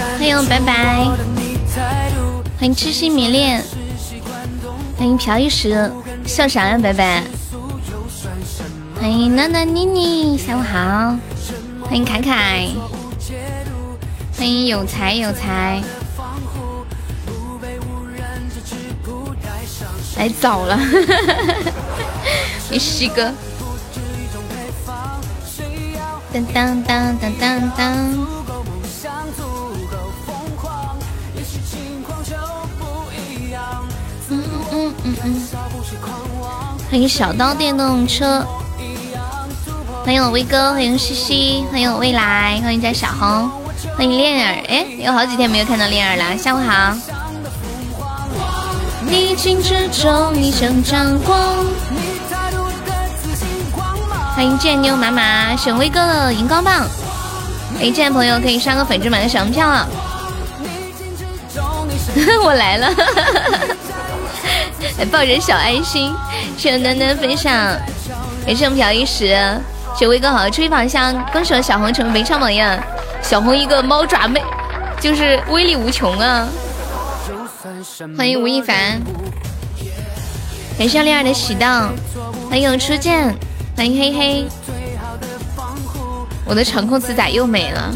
欢迎拜拜，欢迎痴心迷恋，欢迎朴一时，笑啥呀？拜拜，欢迎娜娜妮妮，下午好，欢迎凯凯，欢迎有才有才，来早了，你西哥。当当当当当当。欢迎小刀电动车。欢迎我威哥，欢迎西西，欢迎我未来，欢迎家小红，欢迎恋儿。哎，有好几天没有看到恋儿了，下午好。逆境之中一阵阳光。欢迎贱妞妈妈，沈威哥的荧光棒。没见朋友可以刷个粉丝版的小门票啊！我来了，来 抱着小爱心，谢谢楠楠分享，感谢我们朴一时，谢威哥好，吹宝箱，恭喜我小红成为没唱榜样，小红一个猫爪妹，就是威力无穷啊！欢迎吴亦凡，感谢恋爱的喜到，欢迎初见。欢迎嘿嘿，我的场控词咋又没了？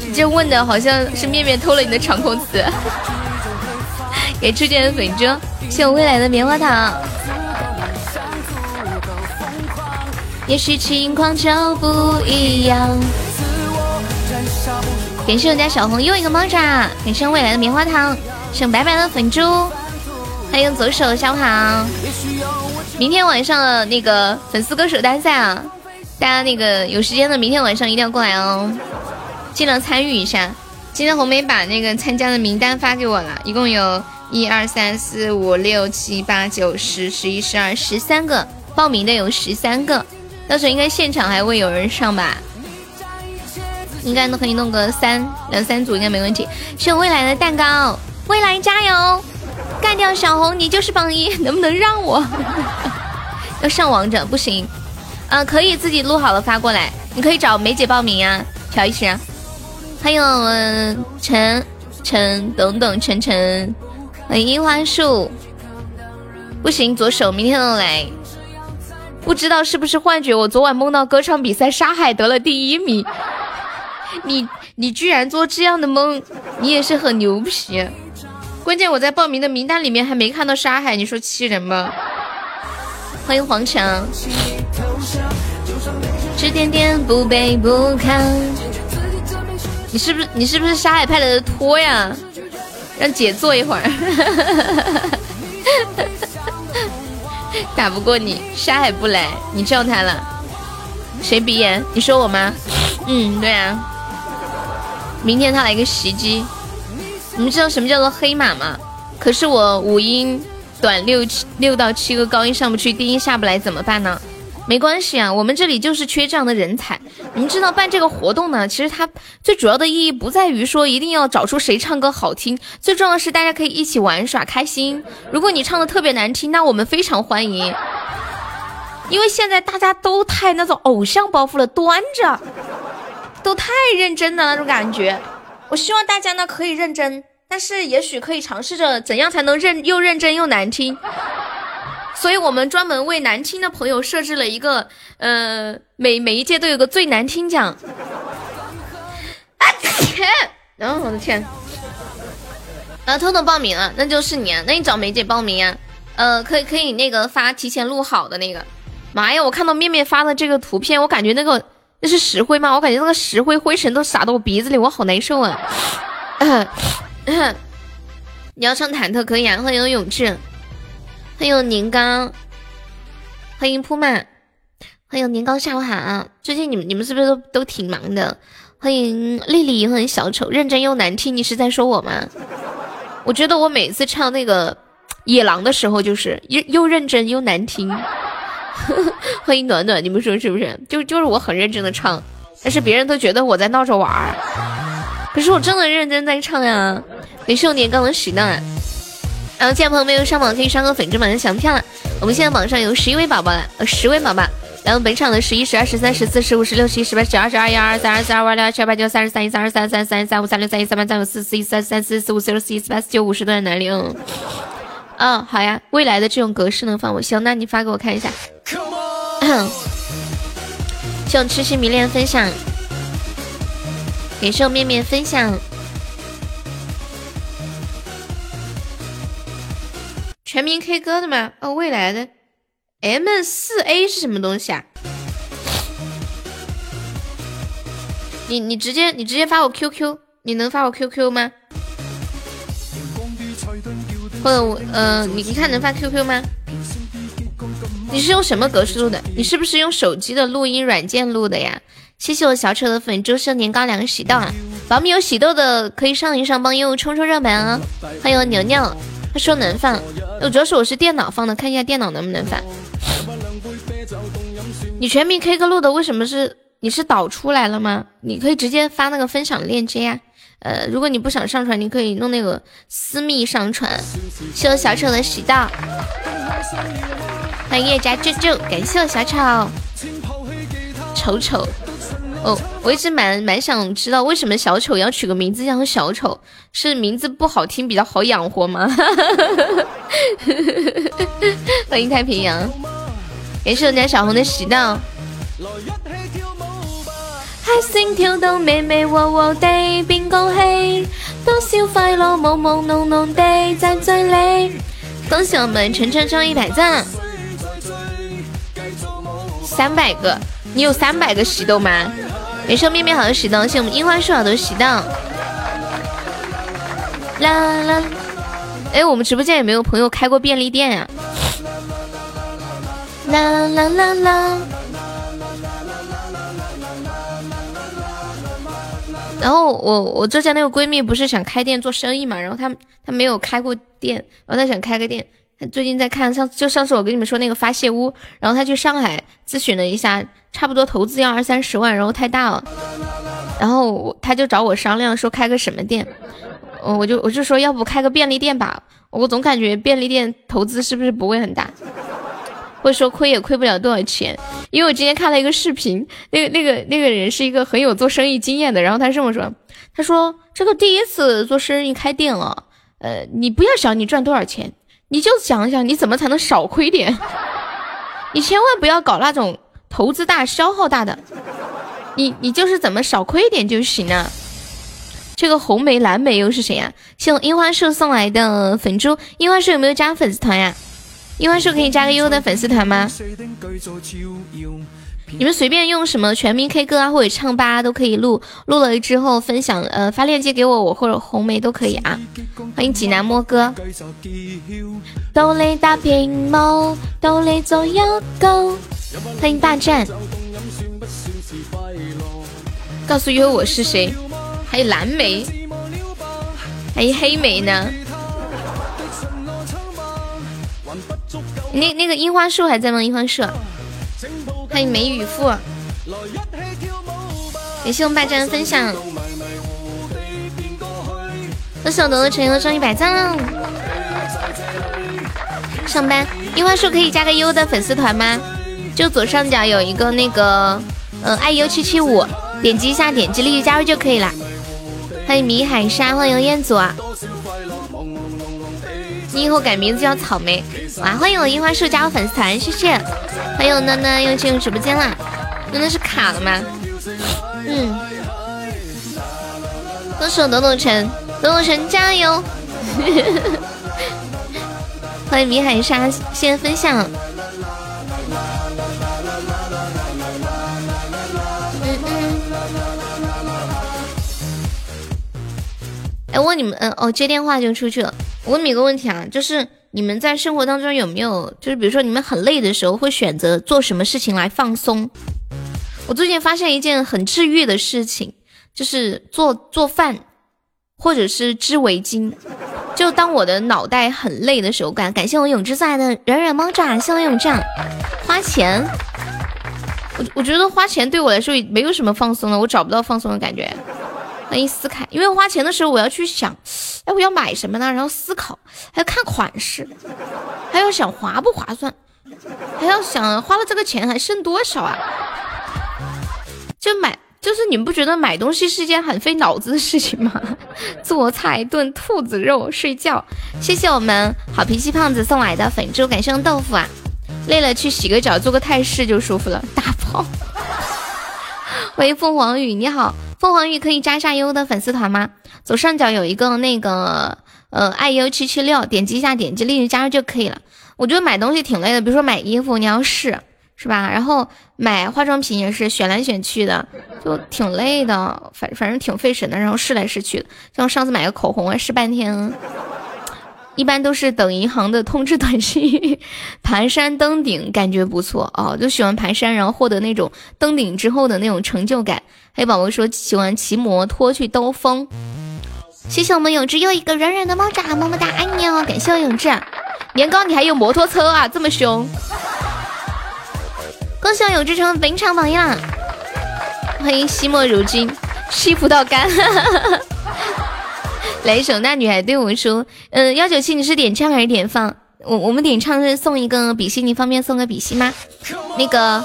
你这问的好像是面面偷了你的场控词。给初见的粉猪，谢我未来的棉花糖。也许情况就不一样。感谢我家小红又一个猫爪，感谢未来的棉花糖，剩白白的粉猪，欢迎左手下午好。明天晚上的那个粉丝歌手大赛啊，大家那个有时间的，明天晚上一定要过来哦，尽量参与一下。今天红梅把那个参加的名单发给我了，一共有一二三四五六七八九十十一十二十三个报名的有十三个，到时候应该现场还会有人上吧？应该都可以弄个三两三组，应该没问题。是未来的蛋糕，未来加油！干掉小红，你就是榜一，能不能让我？要上王者不行，啊，可以自己录好了发过来。你可以找梅姐报名啊，调一下。还有陈陈等等陈陈，欢迎樱花树。不行，左手明天能来。不知道是不是幻觉，我昨晚梦到歌唱比赛沙海得了第一名。你你居然做这样的梦，你也是很牛皮。关键我在报名的名单里面还没看到沙海，你说气人吗？欢迎黄强，指点点不卑不亢。你是不是你是不是沙海派来的托呀？让姐坐一会儿。打不过你，沙海不来，你叫他了。谁鼻炎？你说我吗？嗯，对啊。明天他来个袭击。你们知道什么叫做黑马吗？可是我五音短六七六到七个高音上不去，低音下不来，怎么办呢？没关系啊，我们这里就是缺这样的人才。你们知道办这个活动呢，其实它最主要的意义不在于说一定要找出谁唱歌好听，最重要的是大家可以一起玩耍开心。如果你唱的特别难听，那我们非常欢迎，因为现在大家都太那种偶像包袱了，端着，都太认真的那种感觉。我希望大家呢可以认真，但是也许可以尝试着怎样才能认又认真又难听。所以我们专门为难听的朋友设置了一个，呃，每每一届都有个最难听奖。啊天！嗯，我的天！啊，偷偷报名了，那就是你啊，那你找梅姐报名啊。呃，可以可以那个发提前录好的那个。妈呀，我看到面面发的这个图片，我感觉那个。那是石灰吗？我感觉那个石灰灰尘都洒到我鼻子里，我好难受啊！你要唱忐忑可以啊！欢迎永志，欢迎年糕，欢迎铺满，欢迎年糕下午好。最近你们你们是不是都都挺忙的？欢迎丽丽，欢迎小丑，认真又难听，你是在说我吗？我觉得我每次唱那个野狼的时候，就是又又认真又难听。欢迎暖暖，你们说是不是？就就是我很认真的唱，但是别人都觉得我在闹着玩儿，可是我真的认真在唱呀。感谢我年糕的喜呢。然后，亲爱朋友没有上榜可以上个粉丝榜的小票了。我们现在榜上有十一位宝宝了，呃，十位宝宝。然后本场的十一、十二、十三、十四、十五、十六、十七、十八、十九、二十、二一、二二、三二、四二、五二、六二、七二、八九、三十、三一、三二、三三、三三、五、三六、三七、三八、三九、四十一、三三、四四、五、四六、四七、四八、四九、五十都在哪里？嗯，嗯，好呀，未来的这种格式能放我行，那你发给我看一下。谢我痴心迷恋分享，给寿面面分享。全民 K 歌的吗？哦，未来的 M 四 A 是什么东西啊？你你直接你直接发我 QQ，你能发我 QQ 吗？或者我呃，你你看能发 QQ 吗？你是用什么格式录的？你是不是用手机的录音软件录的呀？谢谢我小丑的粉猪生年糕两个喜豆啊！宝米有喜豆的可以上一上帮业务冲冲热门啊！欢迎牛牛。他说能放，我主要是我是电脑放的，看一下电脑能不能放。你全民 K 歌录的为什么是你是导出来了吗？你可以直接发那个分享链接呀。呃，如果你不想上传，你可以弄那个私密上传。谢我小丑的喜到，欢迎叶家舅舅，感谢我小丑，丑丑。哦，我一直蛮蛮想知道为什么小丑要取个名字叫小丑，是名字不好听比较好养活吗？欢迎太平洋，感谢我们家小红的喜到。开心跳到美美和和地，变高兴，多少快乐朦朦胧胧地在嘴里。恭喜我们晨晨中一百赞，三百个，你有三百个喜豆吗？感谢面面好的喜到，谢我们樱花树好的喜到。啦啦，哎，我们直播间有没有朋友开过便利店呀？啦啦啦啦。然后我我浙江那个闺蜜不是想开店做生意嘛，然后她她没有开过店，然后她想开个店。最近在看上就上次我跟你们说那个发泄屋，然后他去上海咨询了一下，差不多投资要二三十万，然后太大了，然后他就找我商量说开个什么店，我就我就说要不开个便利店吧，我总感觉便利店投资是不是不会很大，或者说亏也亏不了多少钱，因为我今天看了一个视频，那个那个那个人是一个很有做生意经验的，然后他这么说，他说这个第一次做生意开店了，呃，你不要想你赚多少钱。你就想想你怎么才能少亏点，你千万不要搞那种投资大消耗大的，你你就是怎么少亏一点就行了。这个红梅蓝莓又是谁呀？谢樱花树送来的粉珠，樱花树有没有加粉丝团呀？樱花树可以加个优的粉丝团吗？你们随便用什么全民 K 歌啊，或者唱吧都可以录，录了之后分享，呃，发链接给我，我或者红梅都可以啊。欢迎济南摸哥，到你大屏幕，到你做一个。欢迎大战，告诉悠我是谁？还有蓝莓，还有黑莓呢。那那个樱花树还在吗？樱花树。欢迎梅雨赋，感谢我们霸占分享，恭喜我德德成又上一百赞。上班，樱花树可以加个优的粉丝团吗？就左上角有一个那个，嗯，爱优七七五，点击一下，点击立即加入就可以了。欢迎米海沙，欢迎彦祖啊。你以后改名字叫草莓。哇，欢迎我樱花树加入粉丝团，谢谢。欢迎我囡囡又进入直播间啦，真的是卡了吗？嗯。都是我董董成，董董成加油！欢迎米海沙，谢谢分享。哎，问你们，嗯哦，接电话就出去了。我问你个问题啊，就是你们在生活当中有没有，就是比如说你们很累的时候，会选择做什么事情来放松？我最近发现一件很治愈的事情，就是做做饭，或者是织围巾。就当我的脑袋很累的时候，感感谢我永之在的软软猫爪，谢我永志。花钱，我我觉得花钱对我来说没有什么放松的，我找不到放松的感觉。欢迎思凯，因为花钱的时候我要去想，哎，我要买什么呢？然后思考，还要看款式，还要想划不划算。还要想花了这个钱还剩多少啊？就买，就是你们不觉得买东西是一件很费脑子的事情吗？做菜炖兔子肉睡觉。谢谢我们好脾气胖子送来的粉猪，感谢豆腐啊！累了去洗个脚，做个泰式就舒服了。大炮，欢迎凤凰雨，你好，凤凰玉可以加下优的粉丝团吗？左上角有一个那个呃爱优七七六，点击一下，点击立即加入就可以了。我觉得买东西挺累的，比如说买衣服，你要试。是吧？然后买化妆品也是选来选去的，就挺累的，反反正挺费神的。然后试来试去的，像上次买个口红啊，试半天。一般都是等银行的通知短信。盘山登顶感觉不错哦，就喜欢盘山，然后获得那种登顶之后的那种成就感。黑宝宝说喜欢骑摩托去兜风。谢谢我们永志又一个软软的猫爪，么么哒，爱你哦！感谢我永志。年糕你还有摩托车啊？这么凶？恭喜我永志成为本场榜一啦！欢迎惜墨如金，吸葡萄干。来一首那女孩对我说：“嗯，幺九七，你是点唱还是点放？我我们点唱是送一个比心，你方便送个比心吗？那个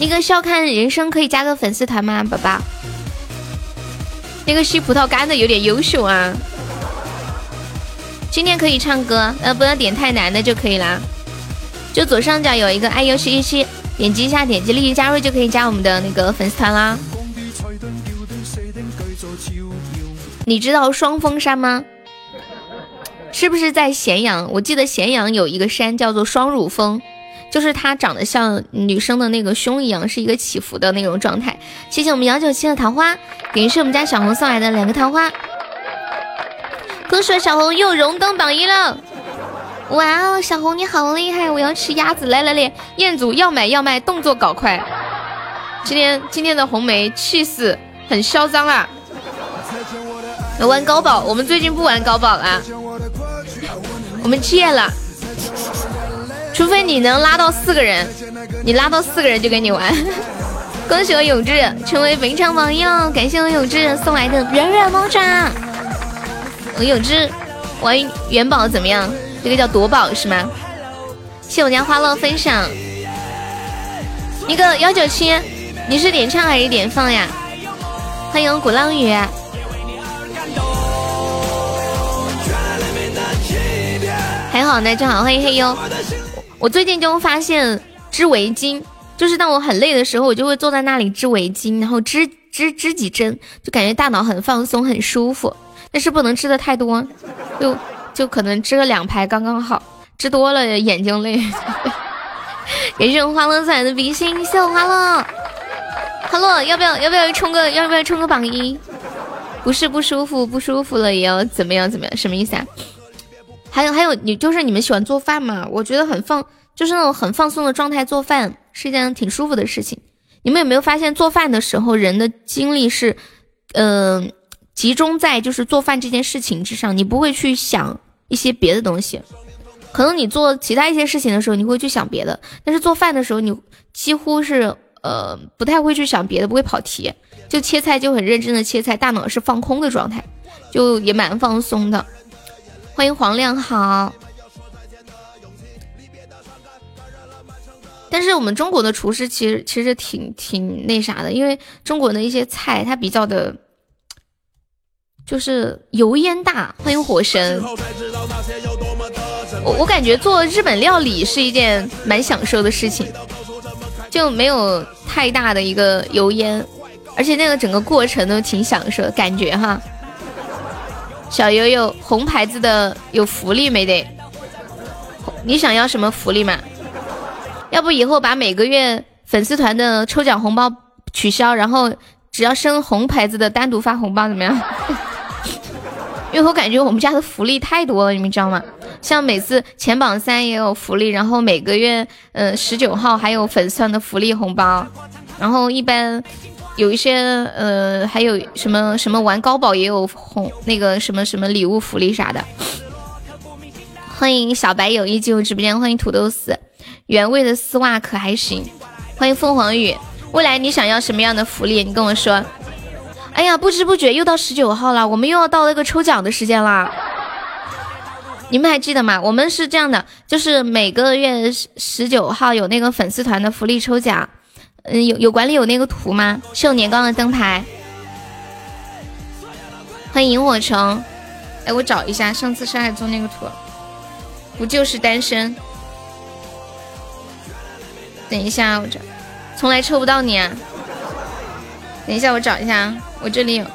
那个笑看人生可以加个粉丝团吗，宝宝？那个吸葡萄干的有点优秀啊。今天可以唱歌，呃，不要点太难的就可以啦。就左上角有一个爱优七七七。点击一下，点击立即加入就可以加我们的那个粉丝团啦。你知道双峰山吗？是不是在咸阳？我记得咸阳有一个山叫做双乳峰，就是它长得像女生的那个胸一样，是一个起伏的那种状态。谢谢我们幺九七的桃花，也是我们家小红送来的两个桃花。恭喜小红又荣登榜一了。哇哦，小红你好厉害！我要吃鸭子，来来来，彦祖要买要卖，动作搞快。今天今天的红梅气势很嚣张啊！玩高宝，我们最近不玩高宝了，我们戒了。除非你能拉到四个人，你拉到四个人就跟你玩。恭喜我永志成为本场榜一哦！感谢我永志送来的软软猫爪。我永志玩元宝怎么样？这个叫夺宝是吗？谢我家花乐分享。一个幺九七，你是点唱还是点放呀？欢迎鼓浪屿。还好呢，正好欢迎黑优。我最近就发现织围巾，就是当我很累的时候，我就会坐在那里织围巾，然后织织织几针，就感觉大脑很放松，很舒服。但是不能织的太多，就。就可能织了两排刚刚好，织多了眼睛累。感谢我花乐仔的比心，谢我花乐。花乐要不要要不要冲个要不要冲个榜一？不是不舒服不舒服了也要怎么样怎么样？什么意思啊？还有还有你就是你们喜欢做饭吗？我觉得很放就是那种很放松的状态做饭是一件挺舒服的事情。你们有没有发现做饭的时候人的精力是嗯集中在就是做饭这件事情之上，你不会去想。一些别的东西，可能你做其他一些事情的时候，你会去想别的，但是做饭的时候，你几乎是呃不太会去想别的，不会跑题，就切菜就很认真的切菜，大脑是放空的状态，就也蛮放松的。欢迎黄亮好，但是我们中国的厨师其实其实挺挺那啥的，因为中国的一些菜它比较的。就是油烟大，欢迎火神。我我感觉做日本料理是一件蛮享受的事情，就没有太大的一个油烟，而且那个整个过程都挺享受，感觉哈。小悠悠，红牌子的有福利没得？你想要什么福利嘛？要不以后把每个月粉丝团的抽奖红包取消，然后只要升红牌子的单独发红包，怎么样？因为我感觉我们家的福利太多了，你们知道吗？像每次前榜三也有福利，然后每个月，嗯，十九号还有粉丝团的福利红包，然后一般有一些，呃，还有什么什么玩高宝也有红那个什么什么礼物福利啥的。欢迎小白友谊进入直播间，欢迎土豆丝，原味的丝袜可还行？欢迎凤凰雨，未来你想要什么样的福利？你跟我说。哎呀，不知不觉又到十九号了，我们又要到那个抽奖的时间啦！你们还记得吗？我们是这样的，就是每个月十九号有那个粉丝团的福利抽奖。嗯，有有管理有那个图吗？是有年糕的灯牌。欢迎萤火虫。哎，我找一下，上次山海做那个图，不就是单身？等一下，我这从来抽不到你啊！等一下，我找一下，我这里有。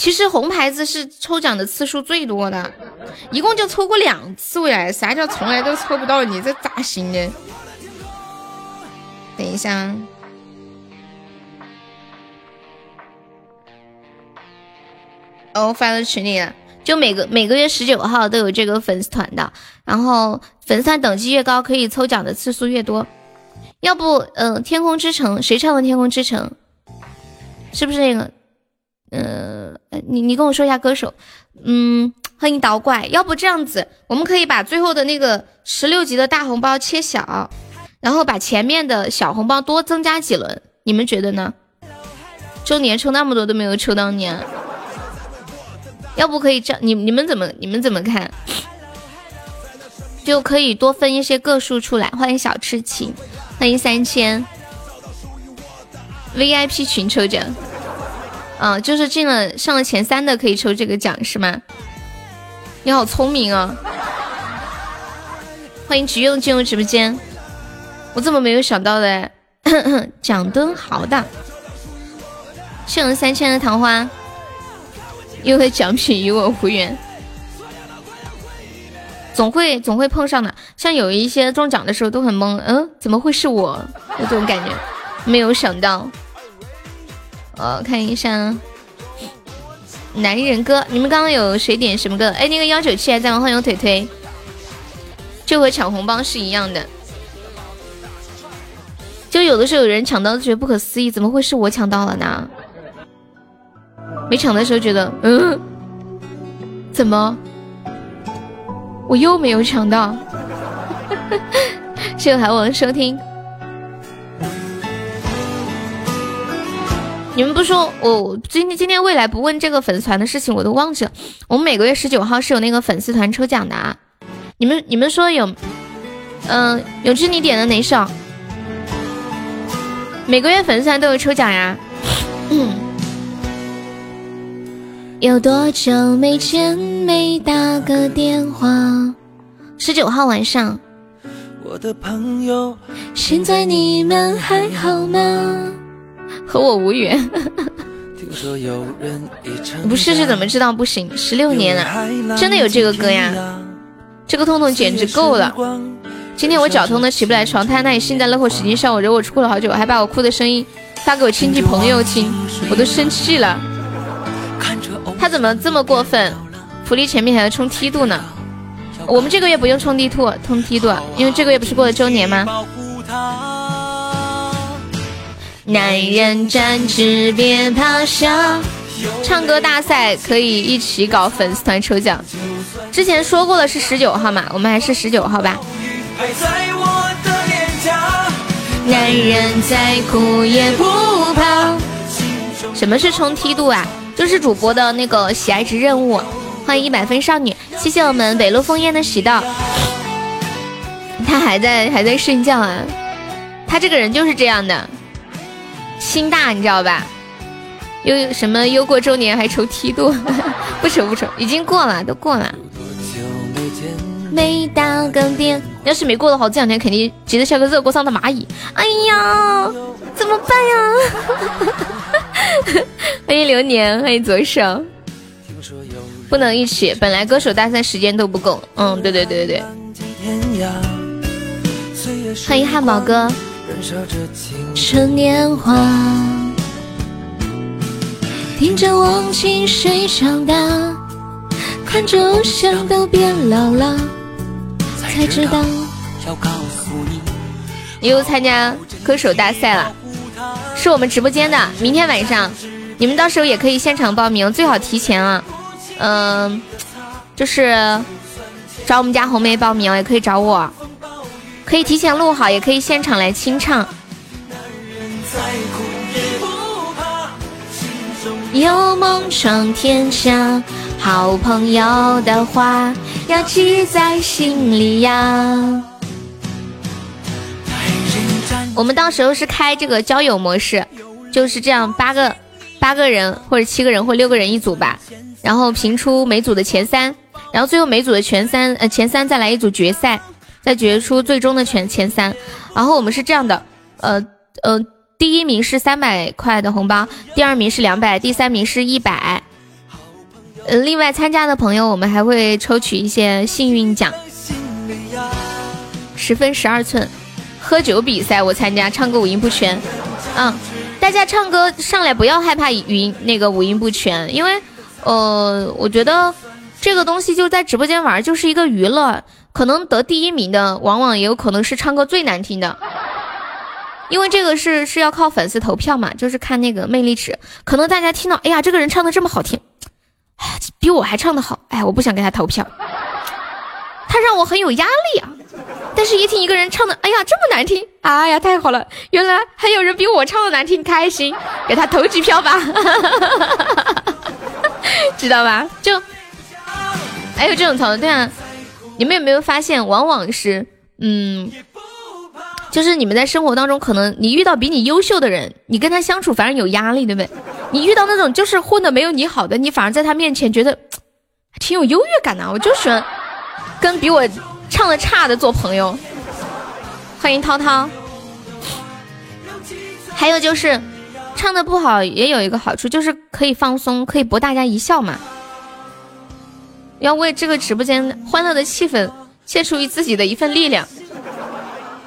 其实红牌子是抽奖的次数最多的，一共就抽过两次呀，啥叫从来都抽不到你？这咋行呢？等一下，哦，发到群里了。就每个每个月十九号都有这个粉丝团的，然后粉丝团等级越高，可以抽奖的次数越多。要不，嗯，天空之城谁唱的《天空之城》？是不是那个？呃，你你跟我说一下歌手，嗯，欢迎捣怪。要不这样子，我们可以把最后的那个十六级的大红包切小，然后把前面的小红包多增加几轮，你们觉得呢？周年抽那么多都没有抽到你，要不可以这？你你们怎么你们怎么看？就可以多分一些个数出来。欢迎小痴情，欢迎三千 VIP 群抽奖。嗯，就是进了上了前三的可以抽这个奖是吗？你好聪明啊！欢迎橘柚进入直播间，我怎么没有想到的？奖灯好的，剩了三千的桃花，因为奖品与我无缘，总会总会碰上的。像有一些中奖的时候都很懵，嗯，怎么会是我？有这种感觉，没有想到。我看一下，男人歌，你们刚刚有谁点什么歌？哎，那个幺九七还在吗？欢迎腿腿，就和抢红包是一样的，就有的时候有人抢到，觉得不可思议，怎么会是我抢到了呢？没抢的时候觉得，嗯，怎么我又没有抢到？谢谢海王收听。你们不说我今天今天未来不问这个粉丝团的事情，我都忘记了。我们每个月十九号是有那个粉丝团抽奖的啊！你们你们说有，嗯，永志你点的哪首？每个月粉丝团都有抽奖呀。有多久没见没打个电话？十九号晚上。我的朋友，现在你们还好吗？和我无缘，不试试怎么知道不行？十六年了，真的有这个歌呀！这个痛痛简直够了。今天我脚痛的起不来床，他那里幸灾乐祸，使劲笑我，惹我哭了好久，还把我哭的声音发给我亲戚朋友听，我都生气了。他怎么这么过分？福利前面还要充梯度呢？我们这个月不用充梯度，充梯度，因为这个月不是过了周年吗？男人站直别趴下，唱歌大赛可以一起搞粉丝团抽奖。之前说过了是十九号嘛，我们还是十九号吧。男人再苦也不怕。什么是冲梯度啊？就是主播的那个喜爱值任务。欢迎一百分少女，谢谢我们北路烽烟的喜到。他还在还在睡觉啊？他这个人就是这样的。心大，你知道吧？又什么又过周年还抽梯度？不愁不愁，已经过了，都过了。没到更迭，要是没过的话，这两天肯定急得像个热锅上的蚂蚁。哎呀，怎么办呀？欢迎流年，欢迎左手。不能一起，本来歌手大赛时间都不够。嗯，对对对对对。欢迎汉堡哥。趁年华，听着忘情水长大，看着偶像都变老了，才知道要告诉你。又参加歌手大赛了，是我们直播间的。明天晚上，你们到时候也可以现场报名，最好提前啊。嗯，就是找我们家红梅报名，也可以找我。可以提前录好，也可以现场来清唱。有梦闯天下，好朋友的话要记在心里呀。我们到时候是开这个交友模式，就是这样，八个八个人或者七个人或六个人一组吧，然后评出每组的前三，然后最后每组的前三呃前三再来一组决赛，再决出最终的前前三。然后我们是这样的，呃呃。第一名是三百块的红包，第二名是两百，第三名是一百。呃，另外参加的朋友，我们还会抽取一些幸运奖。十分十二寸，喝酒比赛我参加，唱歌五音不全。嗯，大家唱歌上来不要害怕语音那个五音不全，因为呃，我觉得这个东西就在直播间玩就是一个娱乐，可能得第一名的往往也有可能是唱歌最难听的。因为这个是是要靠粉丝投票嘛，就是看那个魅力值。可能大家听到，哎呀，这个人唱的这么好听，比我还唱的好，哎，我不想给他投票，他让我很有压力啊。但是，一听一个人唱的，哎呀，这么难听，哎呀，太好了，原来还有人比我唱的难听，开心，给他投几票吧，知道吧？就还有这种投，对啊，你们有没有发现，往往是，嗯。就是你们在生活当中，可能你遇到比你优秀的人，你跟他相处反而有压力，对不对？你遇到那种就是混的没有你好的，你反而在他面前觉得 挺有优越感的。我就喜欢跟比我唱的差的做朋友。欢迎涛涛。还有就是唱的不好也有一个好处，就是可以放松，可以博大家一笑嘛。要为这个直播间欢乐的气氛献出自己的一份力量。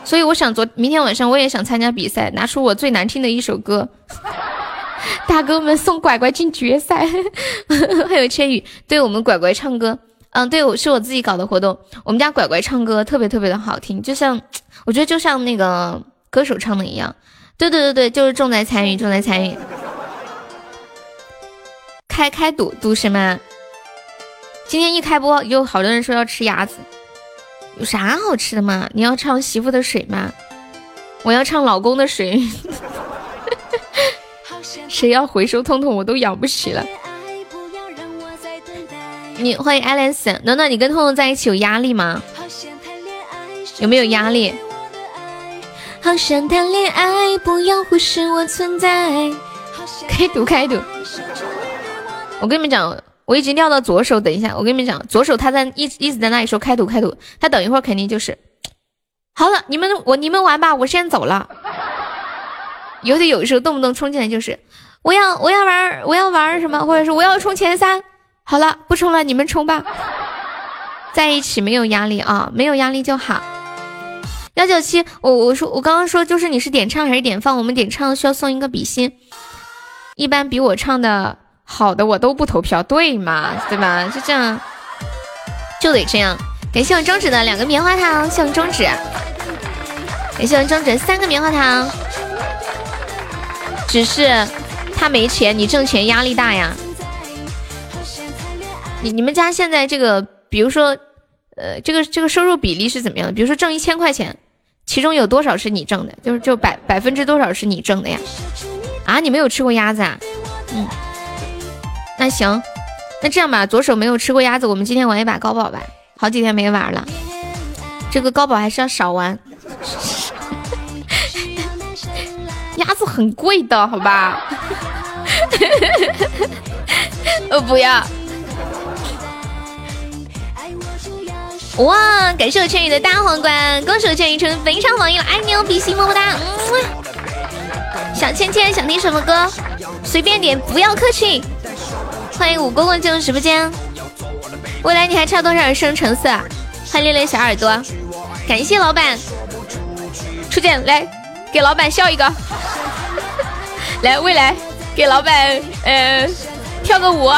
所以我想，昨明天晚上我也想参加比赛，拿出我最难听的一首歌。大哥们送拐拐进决赛，还有千羽对我们拐拐唱歌。嗯，对，我是我自己搞的活动。我们家拐拐唱歌特别特别的好听，就像我觉得就像那个歌手唱的一样。对对对对，就是重在参与，重在参与。开开赌赌什么？今天一开播，有好多人说要吃鸭子。有啥好吃的吗？你要唱媳妇的水吗？我要唱老公的水。谁要回收痛痛，我都养不起了。你欢迎 Alice，暖暖，你跟痛痛在一起有压力吗？有没有压力？好想谈恋爱，不要忽视我存在。开赌开赌，我跟你们讲。我已经撂到左手，等一下，我跟你们讲，左手他在一一直在那里说开赌开赌，他等一会儿肯定就是好了，你们我你们玩吧，我先走了。有的有时候动不动冲进来就是我要我要玩我要玩什么，或者是我要冲前三，好了不冲了，你们冲吧，在一起没有压力啊，没有压力就好。幺九七，我我说我刚刚说就是你是点唱还是点放？我们点唱需要送一个比心，一般比我唱的。好的，我都不投票，对嘛？对吧？就这样，就得这样。感谢我中指的两个棉花糖，谢我中指。感谢我中指三个棉花糖。只是他没钱，你挣钱压力大呀。你你们家现在这个，比如说，呃，这个这个收入比例是怎么样的？比如说挣一千块钱，其中有多少是你挣的？就是就百百分之多少是你挣的呀？啊，你没有吃过鸭子啊？嗯。那行，那这样吧，左手没有吃过鸭子，我们今天玩一把高宝吧。好几天没玩了，这个高宝还是要少玩。鸭子很贵的，好吧？我 不要。哇，感谢我千羽的大皇冠，恭喜我千羽成非常榜一了，爱你哦，比心么么哒。小芊芊想听什么歌？随便点，不要客气。欢迎五公公进入直播间。未来你还差多少升橙色？欢迎六六小耳朵，感谢老板。初见来给老板笑一个。来，未来给老板呃跳个舞。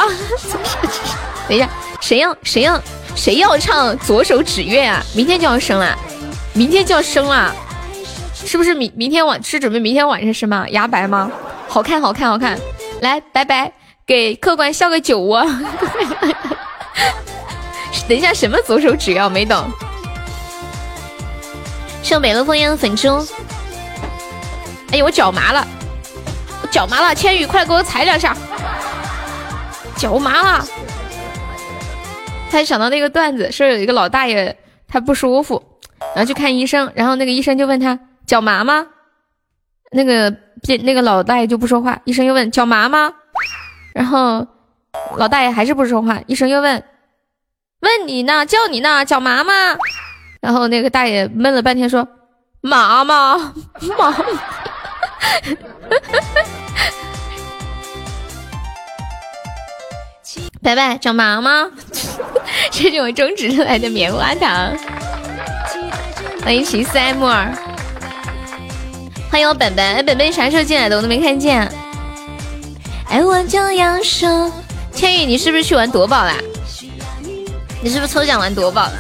等一下，谁要谁要谁要唱左手指月啊？明天就要生了，明天就要生了，是不是明明天晚是准备明天晚上是吗？牙白吗？好看好看好看。来，拜拜。给客官笑个酒窝，等一下什么左手指要没懂？谢美乐风烟的粉猪。哎呀，我脚麻了，我脚麻了，千羽，快给我踩两下。脚麻了。他就想到那个段子，说有一个老大爷他不舒服，然后去看医生，然后那个医生就问他脚麻吗？那个那个老大爷就不说话，医生又问脚麻吗？然后老大爷还是不说话，医生又问问你呢，叫你呢，脚麻吗？然后那个大爷闷了半天说麻麻麻。拜拜，找 妈妈？这是我种植出来的棉花糖。欢迎秦四 M 二，欢迎我本本，本本啥时候进来的？我都没看见。爱我就要说，千羽，你是不是去玩夺宝啦？你是不是抽奖玩夺宝了？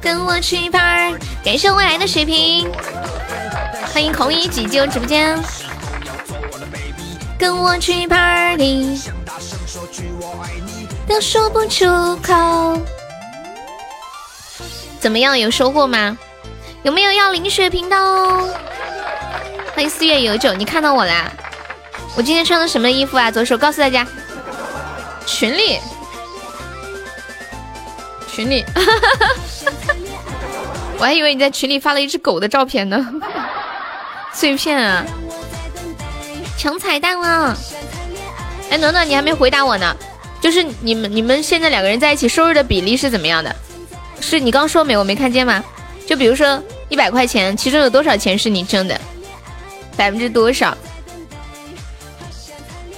跟我去一盘，感谢未来的水瓶。欢迎孔乙己进入直播间，跟我去 party。都说不出口，怎么样？有收获吗？有没有要领血瓶的？欢迎四月有酒，你看到我啦？我今天穿的什么衣服啊？左手告诉大家，群里，群里，我还以为你在群里发了一只狗的照片呢。碎片啊，抢彩蛋了！哎，暖暖，你还没回答我呢。就是你们你们现在两个人在一起收入的比例是怎么样的？是你刚说没？我没看见吗？就比如说一百块钱，其中有多少钱是你挣的？百分之多少？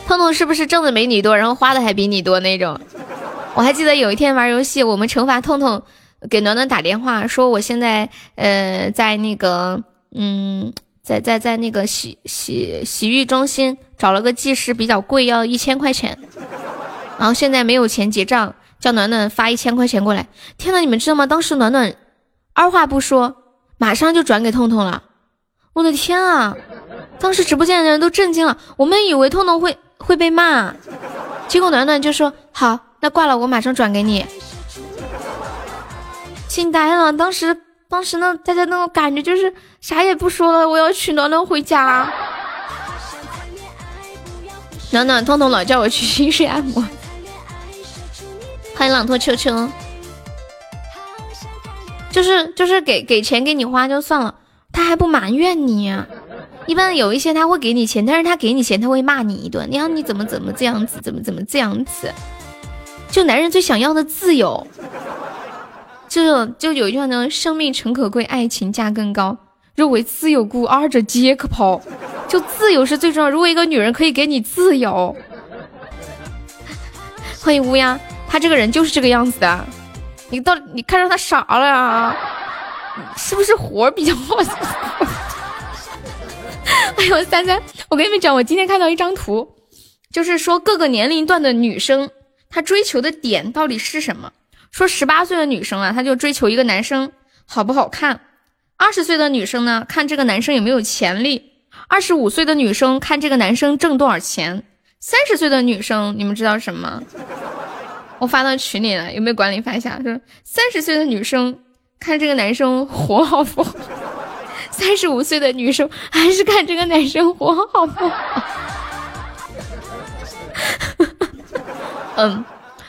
痛痛是不是挣的没你多，然后花的还比你多那种？我还记得有一天玩游戏，我们惩罚痛痛，给暖暖打电话说我现在呃在那个嗯在在在那个洗洗洗浴中心找了个技师，比较贵，要一千块钱。然后现在没有钱结账，叫暖暖发一千块钱过来。天呐，你们知道吗？当时暖暖二话不说，马上就转给痛痛了。我的天啊！当时直播间的人都震惊了。我们以为痛痛会会被骂，结果暖暖就说：“好，那挂了，我马上转给你。”惊呆了！当时当时那大家那种感觉就是啥也不说了，我要娶暖暖回家。暖暖痛痛老叫我去心水按摩。欢迎朗托秋秋，就是就是给给钱给你花就算了，他还不埋怨你。一般有一些他会给你钱，但是他给你钱他会骂你一顿，你看你怎么怎么这样子，怎么怎么这样子。就男人最想要的自由，就就有一句话呢：生命诚可贵，爱情价更高。若为自由故，二者皆可抛。就自由是最重要。如果一个女人可以给你自由，欢迎乌鸦。他这个人就是这个样子的，你到你看上他啥了呀？是不是活比较好？哎呦，三三，我跟你们讲，我今天看到一张图，就是说各个年龄段的女生她追求的点到底是什么？说十八岁的女生啊，她就追求一个男生好不好看；二十岁的女生呢，看这个男生有没有潜力；二十五岁的女生看这个男生挣多少钱；三十岁的女生，你们知道什么？我发到群里了，有没有管理发一下？说三十岁的女生看这个男生活好不好？三十五岁的女生还是看这个男生活好不好？嗯，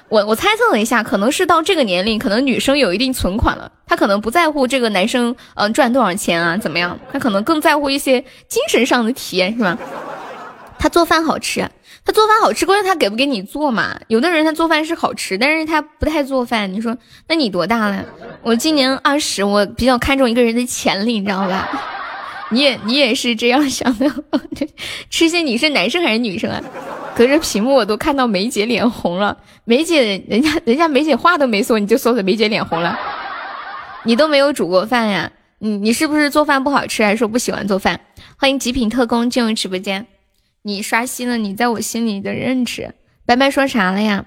我我猜测了一下，可能是到这个年龄，可能女生有一定存款了，她可能不在乎这个男生嗯赚多少钱啊怎么样，她可能更在乎一些精神上的体验，是吧？他做饭好吃。他做饭好吃，关键他给不给你做嘛？有的人他做饭是好吃，但是他不太做饭。你说，那你多大了？我今年二十，我比较看重一个人的潜力，你知道吧？你也你也是这样想的？痴心，你是男生还是女生啊？隔着屏幕我都看到梅姐脸红了。梅姐，人家人家梅姐话都没说，你就说的梅姐脸红了。你都没有煮过饭呀？你你是不是做饭不好吃，还是说不喜欢做饭？欢迎极品特工进入直播间。你刷新了你在我心里的认知。白白说啥了呀？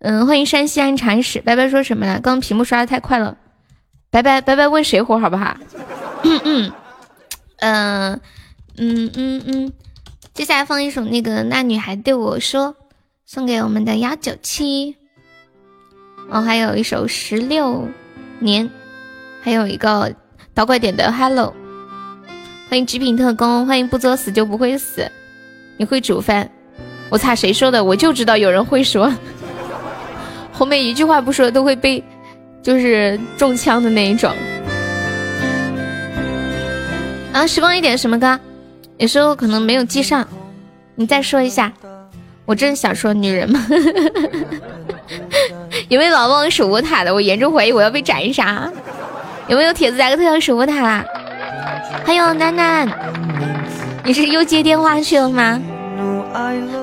嗯，欢迎山西安铲屎。白白说什么了？刚屏幕刷的太快了。白白白白问谁火好不好？嗯嗯嗯嗯嗯嗯。接下来放一首那个那女孩对我说，送给我们的幺九七。哦，还有一首十六年，还有一个导拐点的 Hello。欢迎极品特工，欢迎不作死就不会死。你会煮饭，我擦，谁说的？我就知道有人会说，后面一句话不说都会被，就是中枪的那一种。啊，时光一点什么歌？有时候可能没有记上，你再说一下。我真想说女人吗？有没有老忘守过塔的？我严重怀疑我要被斩杀。有没有铁子来个特效守过塔？还有楠楠，你是又接电话去了吗？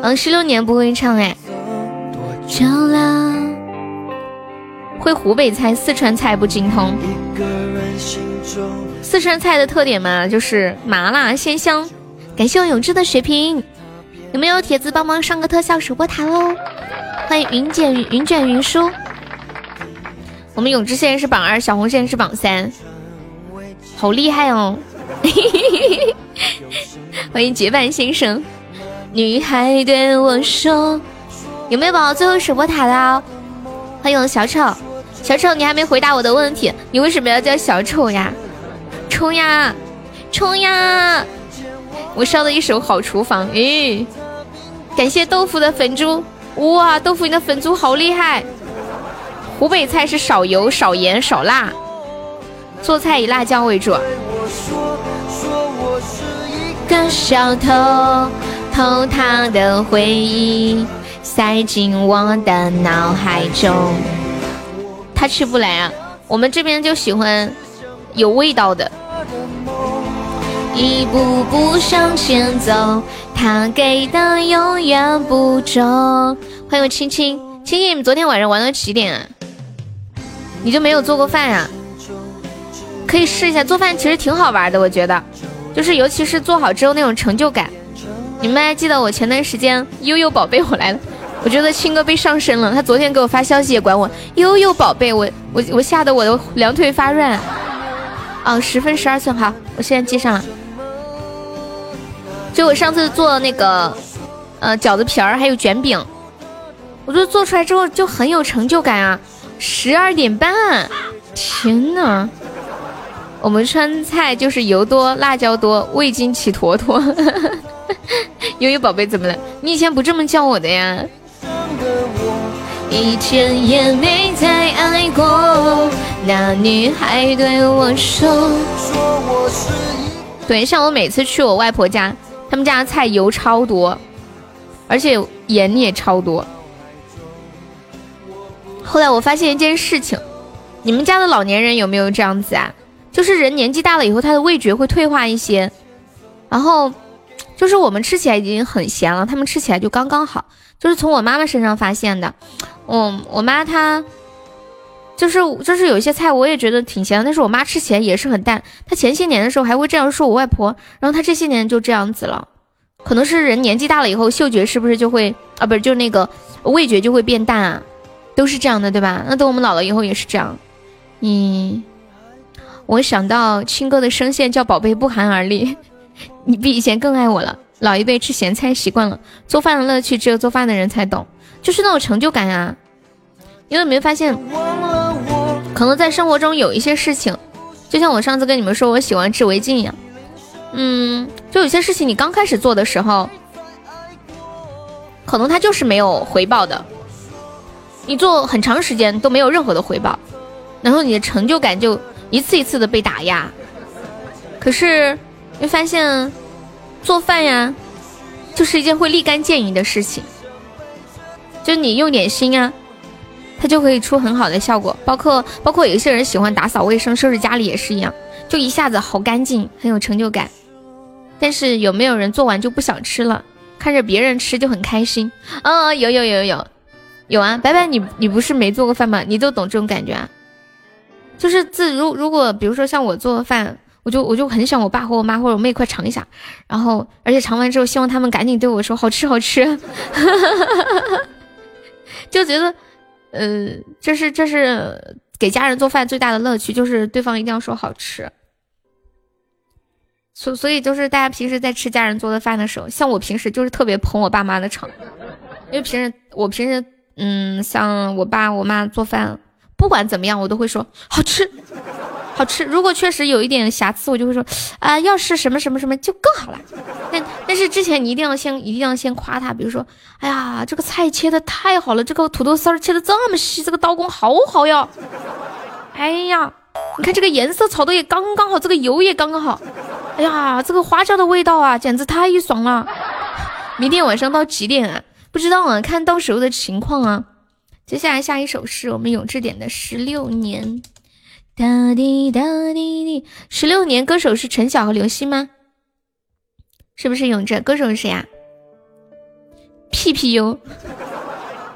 嗯，十六年不会唱哎。会湖北菜、四川菜不精通。四川菜的特点嘛，就是麻辣鲜香。感谢我永志的血瓶。有没有铁子帮忙上个特效守过塔喽？欢迎云卷云卷云舒。我们永志现在是榜二，小红现在是榜三，好厉害哦！欢迎结伴先生。女孩对我说：“有没有宝宝最后守波塔的？”欢迎小丑，小丑，你还没回答我的问题，你为什么要叫小丑呀？冲呀，冲呀！我烧的一手好厨房，诶。感谢豆腐的粉猪，哇，豆腐你的粉猪好厉害！湖北菜是少油、少盐、少辣，做菜以辣椒为主。个小偷偷他的回忆塞进我的脑海中，他吃不来啊，我们这边就喜欢有味道的。一步步向前走。他给的永远不重。欢迎我青青，青青，你们昨天晚上玩到几点啊？你就没有做过饭呀？可以试一下做饭，其实挺好玩的，我觉得，就是尤其是做好之后那种成就感。你们还记得我前段时间悠悠宝贝我来了，我觉得青哥被上身了。他昨天给我发消息也管我悠悠宝贝，我我我吓得我的两腿发软。哦，十分十二寸，好，我现在记上了。就我上次做那个，呃，饺子皮儿还有卷饼，我觉得做出来之后就很有成就感啊！十二点半，天呐！我们川菜就是油多、辣椒多、味精起坨坨。悠悠宝贝怎么了？你以前不这么叫我的呀？一天也没再爱过，那女孩对我说。对，像我每次去我外婆家。他们家的菜油超多，而且盐也超多。后来我发现一件事情，你们家的老年人有没有这样子啊？就是人年纪大了以后，他的味觉会退化一些。然后，就是我们吃起来已经很咸了，他们吃起来就刚刚好。就是从我妈妈身上发现的。嗯，我妈她就是就是有些菜我也觉得挺咸的，但是我妈吃起来也是很淡。她前些年的时候还会这样说我外婆，然后她这些年就这样子了。可能是人年纪大了以后，嗅觉是不是就会啊？不是，就那个味觉就会变淡啊，都是这样的，对吧？那等我们老了以后也是这样。嗯，我想到青哥的声线叫宝贝不寒而栗，你比以前更爱我了。老一辈吃咸菜习惯了，做饭的乐趣只有做饭的人才懂，就是那种成就感啊。因为没发现，可能在生活中有一些事情，就像我上次跟你们说我喜欢织围巾一样，嗯，就有些事情你刚开始做的时候，可能它就是没有回报的，你做很长时间都没有任何的回报，然后你的成就感就一次一次的被打压。可是你发现做饭呀，就是一件会立竿见影的事情，就你用点心啊。它就可以出很好的效果，包括包括有些人喜欢打扫卫生、收拾家里也是一样，就一下子好干净，很有成就感。但是有没有人做完就不想吃了？看着别人吃就很开心。嗯，有有有有有啊！白白，你你不是没做过饭吗？你都懂这种感觉啊？就是自如如果比如说像我做饭，我就我就很想我爸和我妈或者我妹快尝一下，然后而且尝完之后希望他们赶紧对我说好吃好吃，就觉得。呃，这是这是给家人做饭最大的乐趣，就是对方一定要说好吃。所所以就是大家平时在吃家人做的饭的时候，像我平时就是特别捧我爸妈的场，因为平时我平时嗯，像我爸我妈做饭，不管怎么样我都会说好吃，好吃。如果确实有一点瑕疵，我就会说啊，要是什么什么什么就更好了。但但是之前你一定要先一定要先夸他，比如说，哎呀，这个菜切的太好了，这个土豆丝儿切的这么细，这个刀工好好哟。哎呀，你看这个颜色炒的也刚刚好，这个油也刚刚好。哎呀，这个花椒的味道啊，简直太爽了。明天晚上到几点啊？不知道啊，看到时候的情况啊。接下来下一首是我们永志点的《十六年》。哒滴哒滴滴，十六年歌手是陈晓和刘星吗？是不是永志？歌手是谁呀？P P U，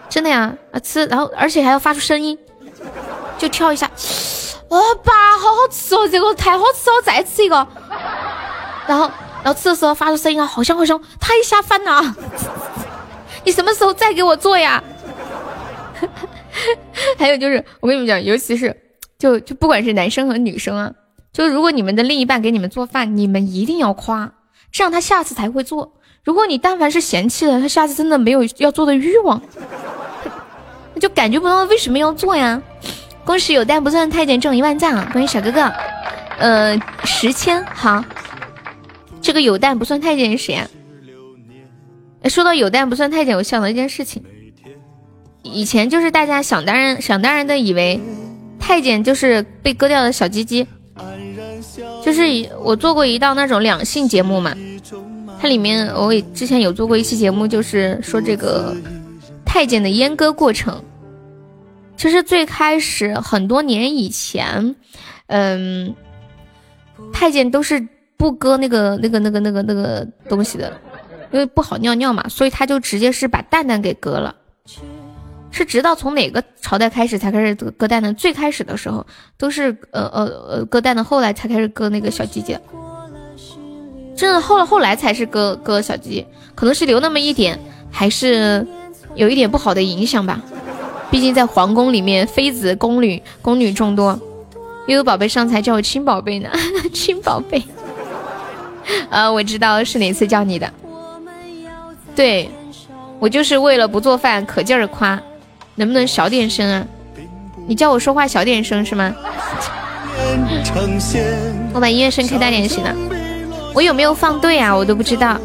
真的呀？啊吃，然后而且还要发出声音，就跳一下。哇爸，好好吃哦，这个太好吃了，再吃一个。然后，然后吃的时候发出声音啊，好香好香，太下饭了。你什么时候再给我做呀？还有就是，我跟你们讲，尤其是就就不管是男生和女生啊，就如果你们的另一半给你们做饭，你们一定要夸，这样他下次才会做。如果你但凡是嫌弃了，他下次真的没有要做的欲望，那就感觉不到为什么要做呀。恭喜有蛋不算太监中一万赞啊，恭喜小哥哥，呃，十千好。这个有蛋不算太监是谁啊？说到有蛋不算太监，我想到一件事情。以前就是大家想当然想当然的以为太监就是被割掉的小鸡鸡，就是我做过一道那种两性节目嘛，它里面我也之前有做过一期节目，就是说这个太监的阉割过程。其实最开始很多年以前，嗯，太监都是不割那个那个那个那个那个东西的，因为不好尿尿嘛，所以他就直接是把蛋蛋给割了。是直到从哪个朝代开始才开始割蛋的？最开始的时候都是呃呃呃割蛋的，后来才开始割那个小鸡鸡。真的后来后来才是割割小鸡，可能是留那么一点，还是有一点不好的影响吧。毕竟在皇宫里面，妃子宫女宫女众多。悠悠宝贝上才叫我亲宝贝呢，亲宝贝。呃，我知道是哪次叫你的。对，我就是为了不做饭，可劲儿夸。能不能小点声啊？你叫我说话小点声是吗？我把音乐声开大点行了。我有没有放对啊？我都不知道。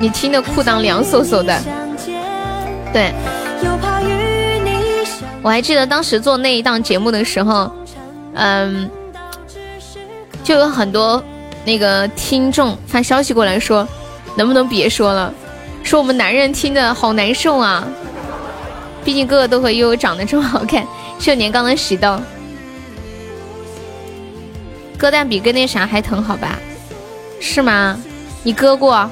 你听的裤裆凉飕飕的。对。我还记得当时做那一档节目的时候，嗯，就有很多那个听众发消息过来说，能不能别说了。说我们男人听着好难受啊！毕竟个个都和悠悠长得这么好看，是有年刚的喜豆。割蛋比割那啥还疼好吧？是吗？你割过？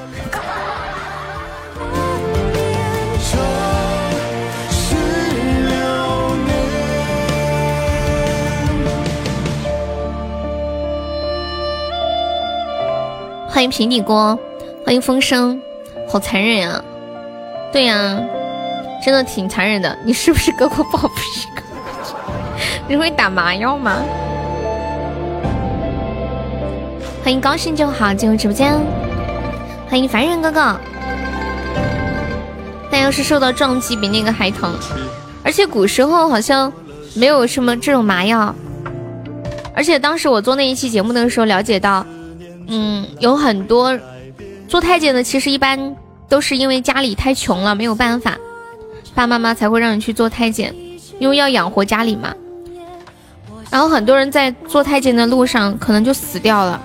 欢迎平底锅，欢迎风声。好残忍呀！对呀，真的挺残忍的。你是不是割过包皮？你会打麻药吗？欢迎高兴就好进入直播间。欢迎凡人哥哥。但要是受到撞击，比那个还疼。而且古时候好像没有什么这种麻药。而且当时我做那一期节目的时候，了解到，嗯，有很多。做太监的其实一般都是因为家里太穷了，没有办法，爸妈妈才会让你去做太监，因为要养活家里嘛。然后很多人在做太监的路上可能就死掉了，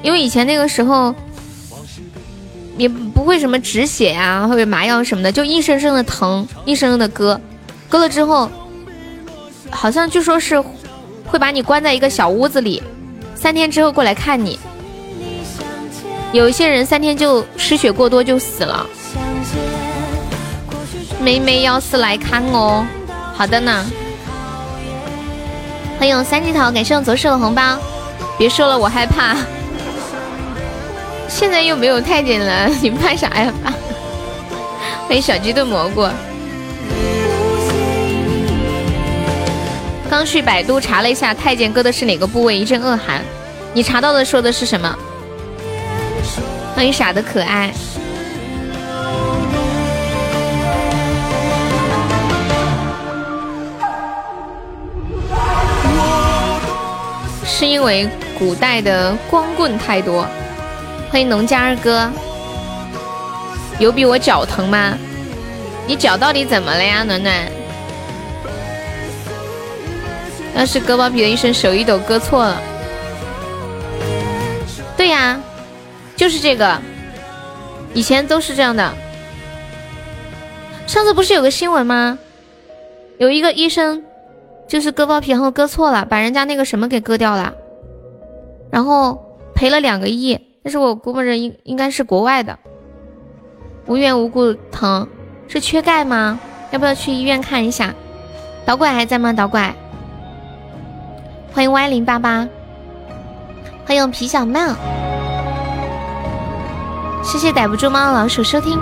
因为以前那个时候也不会什么止血呀或者麻药什么的，就硬生生的疼，硬生生的割，割了之后，好像据说是会把你关在一个小屋子里，三天之后过来看你。有一些人三天就失血过多就死了。梅梅要是来看哦，好的呢。欢迎三级桃，感谢我左手的红包。别说了，我害怕。现在又没有太监了，你怕啥呀？欢迎小鸡炖蘑菇。刚去百度查了一下太监割的是哪个部位，一阵恶寒。你查到的说的是什么？欢迎傻的可爱。是因为古代的光棍太多。欢迎农家二哥，有比我脚疼吗？你脚到底怎么了呀，暖暖？那是割包皮的一生手一抖割错了。对呀，就是这个，以前都是这样的。上次不是有个新闻吗？有一个医生就是割包皮，然后割错了，把人家那个什么给割掉了，然后赔了两个亿。但是我估摸着应应该是国外的，无缘无故疼，是缺钙吗？要不要去医院看一下？导拐还在吗？导拐，欢迎 Y 零八八，欢迎皮小曼，谢谢逮不住猫老鼠收听。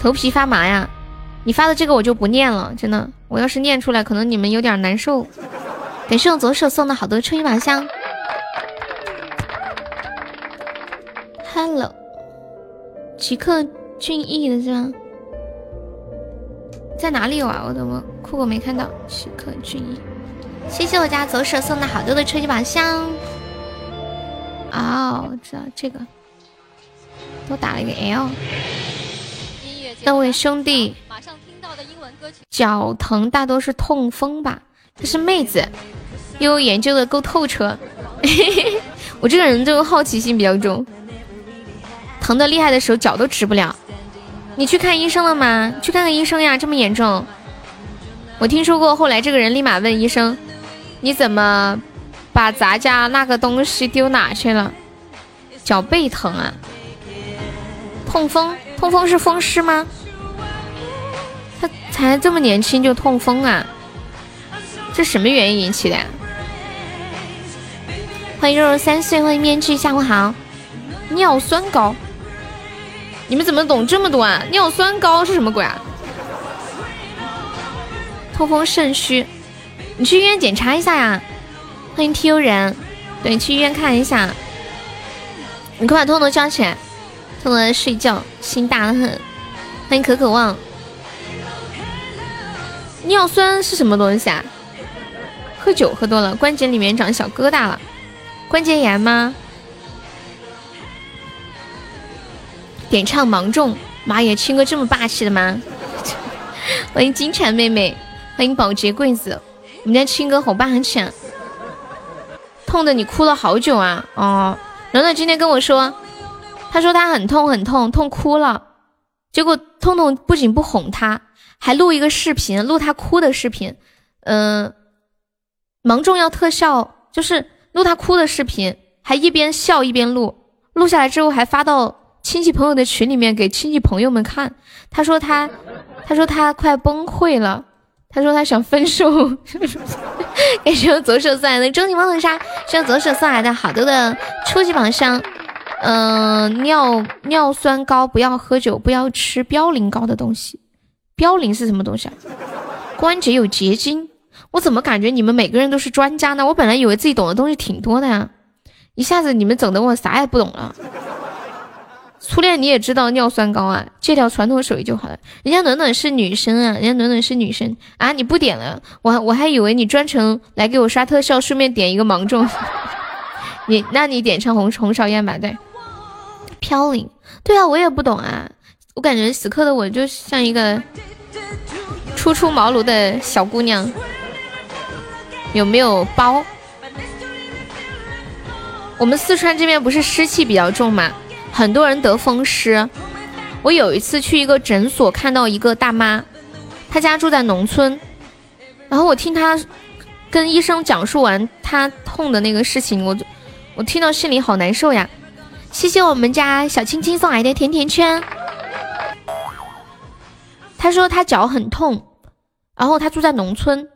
头皮发麻呀？你发的这个我就不念了，真的，我要是念出来，可能你们有点难受。感谢我左手送的好多春一宝箱。Hello，奇克俊逸的是吗？在哪里有啊？我怎么酷狗没看到？奇克俊逸，谢谢我家左手送的好多的超级宝箱。哦，我知道这个，都打了一个 L。那位兄弟，脚疼大多是痛风吧？这是妹子，又研究的够透彻。我这个人这个好奇心比较重。疼的厉害的时候脚都直不了，你去看医生了吗？去看看医生呀，这么严重。我听说过，后来这个人立马问医生：“你怎么把咱家那个东西丢哪去了？”脚背疼啊，痛风，痛风是风湿吗？他才这么年轻就痛风啊？这什么原因引起的呀？欢迎肉肉三岁，欢迎面具，下午好。尿酸高。你们怎么懂这么多啊？尿酸高是什么鬼啊？痛风肾虚，你去医院检查一下呀。欢迎 T U 人，对，去医院看一下。你快把痛痛叫起来，痛痛在睡觉，心大的很。欢迎可可望。尿酸是什么东西啊？喝酒喝多了，关节里面长小疙瘩了，关节炎吗？点唱芒种，妈耶，青哥这么霸气的吗？欢迎金蝉妹妹，欢迎保洁柜子，我们家青哥好霸气，痛的你哭了好久啊！哦，暖暖今天跟我说，他说他很痛很痛，痛哭了，结果痛痛不仅不哄他，还录一个视频，录他哭的视频。嗯，芒种要特效，就是录他哭的视频，还一边笑一边录，录下来之后还发到。亲戚朋友的群里面给亲戚朋友们看，他说他，他说他快崩溃了，他说他想分手。感谢我左手送来的终极魔法沙，谢左手送来的好多的初级宝箱。嗯，尿尿酸高，不要喝酒，不要吃嘌呤高的东西。嘌呤是什么东西啊？关节有结晶，我怎么感觉你们每个人都是专家呢？我本来以为自己懂的东西挺多的呀，一下子你们整的我啥也不懂了。初恋你也知道尿酸高啊，借条传统手艺就好了。人家暖暖是女生啊，人家暖暖是女生啊，你不点了，我我还以为你专程来给我刷特效，顺便点一个芒种。你那你点唱红红烧燕吧，对。飘零，对啊，我也不懂啊，我感觉此刻的我就像一个初出茅庐的小姑娘。有没有包？我们四川这边不是湿气比较重嘛？很多人得风湿，我有一次去一个诊所，看到一个大妈，她家住在农村，然后我听她跟医生讲述完她痛的那个事情，我我听到心里好难受呀。谢谢我们家小青青送来的甜甜圈。他说他脚很痛，然后他住在农村，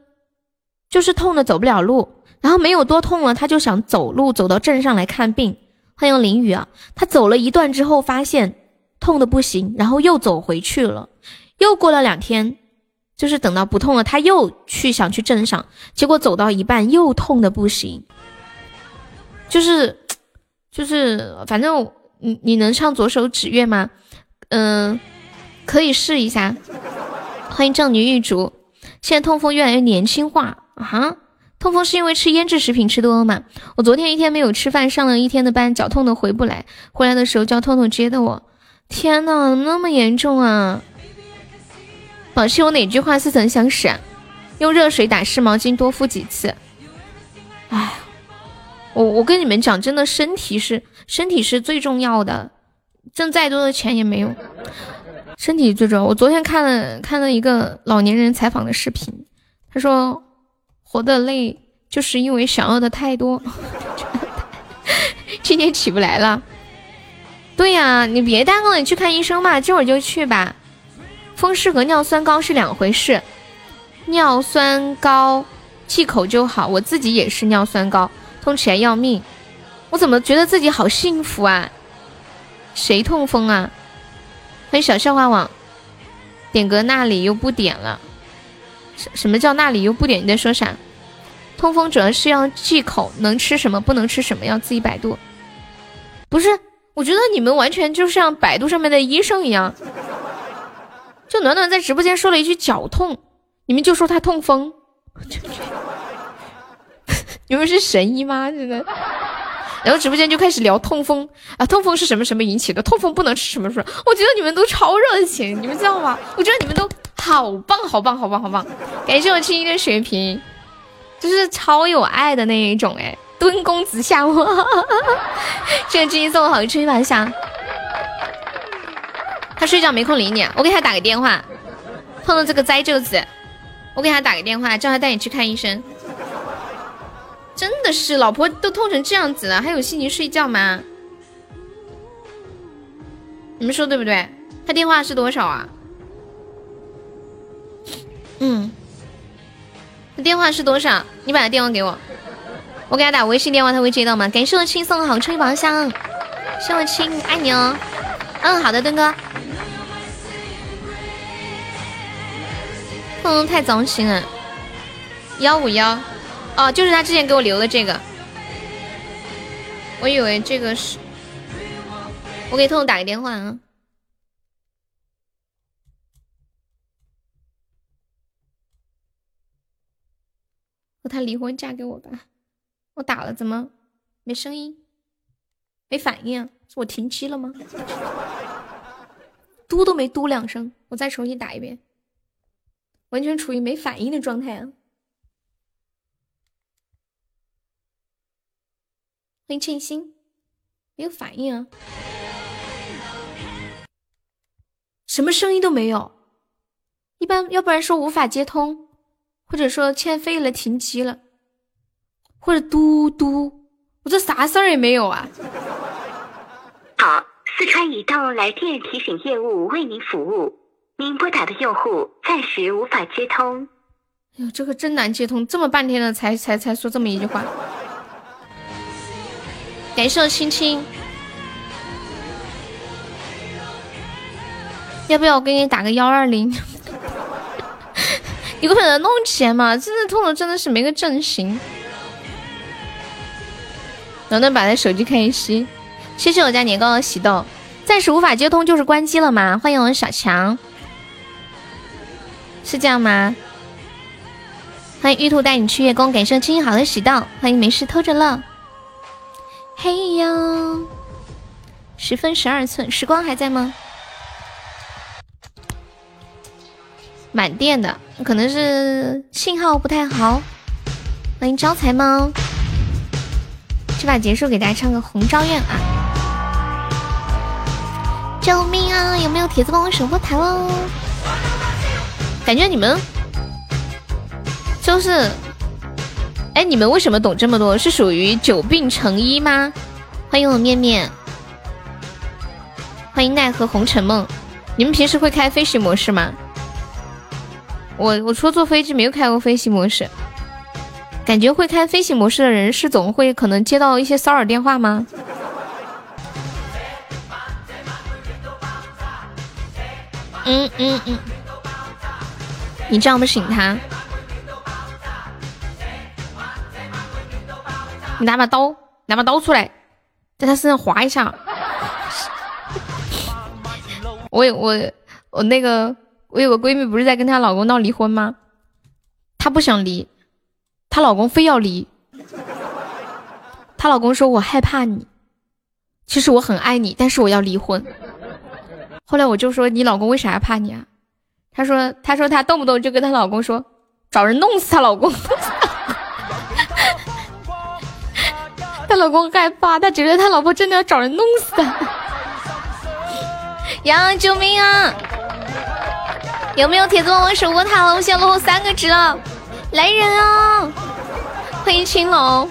就是痛的走不了路，然后没有多痛了，他就想走路走到镇上来看病。欢迎淋雨啊！他走了一段之后，发现痛的不行，然后又走回去了。又过了两天，就是等到不痛了，他又去想去镇上，结果走到一半又痛的不行。就是就是，反正你你能唱左手指月吗？嗯，可以试一下。欢迎正女玉竹。现在痛风越来越年轻化啊！痛风是因为吃腌制食品吃多了吗？我昨天一天没有吃饭，上了一天的班，脚痛的回不来。回来的时候叫痛痛接的我。天呐，那么严重啊！宝气，我哪句话似曾相识？用热水打湿毛巾，多敷几次。哎，我我跟你们讲，真的身体是身体是最重要的，挣再多的钱也没用。身体最重要。我昨天看了看了一个老年人采访的视频，他说活得累就是因为想要的太多。今天起不来了。对呀，你别耽误了，你去看医生吧，这会儿就去吧。风湿和尿酸高是两回事，尿酸高忌口就好。我自己也是尿酸高，痛起来要命。我怎么觉得自己好幸福啊？谁痛风啊？欢迎小笑话网，点歌那里又不点了。什什么叫那里又不点？你在说啥？痛风主要是要忌口，能吃什么不能吃什么要自己百度。不是，我觉得你们完全就像百度上面的医生一样。就暖暖在直播间说了一句脚痛，你们就说他痛风。你们是神医吗？真的。然后直播间就开始聊痛风啊，痛风是什么什么引起的？痛风不能吃什么什么？我觉得你们都超热情，你们知道吗？我觉得你们都好棒，好棒，好棒，好棒！感谢我青青的血瓶，就是超有爱的那一种哎，蹲公子下我，这个金送我好吹一下。他睡觉没空理你，我给他打个电话，碰到这个灾舅子，我给他打个电话，叫他带你去看医生。真的是，老婆都痛成这样子了，还有心情睡觉吗？你们说对不对？他电话是多少啊？嗯，他电话是多少？你把他电话给我，我给他打微信电话，他会接到吗？感谢我青送的好吹宝箱，谢我亲，爱你哦。嗯，好的，墩哥。嗯太脏心了，幺五幺。哦，就是他之前给我留的这个，我以为这个是，我给痛痛打个电话啊，和他离婚，嫁给我吧。我打了，怎么没声音，没反应？是我停机了吗？嘟都没嘟两声，我再重新打一遍，完全处于没反应的状态啊。欢迎庆心，没有反应啊，什么声音都没有。一般要不然说无法接通，或者说欠费了停机了，或者嘟嘟，我这啥事儿也没有啊。好，四川移动来电提醒业务为您服务，您拨打的用户暂时无法接通。哎呦，这个真难接通，这么半天了才才才说这么一句话。感谢我青青，要不要我给你打个幺二零？你不可能弄起来嘛！真的痛了，真的是没个正形。能不能把那手机开熄？谢谢我家年糕的喜豆，暂时无法接通，就是关机了吗？欢迎我小强，是这样吗？欢迎玉兔带你去月宫，感谢青青好的喜豆，欢迎没事偷着乐。嘿呀，十分十二寸，时光还在吗？满电的，可能是信号不太好。欢迎招财猫，这把结束，给大家唱个《红昭愿》啊！救命啊！有没有铁子帮我守波台喽？感觉你们就是。哎，你们为什么懂这么多？是属于久病成医吗？欢迎我面面，欢迎奈何红尘梦。你们平时会开飞行模式吗？我我除了坐飞机没有开过飞行模式。感觉会开飞行模式的人是总会可能接到一些骚扰电话吗？嗯嗯嗯，你这样不醒他。你拿把刀，拿把刀出来，在他身上划一下。我有我我那个，我有个闺蜜不是在跟她老公闹离婚吗？她不想离，她老公非要离。她老公说：“我害怕你，其实我很爱你，但是我要离婚。”后来我就说：“你老公为啥要怕你啊？”她说：“她说她动不动就跟她老公说找人弄死她老公。”她老公害怕，他觉得他老婆真的要找人弄死他。呀！救命啊！有没有铁子帮我守过塔了？我现在落后三个值了，来人啊！欢迎青龙，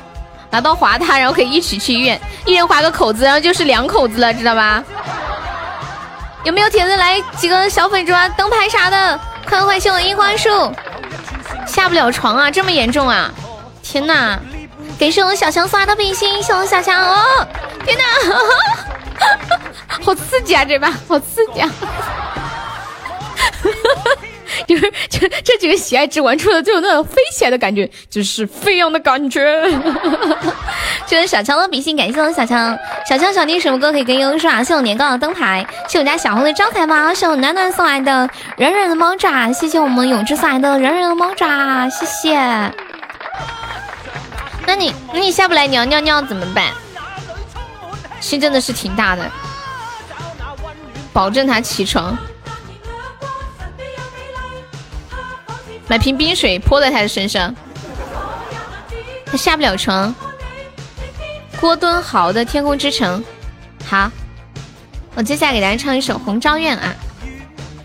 拿刀划他，然后可以一起去医院，一人划个口子，然后就是两口子了，知道吧？有没有铁子来几个小粉砖？灯牌啥的，快快谢我樱花树，下不了床啊？这么严重啊？天哪！感谢我小强刷的比心，谢我小强哦！天哪，好刺激啊！这把好刺激啊！就是这这几个喜爱值玩出的就有那种飞起来的感觉，就是飞扬的感觉。谢谢小强的比心，感谢我小强。小强想听什么歌可以跟悠悠说啊？谢我年糕的灯牌，谢我家小红的招财猫，谢我暖暖送来的软软的猫爪，谢谢我们永志送来的软软的猫爪，谢谢。那你那你下不来，你要尿尿怎么办？心真的是挺大的，保证他起床。买瓶冰水泼在他的身上，他下不了床。郭敦豪的《天空之城》，好，我接下来给大家唱一首《红昭愿》啊！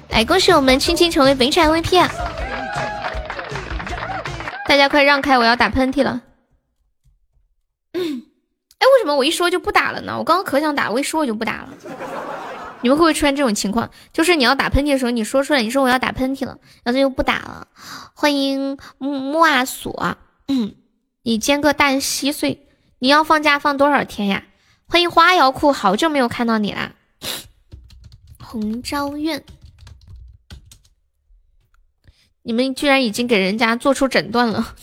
来，恭喜我们青青成为本场 MVP 啊！大家快让开，我要打喷嚏了。哎，为什么我一说就不打了呢？我刚刚可想打，我一说我就不打了。你们会不会出现这种情况？就是你要打喷嚏的时候，你说出来，你说我要打喷嚏了，然后就不打了。欢迎木木阿索，你煎个蛋稀碎，你要放假放多少天呀？欢迎花瑶裤，好久没有看到你啦。红昭愿，你们居然已经给人家做出诊断了。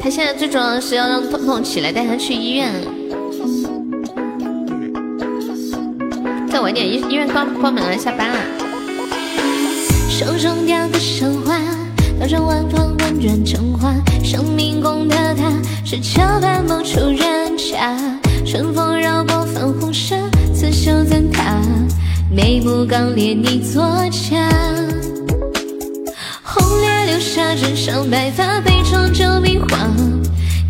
他现在最重要的是要让痛痛起来，带他去医院。再晚点，医医院关关门了，下班了。手中雕刻神话，刀上万方温转成花。生命宫的他，是桥畔某处人家。春风绕过粉红色刺绣灯塔，眉目刚烈，你作家。红莲流沙，枕上白发，杯中酒迷花。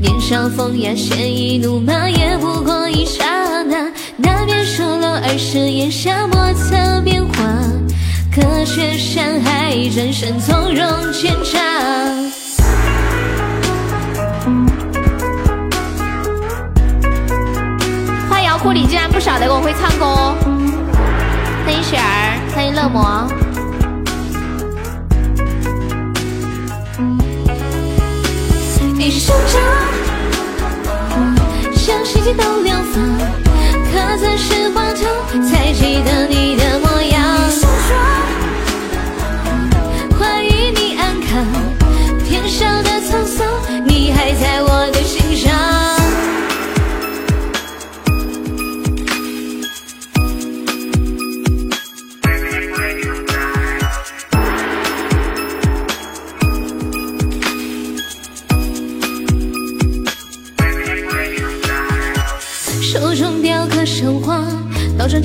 年少风雅，鲜衣怒马，也不过一刹那。那边数落儿时檐下莫测变化，可却山海转身从容奸诈。花瑶库里竟然不晓得我会唱歌，欢迎雪儿，欢迎乐魔。一生长，像世界都流放，可曾时光头，才记得你的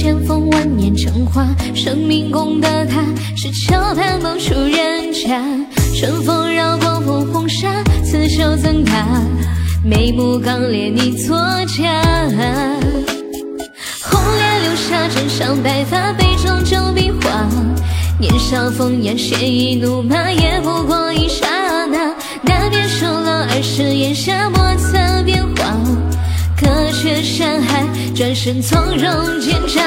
千锋万年成花。生命宫的塔，是桥畔某处人家。春风绕过粉红纱，刺绣赠他。眉目刚烈，你作家。红莲流沙，枕上白发，杯中酒比划。年少风雅，鲜衣怒马，也不过一刹那。那边数落儿时檐下莫测变化。隔却山海，转身从容奸诈。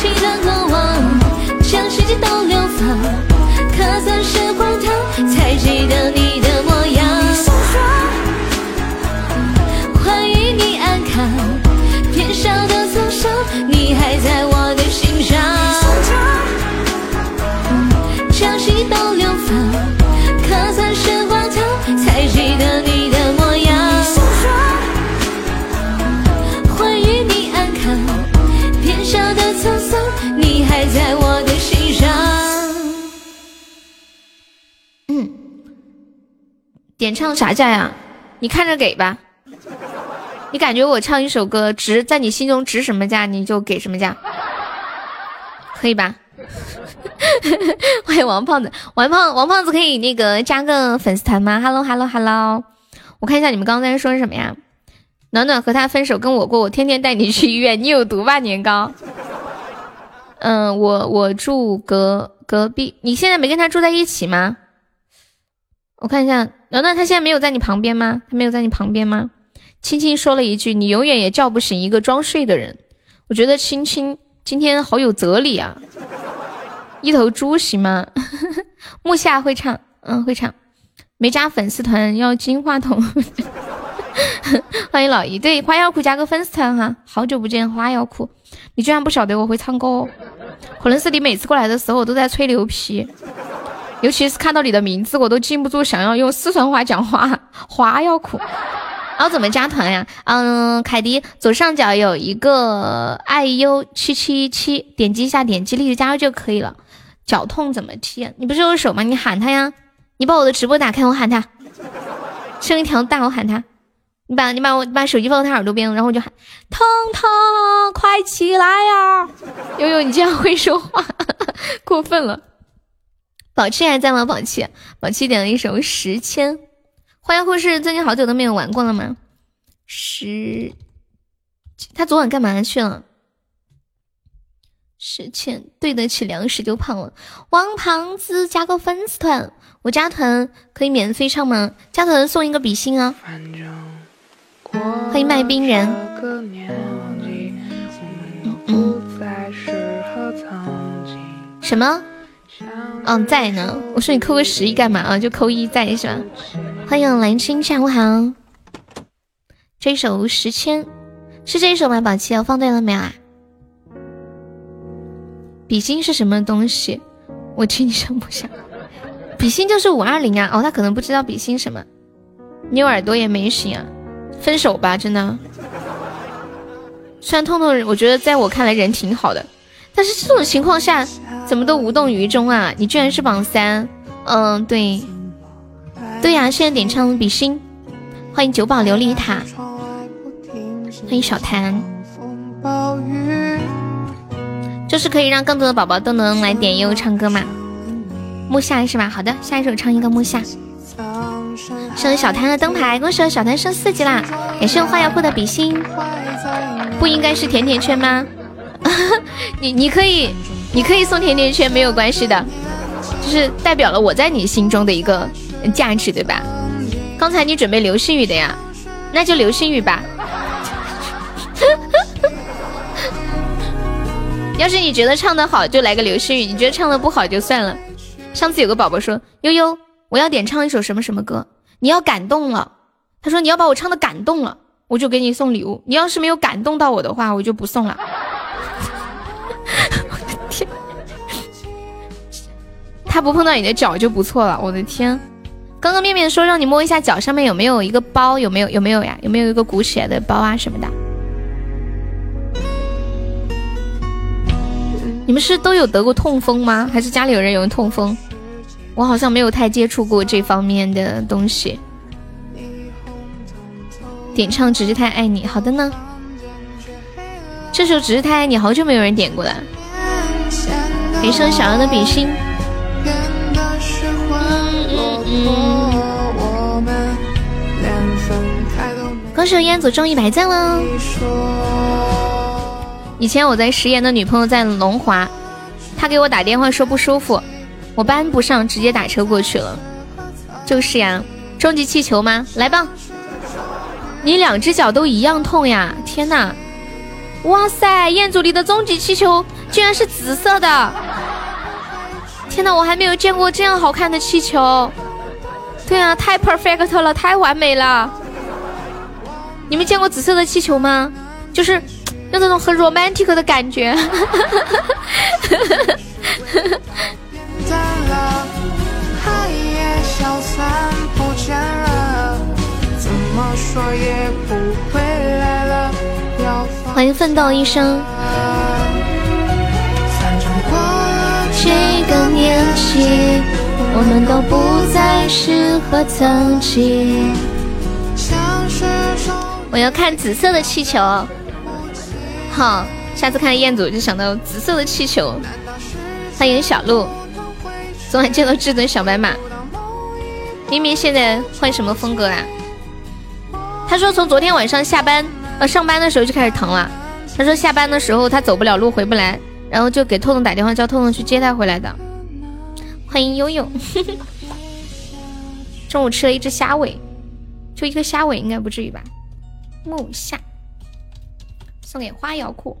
几段过往，将时间都流放。可算是荒唐，才记得你点唱啥价呀？你看着给吧。你感觉我唱一首歌值在你心中值什么价，你就给什么价，可以吧？欢迎王胖子，王胖王胖子可以那个加个粉丝团吗？Hello Hello Hello，我看一下你们刚刚在说什么呀？暖暖和他分手跟我过，我天天带你去医院，你有毒吧年糕？嗯，我我住隔隔壁，你现在没跟他住在一起吗？我看一下，暖暖他现在没有在你旁边吗？他没有在你旁边吗？青青说了一句：“你永远也叫不醒一个装睡的人。”我觉得青青今天好有哲理啊！一头猪行吗？木夏会唱，嗯，会唱。没加粉丝团要金话筒。欢迎老姨，对花药库加个粉丝团哈。好久不见，花药库，你居然不晓得我会唱歌？可能是你每次过来的时候都在吹牛皮，尤其是看到你的名字，我都禁不住想要用四川话讲话。花药库。然后怎么加团呀？嗯，凯迪左上角有一个 iu 七七七，点击一下，点击立即加入就可以了。脚痛怎么踢？你不是有手吗？你喊他呀！你把我的直播打开，我喊他。伸一条大，我喊他。你把你把我把手机放到他耳朵边，然后我就喊：彤彤，快起来呀！悠悠，你竟然会说话，过分了。宝气还在吗？宝气，宝气点了一首时迁。欢迎护士最近好久都没有玩过了吗？时，他昨晚干嘛去了？时迁对得起粮食就胖了。王胖子加个粉丝团，我加团可以免费唱吗？加团送一个比心啊！欢迎卖冰人。嗯。什么？嗯，在呢。我说你扣个十一干嘛啊？就扣一在是吧？欢迎蓝青，下午好。这一首时迁是这一首吗？宝气，我放对了没有啊？比心是什么东西？我听你上不下。比心就是五二零啊。哦，他可能不知道比心什么。你有耳朵也没行啊。分手吧，真的。虽然痛痛，我觉得在我看来人挺好的，但是这种情况下怎么都无动于衷啊？你居然是榜三。嗯，对。对呀，现在点唱比心，欢迎九宝琉璃塔，欢迎小谭，就是可以让更多的宝宝都能来点优唱歌嘛。木下是吧？好的，下一首唱一个木下。升小谭的灯牌，恭喜小谭升四级啦！感谢我花瑶铺的比心，不应该是甜甜圈吗？你你可以你可以送甜甜圈没有关系的，就是代表了我在你心中的一个。价值对吧？刚才你准备流星雨的呀，那就流星雨吧。要是你觉得唱的好，就来个流星雨；你觉得唱的不好就算了。上次有个宝宝说：“悠悠，我要点唱一首什么什么歌，你要感动了。”他说：“你要把我唱的感动了，我就给你送礼物。你要是没有感动到我的话，我就不送了。”他不碰到你的脚就不错了。我的天。刚刚面面说让你摸一下脚上面有没有一个包，有没有有没有呀？有没有一个鼓起来的包啊什么的？你们是都有得过痛风吗？还是家里有人有人痛风？我好像没有太接触过这方面的东西。点唱《只是太爱你》，好的呢。这首《只是太爱你》好久没有人点过了。给上小杨的比心。恭喜燕子中一百赞了！以前我在食盐的女朋友在龙华，她给我打电话说不舒服，我搬不上，直接打车过去了。就是呀，终极气球吗？来吧！你两只脚都一样痛呀！天哪！哇塞，彦祖你的终极气球居然是紫色的！天哪，我还没有见过这样好看的气球。对啊，太 perfect 了，太完美了。你们见过紫色的气球吗？就是有那种很 romantic 的感觉。欢迎奋斗一生。这个年纪。我们都不再适合曾经。我要看紫色的气球。好，下次看彦祖就想到紫色的气球。欢迎小鹿，昨晚见到至尊小白马。明明现在换什么风格啦？他说从昨天晚上下班呃上班的时候就开始疼了。他说下班的时候他走不了路回不来，然后就给透透打电话叫透透去接他回来的。欢迎悠悠。中午吃了一只虾尾，就一个虾尾应该不至于吧？木下送给花瑶裤。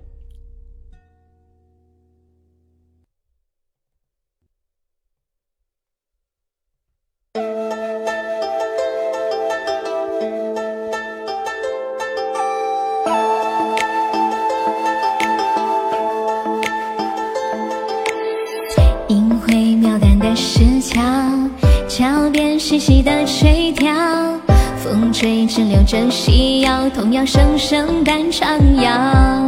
石桥，桥边细细的垂钓，风吹直流着细腰，童谣声声伴唱扬。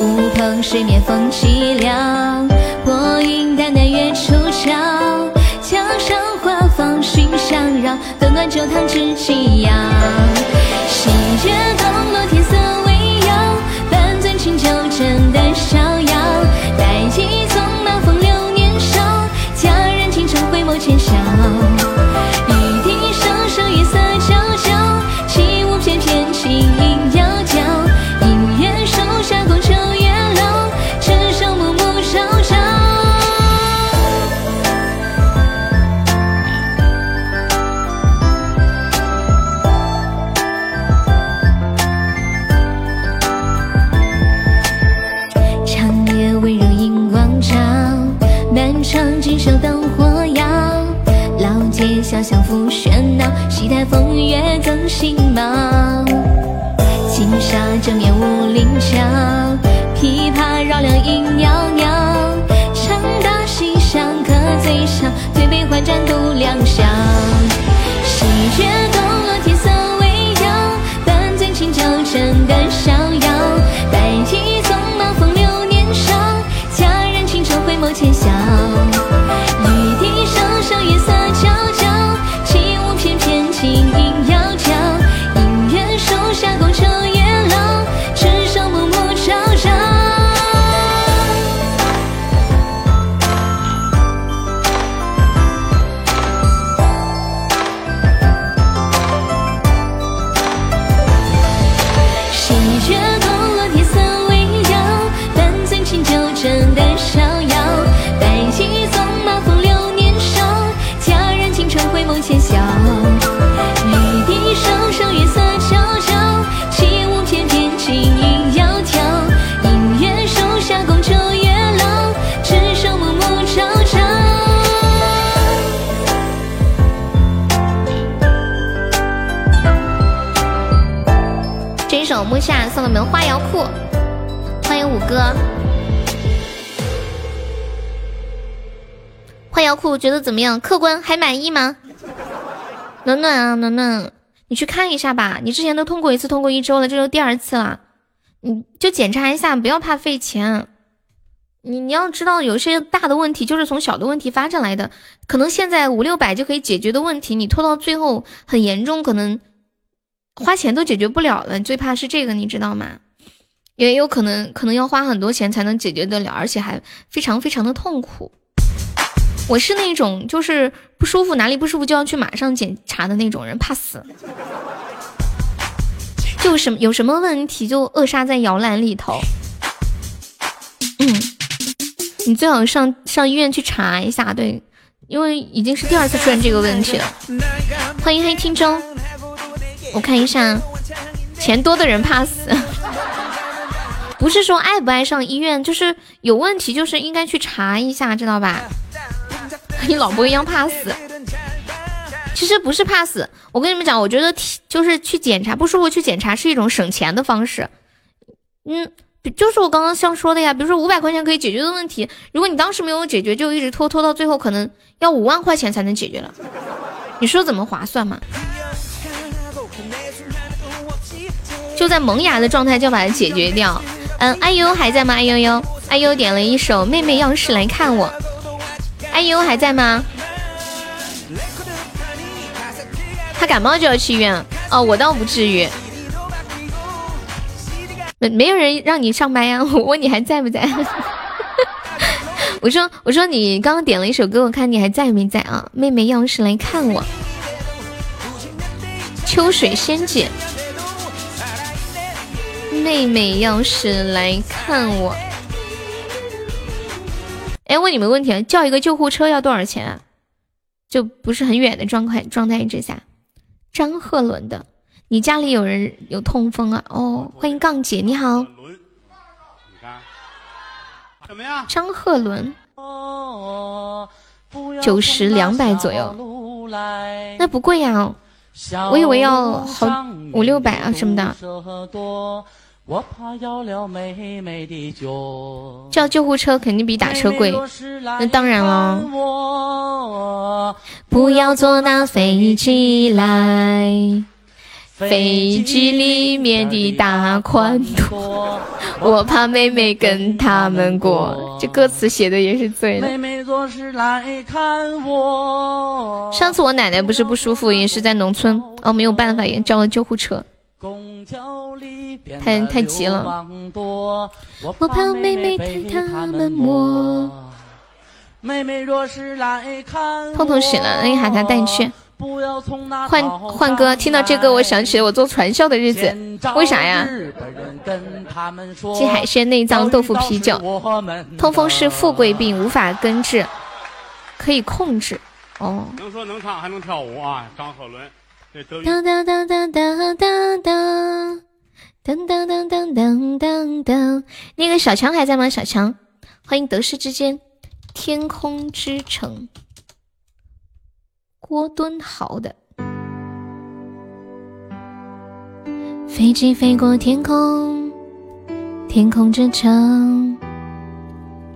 乌篷水面风凄凉，薄云淡淡月出鞘，桥上花放熏香绕，温暖酒烫知己阳。细月东落，小巷复喧闹，戏台风月更新貌。金沙正面五陵桥，琵琶绕梁音袅袅。唱大西厢客醉笑，推杯换盏度良宵。西月东落，天色微遥，半樽清酒斟得逍遥。白衣纵马风流年少，佳人倾城回眸浅笑。送给我们花瑶裤，欢迎五哥。花瑶裤觉得怎么样？客官还满意吗？暖暖啊，暖暖，你去看一下吧。你之前都通过一次，通过一周了，这是第二次了，你就检查一下，不要怕费钱。你你要知道，有些大的问题就是从小的问题发展来的，可能现在五六百就可以解决的问题，你拖到最后很严重，可能花钱都解决不了了。最怕是这个，你知道吗？也有可能可能要花很多钱才能解决得了，而且还非常非常的痛苦。我是那种就是不舒服哪里不舒服就要去马上检查的那种人，怕死。就什么有什么问题就扼杀在摇篮里头。嗯，你最好上上医院去查一下，对，因为已经是第二次出现这个问题了。欢迎黑听众，我看一下，钱多的人怕死，不是说爱不爱上医院，就是有问题，就是应该去查一下，知道吧？和你老婆一样怕死。其实不是怕死，我跟你们讲，我觉得就是去检查不舒服去检查是一种省钱的方式。嗯，就是我刚刚想说的呀，比如说五百块钱可以解决的问题，如果你当时没有解决，就一直拖拖到最后，可能要五万块钱才能解决了。你说怎么划算嘛？就在萌芽的状态就要把它解决掉。嗯，哎呦还在吗？哎呦呦，哎呦点了一首《妹妹要是来看我》。哎呦还在吗？他感冒就要去医院哦，我倒不至于。没没有人让你上麦呀？我问你还在不在？我说我说你刚刚点了一首歌，我看你还在没在啊？妹妹要是来看我，秋水仙姐。妹妹要是来看我，哎，问你们问题啊，叫一个救护车要多少钱啊？就不是很远的状态状态之下，张鹤伦的，你家里有人有痛风啊？哦，欢迎杠姐，你好。什么呀？张鹤伦，九十两百左右，那不贵呀，我以为要好五六百啊什么的。叫救护车肯定比打车贵，那当然了。不要坐那飞机来。飞机里面的大款多，我怕妹妹跟他们过。这歌词写的也是醉了。上次我奶奶不是不舒服，也是在农村，哦，没有办法，也叫了救护车。太太急了。我怕妹妹跟他们摸。妹妹若是来看。痛痛醒了，那你喊他带你去。换换歌，听到这歌，我想起了我做传销的日子。为啥呀？鸡海鲜、内脏、豆腐、啤酒。痛风是富贵病，无法根治，可以控制。哦。能说能唱还能跳舞啊！张鹤伦。当当当当当当当当当当当当当。那个小强还在吗？小强，欢迎得失之间，天空之城。郭敦豪的飞机飞过天空，天空之城，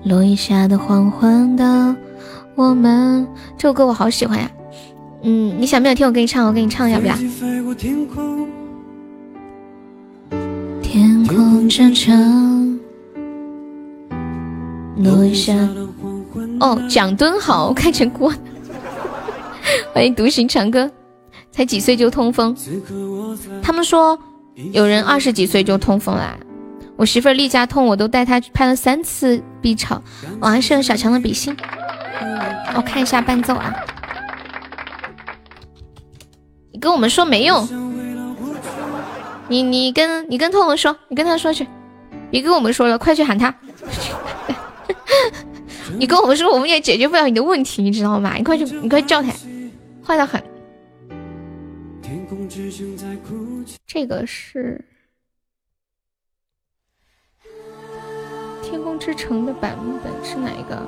落雨下的黄昏的我们。这首歌我好喜欢呀，嗯，你想不想听我给你唱？我给你唱，要不要？天空天空之城，落下。哦，蒋敦豪，看成郭。欢迎独行长歌，才几岁就通风？他们说有人二十几岁就通风啦。我媳妇儿例假痛，我都带她拍了三次 B 超。我还是小强的比心，我看一下伴奏啊。你跟我们说没用，你你跟你跟痛痛说，你跟他说去，别跟我们说了，快去喊他。你跟我们说，我们也解决不了你的问题，你知道吗？你快去，你快叫他。坏的很。这个是《天空之城》的版本是哪一个？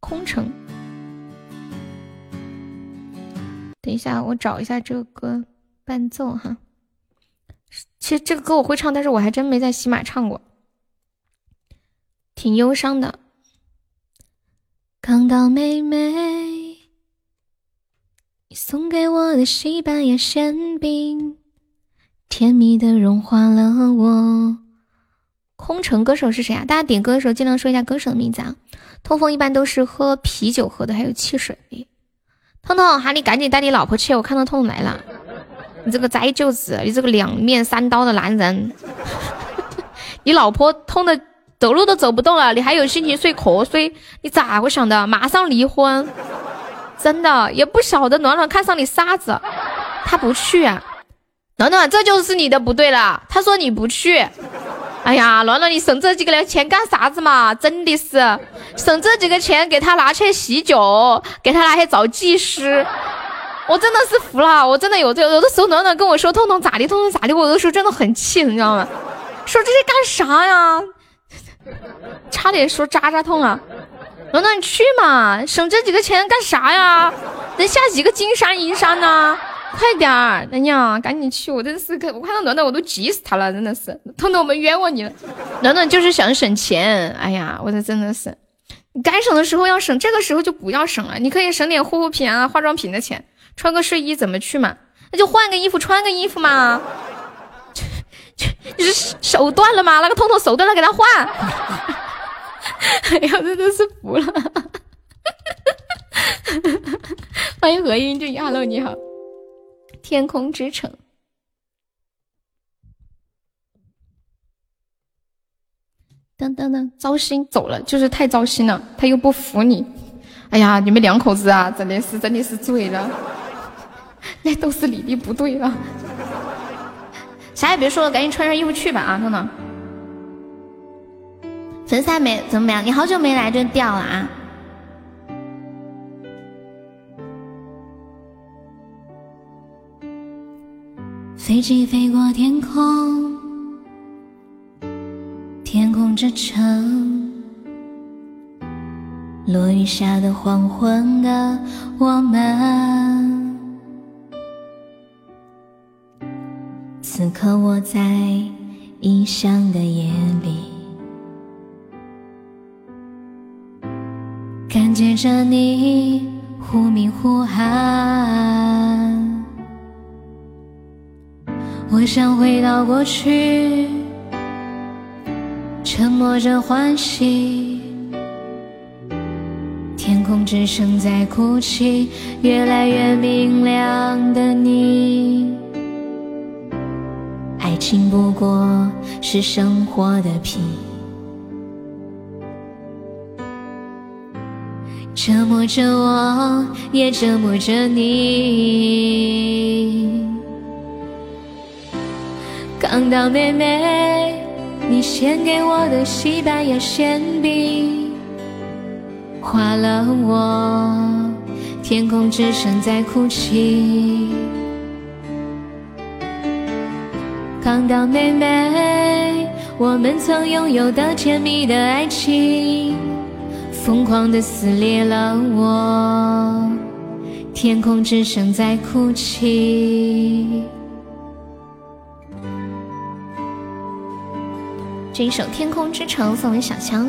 空城。等一下，我找一下这个歌伴奏哈。其实这个歌我会唱，但是我还真没在喜马唱过，挺忧伤的。刚到妹妹，你送给我的西班牙馅饼，甜蜜的融化了我。空城歌手是谁啊？大家点歌的时候尽量说一下歌手的名字啊。痛风一般都是喝啤酒喝的，还有汽水。痛痛，喊你赶紧带你老婆去，我看到痛痛来了。你这个栽舅子，你这个两面三刀的男人，你老婆痛的。走路都走不动了，你还有心情睡瞌睡？你咋会想的？马上离婚，真的也不晓得暖暖看上你啥子，他不去啊，暖暖这就是你的不对了。他说你不去，哎呀，暖暖你省这几个钱干啥子嘛？真的是省这几个钱给他拿去洗脚，给他拿去找技师，我真的是服了。我真的有这有的时候暖暖跟我说痛痛咋的，痛痛咋的，我有的时候真的很气，你知道吗？说这些干啥呀？差点说渣渣痛啊，暖暖你去嘛，省这几个钱干啥呀？能下几个金山银山呢？快点儿，哎呀，赶紧去！我真是我看到暖暖我都急死他了，真的是，痛痛我们冤枉你了。暖暖就是想省钱，哎呀，我这真的是，你该省的时候要省，这个时候就不要省了。你可以省点护肤品啊、化妆品的钱，穿个睡衣怎么去嘛？那就换个衣服穿个衣服嘛。你是手断了吗？那个通通手断了，给他换。哎呀，真的是服了。欢迎何英俊，Hello，你好。天空之城。噔噔噔，糟心走了，就是太糟心了，他又不服你。哎呀，你们两口子啊，真的是真的是醉了。那都是你的不对了。啥也别说了，赶紧穿上衣服去吧啊，彤彤。粉丝还没怎么样？你好久没来就掉了啊。飞机飞过天空，天空之城，落雨下的黄昏的我们。此刻我在异乡的夜里，感觉着你忽明忽暗。我想回到过去，沉默着欢喜。天空只剩在哭泣，越来越明亮的你。爱情不过是生活的皮，折磨着我，也折磨着你。刚到妹妹，你献给我的西班牙馅饼，花了我，天空只剩在哭泣。刚到妹妹，我们曾拥有的甜蜜的爱情，疯狂的撕裂了我，天空之城在哭泣。这一首《天空之城》送给小强。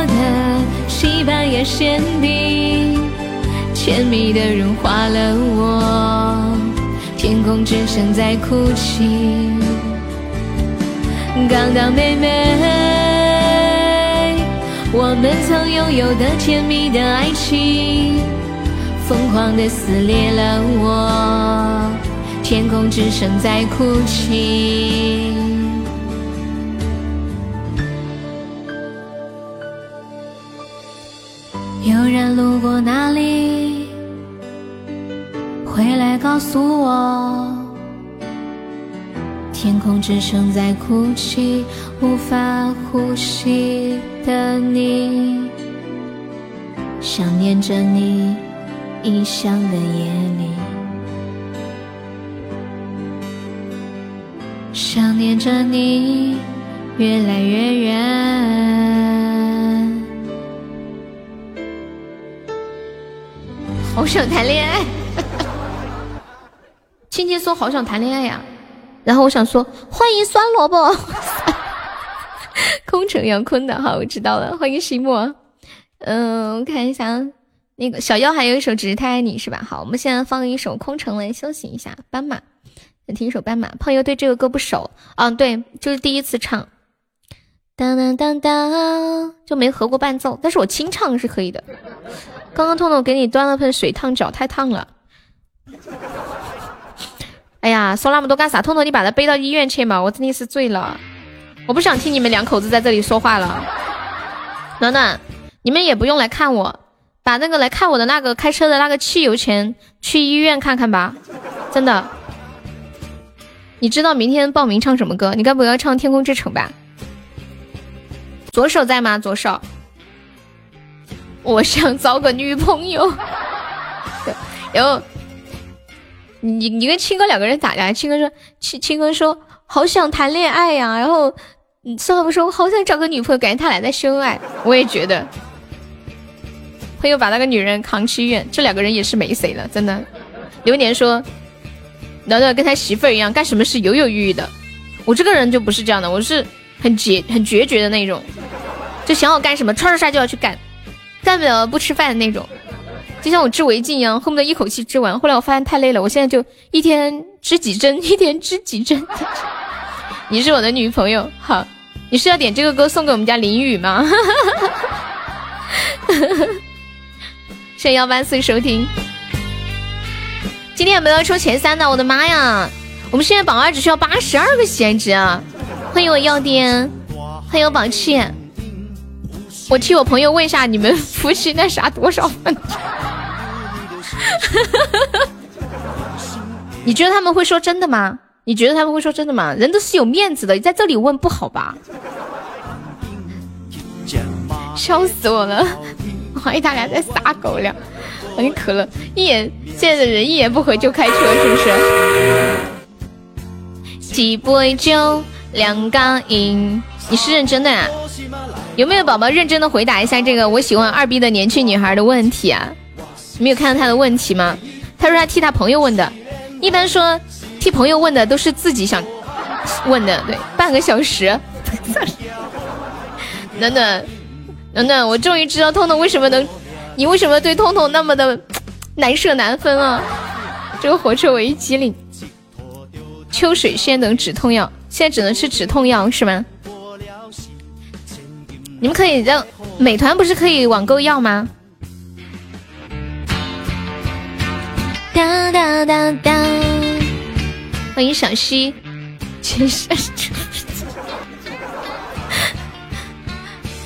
的西班牙馅饼，甜蜜的融化了我，天空只剩在哭泣。刚到妹妹，我们曾拥有的甜蜜的爱情，疯狂的撕裂了我，天空只剩在哭泣。有人路过那里，回来告诉我，天空只剩在哭泣，无法呼吸的你，想念着你异乡的夜里，想念着你越来越远。好想谈恋爱，青青说好想谈恋爱呀，然后我想说欢迎酸萝卜，空城杨坤的好，我知道了，欢迎西莫，嗯，我看一下那个小妖还有一首只是太爱你是吧？好，我们现在放一首空城来休息一下，斑马，想听一首斑马。胖友对这个歌不熟，嗯，对，就是第一次唱，当当当当，就没合过伴奏，但是我清唱是可以的。刚刚痛痛给你端了盆水烫脚，太烫了。哎呀，说那么多干啥？痛痛，你把他背到医院去嘛！我真的是醉了，我不想听你们两口子在这里说话了。暖暖，你们也不用来看我，把那个来看我的那个开车的那个汽油钱去医院看看吧，真的。你知道明天报名唱什么歌？你该不会要唱《天空之城》吧？左手在吗？左手。我想找个女朋友。然后，你你跟青哥两个人打架，青哥说青青哥说好想谈恋爱呀，然后少不说我好想找个女朋友，感觉他俩在秀恩爱。我也觉得。朋友把那个女人扛去医院，这两个人也是没谁了，真的。流年说，暖暖跟他媳妇儿一样，干什么事犹犹豫豫的。我这个人就不是这样的，我是很决很决绝的那种，就想好干什么，唰唰唰就要去干，干不了不吃饭的那种。就像我织围巾一样，恨不得一口气织完。后来我发现太累了，我现在就一天织几针，一天织几针。你是我的女朋友，好，你是要点这个歌送给我们家林雨吗？谢谢幺八四收听，今天有没有抽前三的？我的妈呀！我们现在榜二只需要八十二个颜值啊！欢迎我药店，欢迎我宝气。我替我朋友问一下，你们夫妻那啥多少分？你觉得他们会说真的吗？你觉得他们会说真的吗？人都是有面子的，你在这里问不好吧？笑死我了！怀疑他俩在撒狗粮，欢迎可乐，一眼现在的人一言不合就开车，是不是？几杯酒，两杆烟，你是认真的啊？有没有宝宝认真的回答一下这个我喜欢二逼的年轻女孩的问题啊？没有看到他的问题吗？他说他替他朋友问的，一般说替朋友问的都是自己想问的，对，半个小时，暖暖。暖暖，我终于知道通通为什么能，你为什么对通通那么的 难舍难分啊？这个火车我一机灵。秋水仙等止痛药，现在只能吃止痛药是吗？你们可以让美团不是可以网购药吗？哒哒哒哒，欢迎小溪，其实。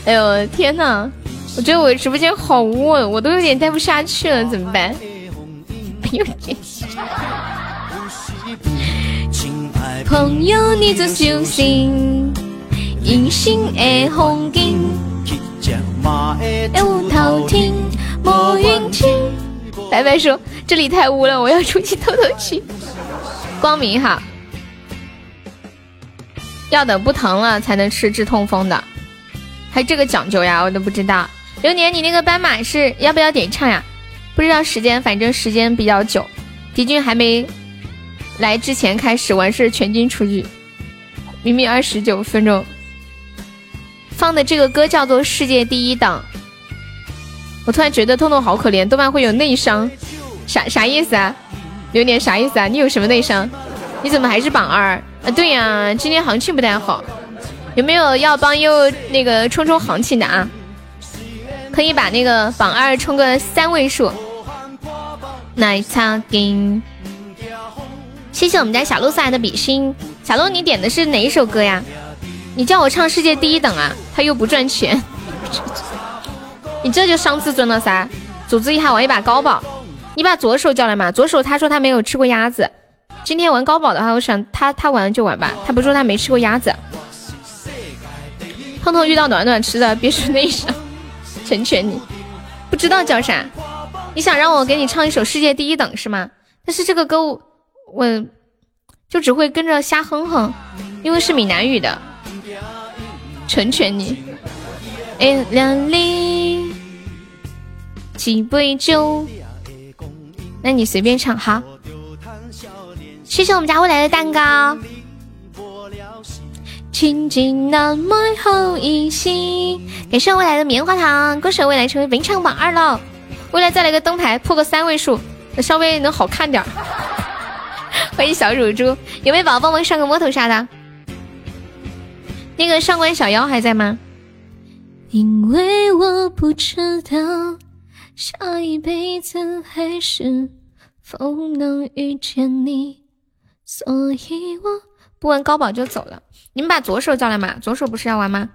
哎呦天哪！我觉得我直播间好窝，我都有点待不下去了，怎么办？有点。朋友，你做小心，隐形的风景，一无头听，莫云听。白白说：“这里太污了，我要出去透透气。”光明哈，要等不疼了才能吃治痛风的。还这个讲究呀，我都不知道。流年，你那个斑马是要不要点唱呀？不知道时间，反正时间比较久。敌军还没来之前开始，完事全军出去。明明二十九分钟，放的这个歌叫做《世界第一档》。我突然觉得痛痛好可怜，多半会有内伤。啥啥意思啊？榴莲啥意思啊？你有什么内伤？你怎么还是榜二？啊，对呀，今天行情不太好。有没有要帮又那个冲冲行情的啊？可以把那个榜二冲个三位数。奶茶给，谢谢我们家小鹿送来的比心。小鹿，你点的是哪一首歌呀？你叫我唱世界第一等啊？他又不赚钱，你这就伤自尊了噻。组织一下玩一把高宝，你把左手叫来嘛。左手他说他没有吃过鸭子，今天玩高宝的话，我想他他玩就玩吧。他不说他没吃过鸭子。碰碰遇到暖暖吃的，别说那啥，成全你。不知道叫啥？你想让我给你唱一首世界第一等是吗？但是这个歌我就只会跟着瞎哼哼，因为是闽南语的。成全你。哎，两里几杯酒，那你随便唱哈。谢谢我们家未来的蛋糕。情景那么好一些，感谢未来的棉花糖，恭喜未来成为本场榜二了。未来再来个灯牌，破个三位数，稍微能好看点。欢迎小乳猪，有没有宝宝帮忙上个摸头杀的？那个上官小妖还在吗？因为我不知道下一辈子还是否能遇见你，所以我不玩高宝就走了。你们把左手叫来嘛？左手不是要玩吗？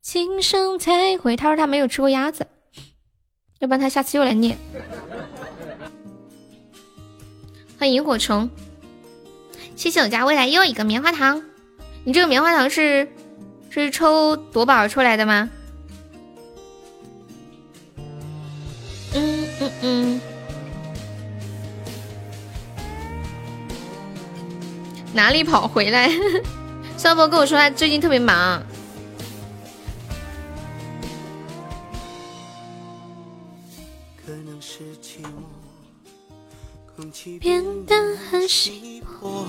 今生才会。他说他没有吃过鸭子。要不然他下次又来念。欢迎萤火虫，谢谢我家未来又一个棉花糖。你这个棉花糖是是抽夺宝出来的吗？嗯嗯嗯。哪里跑回来？肖博跟我说他最近特别忙。变得很稀薄。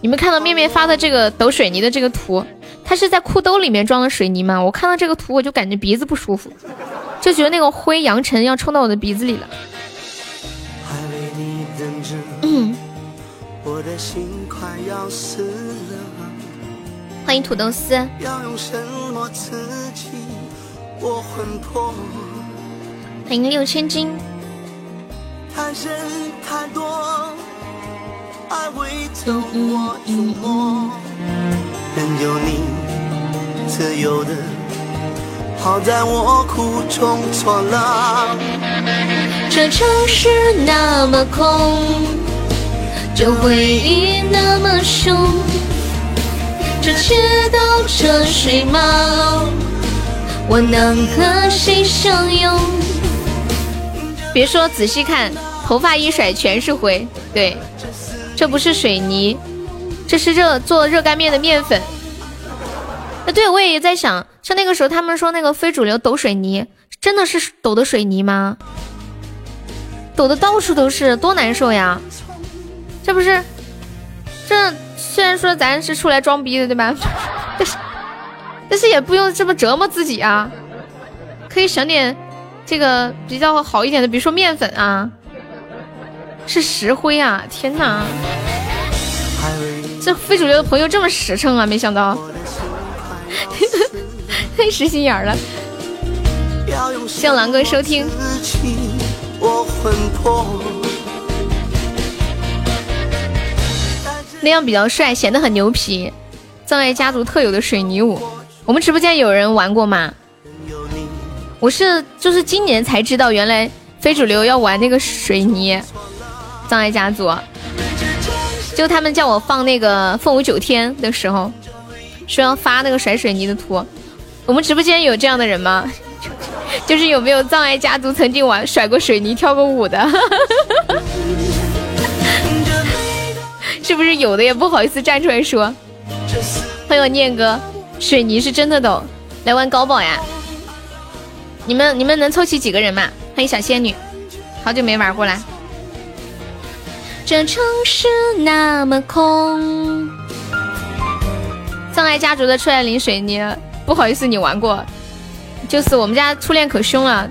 你们看到面面发的这个抖水泥的这个图，他是在裤兜里面装的水泥吗？我看到这个图我就感觉鼻子不舒服，就觉得那个灰扬尘要冲到我的鼻子里了。嗯。欢迎土豆丝。欢迎六千金。这城市那么空，这回忆那么凶，这街道车水马龙，我能和谁相拥？别说，仔细看，头发一甩全是灰。对，这不是水泥，这是热做热干面的面粉。啊，对，我也在想，像那个时候他们说那个非主流抖水泥，真的是抖的水泥吗？抖的到处都是，多难受呀！这不是，这虽然说咱是出来装逼的，对吧？但是，但是也不用这么折磨自己啊，可以省点。这个比较好一点的，比如说面粉啊，是石灰啊！天哪，这非主流的朋友这么实诚啊！没想到，太实心眼了。谢狼哥收听。那样比较帅，显得很牛皮。葬爱家族特有的水泥舞，我们直播间有人玩过吗？我是就是今年才知道，原来非主流要玩那个水泥，障碍家族，就他们叫我放那个凤舞九天的时候，说要发那个甩水泥的图。我们直播间有这样的人吗？就是有没有障碍家族曾经玩甩过水泥、跳过舞的？是不是有的也不好意思站出来说？欢迎我念哥，水泥是真的抖，来玩高宝呀！你们你们能凑齐几个人嘛？欢迎小仙女，好久没玩过了。这城市那么空，葬爱家族的出来淋水泥，不好意思，你玩过？就是我们家初恋可凶了，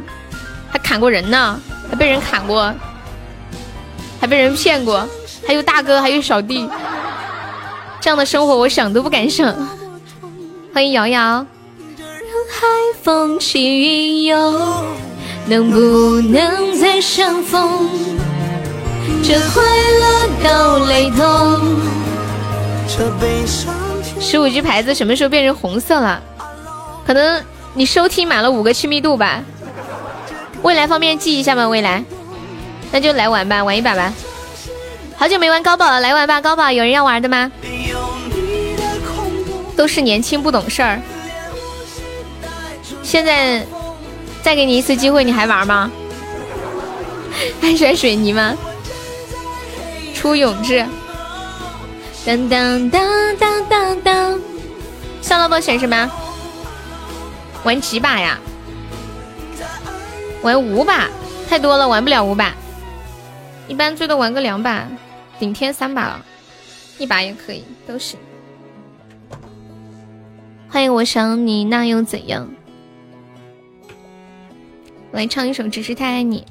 还砍过人呢，还被人砍过，还被人骗过，还有大哥，还有小弟，这样的生活我想都不敢想。欢迎瑶瑶。海风起云涌，能不能再相逢？这快乐到雷同。十五 G 牌子什么时候变成红色了？可能你收听满了五个亲密度吧。未来方便记一下吗？未来，那就来玩吧，玩一把吧。好久没玩高宝了，来玩吧，高宝有人要玩的吗？都是年轻不懂事儿。现在再给你一次机会，你还玩吗？还选水泥吗？出永志，当当当当当当，小老板选什么？玩几把呀？玩五把，太多了，玩不了五把。一般最多玩个两把，顶天三把了，一把也可以，都行。欢迎我想你，那又怎样？来唱一首《只是太爱你》，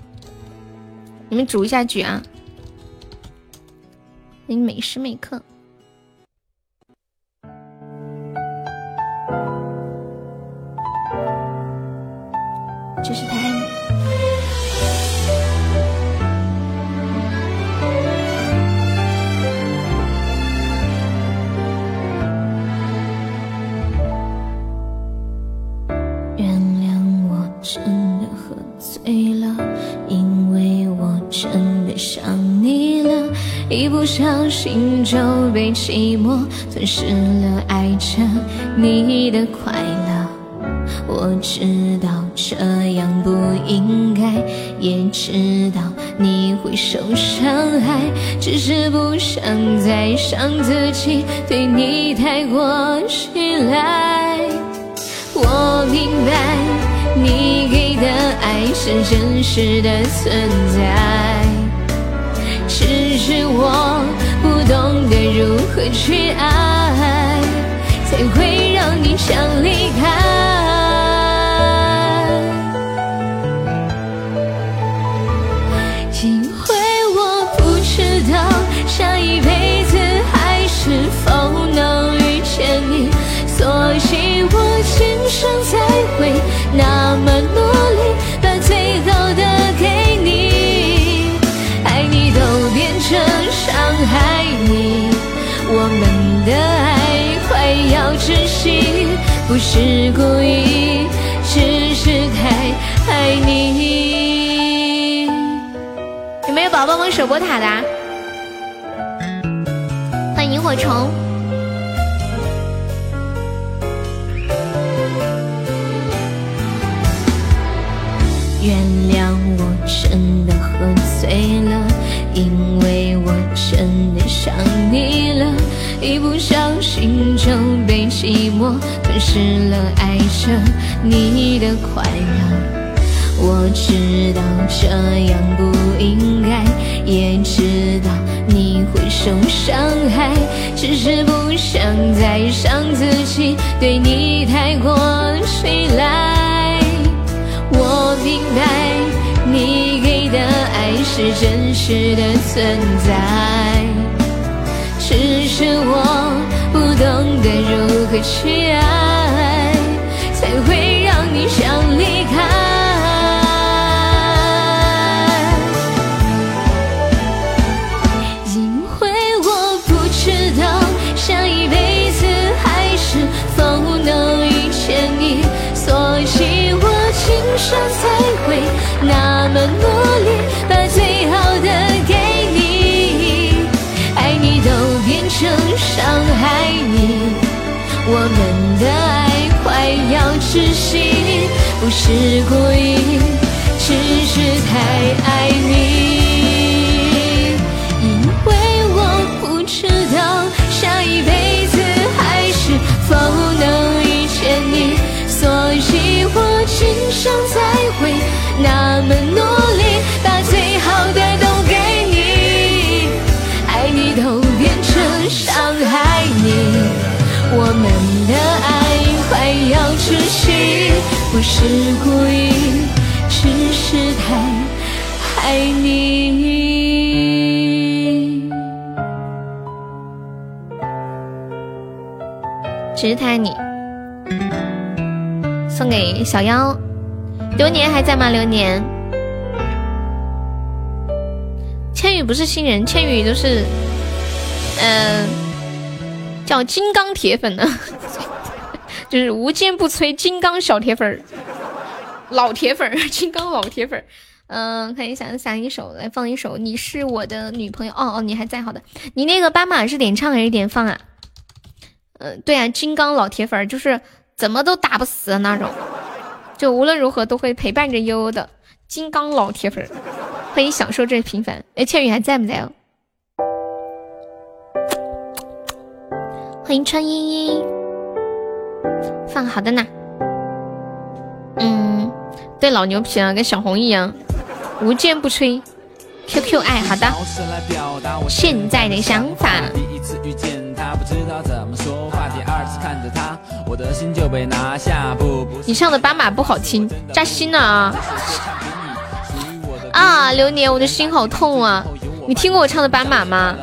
你们组一下局啊！每时每刻，只是太爱你。真的喝醉了，因为我真的想你了，一不小心就被寂寞吞噬了，爱着你的快乐。我知道这样不应该，也知道你会受伤害，只是不想再伤自己，对你太过依赖。我明白你给的爱是真实的存在，是我不懂得如何去爱，才会让你想离开。不是故意，只是太爱你。有没有宝宝们守过塔的？欢迎萤火虫。原谅我真的喝醉了，因为我真的想你了，一不小心就被寂寞吞噬了，爱着你的快乐。我知道这样不应该，也知道你会受伤害，只是不想再伤自己，对你太过依赖。我明白你给的爱是真实的存在，只是我懂得如何去爱，才会让你想离开。因为我不知道下一辈子还是否能遇见你，所以我今生才会那么努不是故意，只是太息，不是故意，只是太爱你。只是太爱你。送给小妖，流年还在吗？流年，千羽不是新人，千羽都是，嗯、叫金刚铁粉呢，就是无坚不摧金刚小铁粉儿，老铁粉儿，金刚老铁粉儿。嗯，看一下，想一首来放一首《你是我的女朋友》。哦哦，你还在，好的。你那个斑马是点唱还是点放啊？嗯，对啊，金刚老铁粉儿就是怎么都打不死的那种，就无论如何都会陪伴着悠悠的金刚老铁粉儿。欢迎享受这平凡。哎，倩雨还在不在哦？欢迎川依依，放好的呢。嗯，对，老牛皮啊，跟小红一样，无坚不摧。QQ 爱，好的。现在的想法。第一次遇见他，不知道怎么说话。第二次看着他，我的心就被拿下。不，不你唱的斑马不好听，扎心了啊！啊，流年，我的心好痛啊！你听过我唱的斑马吗？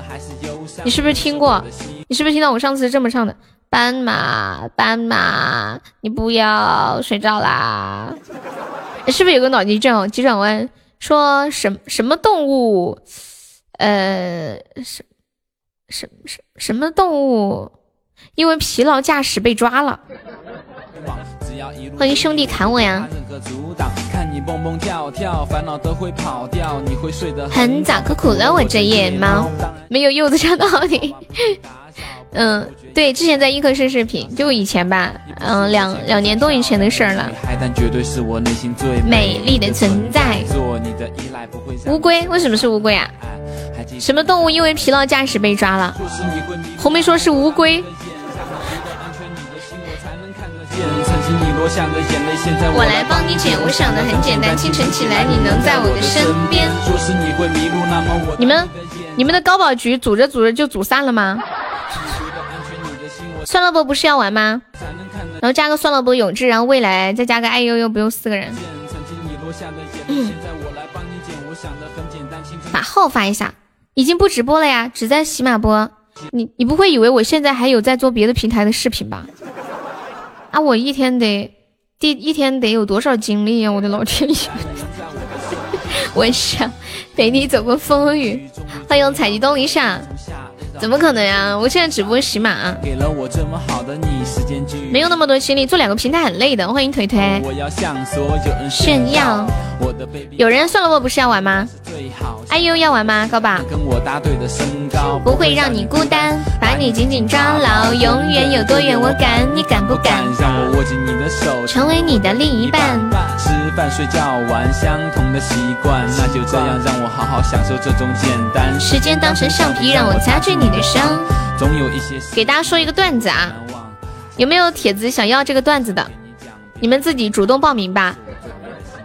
你是不是听过？你是不是听到我上次这么唱的？斑马，斑马，你不要睡着啦！是不是有个脑筋急转急转弯？说什什么动物？呃，什什什什么动物？因为疲劳驾驶被抓了。欢迎兄弟砍我呀！很早可苦了我这夜猫，没有柚子唱的好听。嗯，对，之前在一科室视频，就以前吧，嗯，两两年多以前的事儿了。美丽的存在。乌龟为什么是乌龟啊？什么动物因为疲劳驾驶被抓了？红梅说是乌龟。我来帮你捡，我想的很简单，清晨起来你能在我的身边。你们你们的高保局组着组着就组散了吗？酸萝卜不是要玩吗？然后加个酸萝卜永志，然后未来再加个爱悠悠，不用四个人。把号发一下，已经不直播了呀，只在喜马播。你你不会以为我现在还有在做别的平台的视频吧？啊，我一天得第一天得有多少精力呀？我的老天爷！我想陪你走过风雨。欢迎采集东篱下。怎么可能呀！我现在直播喜马，没有那么多精力做两个平台很累的。欢迎腿腿，炫耀。有人算了我不是要玩吗？哎呦要玩吗？高宝，不会让你孤单，把你紧紧抓牢，永远有多远我敢，你敢不敢？成为你的另一半。吃饭睡觉玩相同的习惯，那就这样让我好好享受这种简单。时间当成橡皮，让我擦去你的伤。总有一些。给大家说一个段子啊，有没有帖子想要这个段子的？你们自己主动报名吧，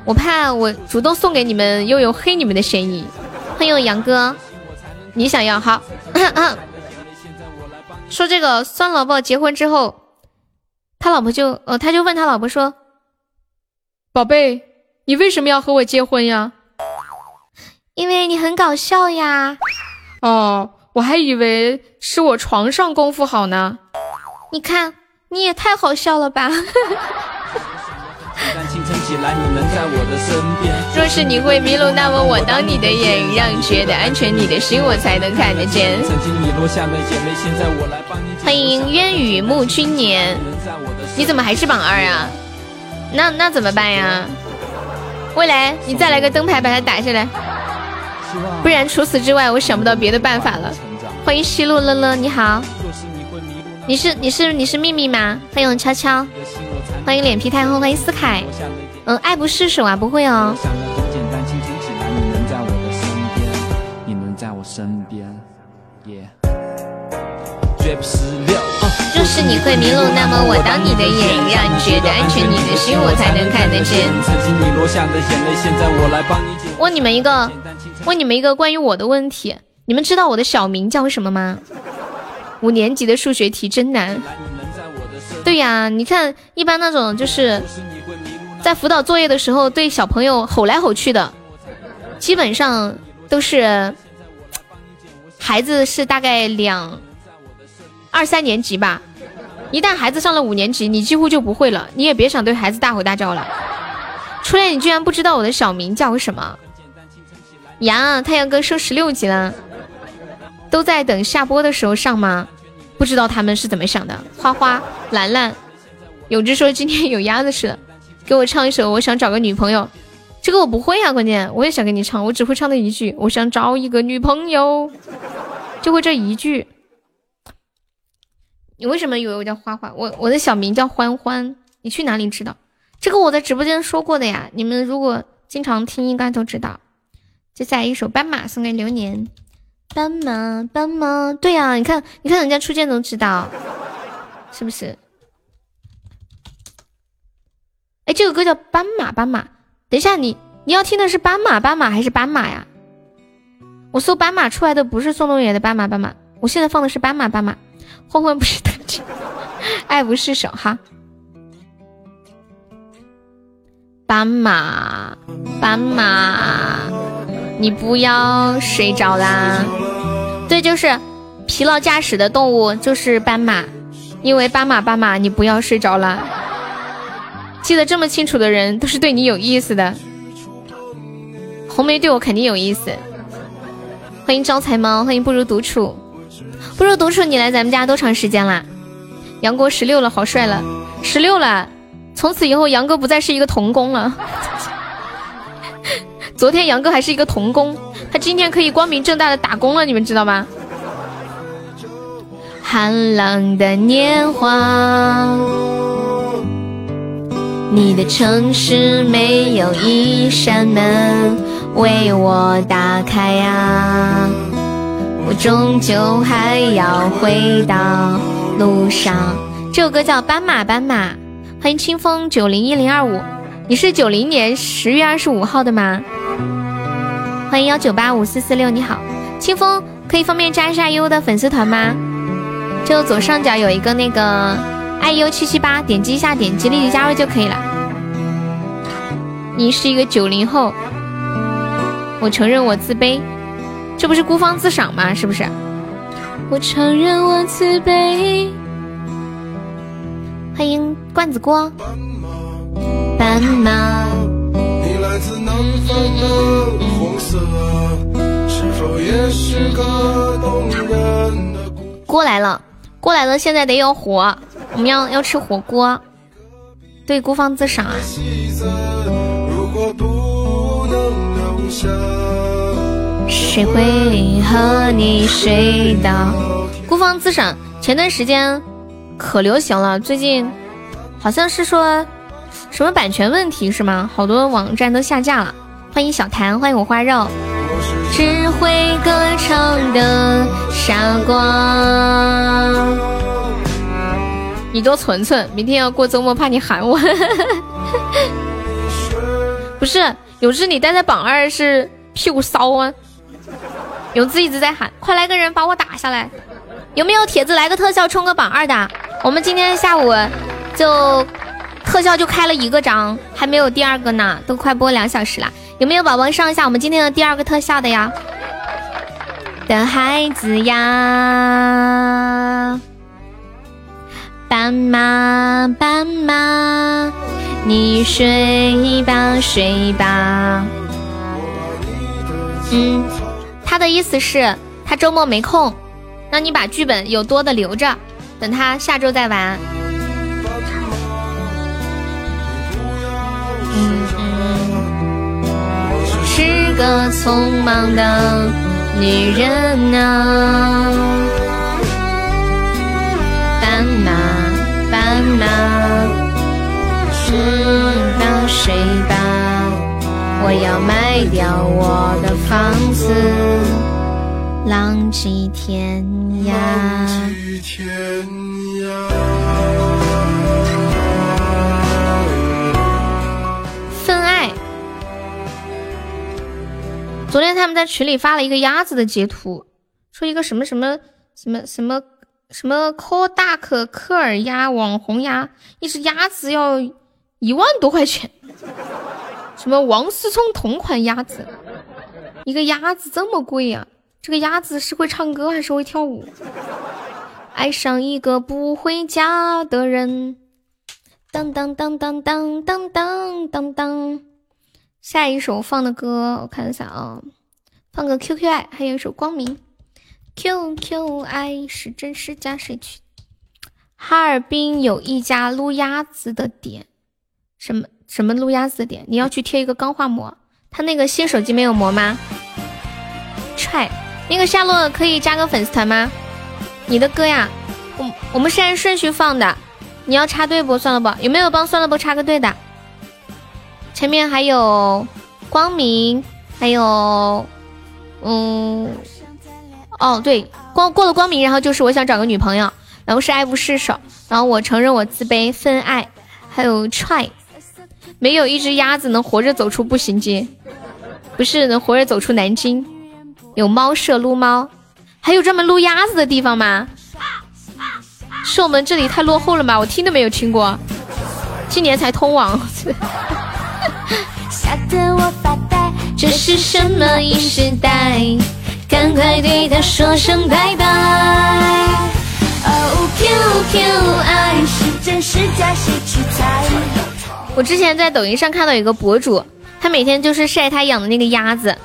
我怕我主动送给你们又有黑你们的嫌疑。欢迎杨哥，你想要好？说这个酸萝卜结婚之后，他老婆就呃，他就问他老婆说：“宝贝，你为什么要和我结婚呀？”因为你很搞笑呀。哦。我还以为是我床上功夫好呢，你看你也太好笑了吧！若是你会迷路，那么我当你的眼，让觉得安全你的心我才能看得见。欢迎烟雨暮君年，你怎么还是榜二啊？那那怎么办呀？未来你再来个灯牌把它打下来。不然除此之外，我想不到别的办法了。欢迎西路乐乐，你好，你是你是你是秘密吗？欢迎悄悄，欢迎脸皮太厚，欢迎思凯，嗯，爱不释手啊，不会哦。若是你会迷路，那么我当你的眼，让你觉得安全，你的心我才能看得见。问你们一个，问你们一个关于我的问题，你们知道我的小名叫什么吗？五年级的数学题真难。对呀，你看，一般那种就是在辅导作业的时候对小朋友吼来吼去的，基本上都是孩子是大概两。二三年级吧，一旦孩子上了五年级，你几乎就不会了。你也别想对孩子大吼大叫了。初恋，你居然不知道我的小名叫什么？呀，太阳哥升十六级了，都在等下播的时候上吗？不知道他们是怎么想的。花花、兰兰，永志说今天有鸭子吃了，给我唱一首《我想找个女朋友》。这个我不会啊，关键我也想给你唱，我只会唱那一句：我想找一个女朋友，就会这一句。你为什么以为我叫花花？我我的小名叫欢欢。你去哪里知道？这个我在直播间说过的呀。你们如果经常听，应该都知道。接下来一首《斑马》送给流年。斑马，斑马，对呀，你看，你看人家初见都知道，是不是？哎，这个歌叫《斑马》，斑马。等一下，你你要听的是斑马，斑马还是斑马呀？我搜斑马出来的不是宋冬野的斑马，斑马。我现在放的是斑马，斑马。欢欢不是他，爱不释手哈。斑马，斑马，你不要睡着啦。对，就是疲劳驾驶的动物就是斑马，因为斑马，斑马，你不要睡着啦。记得这么清楚的人都是对你有意思的。红梅对我肯定有意思。欢迎招财猫，欢迎不如独处。不如独处，你来咱们家多长时间啦？杨哥十六了，好帅了，十六了，从此以后杨哥不再是一个童工了。昨天杨哥还是一个童工，他今天可以光明正大的打工了，你们知道吗？寒冷的年华，你的城市没有一扇门为我打开啊，我终究还要回到路上。这首歌叫《斑马斑马》，欢迎清风九零一零二五，你是九零年十月二十五号的吗？欢迎幺九八五四四六，你好，清风，可以方便加一下优的粉丝团吗？就左上角有一个那个爱优七七八，点击一下，点击立即加入就可以了。你是一个九零后，我承认我自卑，这不是孤芳自赏吗？是不是？我承认我自卑。欢迎罐子锅，斑马。锅来了，锅来了，现在得有火，我们要要吃火锅。对，孤芳自赏。谁会和你睡到？孤芳自赏，前段时间可流行了，最近好像是说什么版权问题是吗？好多网站都下架了。欢迎小谭，欢迎我花肉。只会歌唱的傻瓜，你多存存，明天要过周末，怕你喊我。不是，有志你待在榜二是屁股骚啊！永字一直在喊，快来个人把我打下来！有没有铁子来个特效冲个榜二的？我们今天下午就特效就开了一个章，还没有第二个呢，都快播两小时了。有没有宝宝上一下我们今天的第二个特效的呀？的孩子呀，斑马斑马，你睡吧睡吧。嗯，他的意思是，他周末没空，让你把剧本有多的留着，等他下周再玩。嗯。是个匆忙的女人啊，斑马斑马，睡吧睡吧，我要卖掉我的房子，浪迹天涯。分爱昨天他们在群里发了一个鸭子的截图，说一个什么什么什么什么什么科大可科尔鸭网红鸭，一只鸭子要一万多块钱。什么王思聪同款鸭子，一个鸭子这么贵呀？这个鸭子是会唱歌还是会跳舞？爱上一个不回家的人，当当当当当当当当当。下一首放的歌，我看一下啊，放个 QQ 爱，还有一首光明。QQ 爱是真是假？谁去？哈尔滨有一家撸鸭子的店，什么什么路鸭子的店？你要去贴一个钢化膜。他那个新手机没有膜吗？踹，那个夏洛可以加个粉丝团吗？你的歌呀，我我们是按顺序放的，你要插队不？算了不？有没有帮算了不插个队的？前面还有光明，还有，嗯，哦对，光过了光明，然后就是我想找个女朋友，然后是爱不释手，然后我承认我自卑，分爱，还有 try，没有一只鸭子能活着走出步行街，不是能活着走出南京，有猫舍撸猫，还有专门撸鸭子的地方吗？是我们这里太落后了吗？我听都没有听过，今年才通网。吓得我发呆，这是什么新时代？赶快对他说声拜拜。哦，QQ 爱是真是假，谁去猜？我之前在抖音上看到有个博主，他每天就是晒他养的那个鸭子，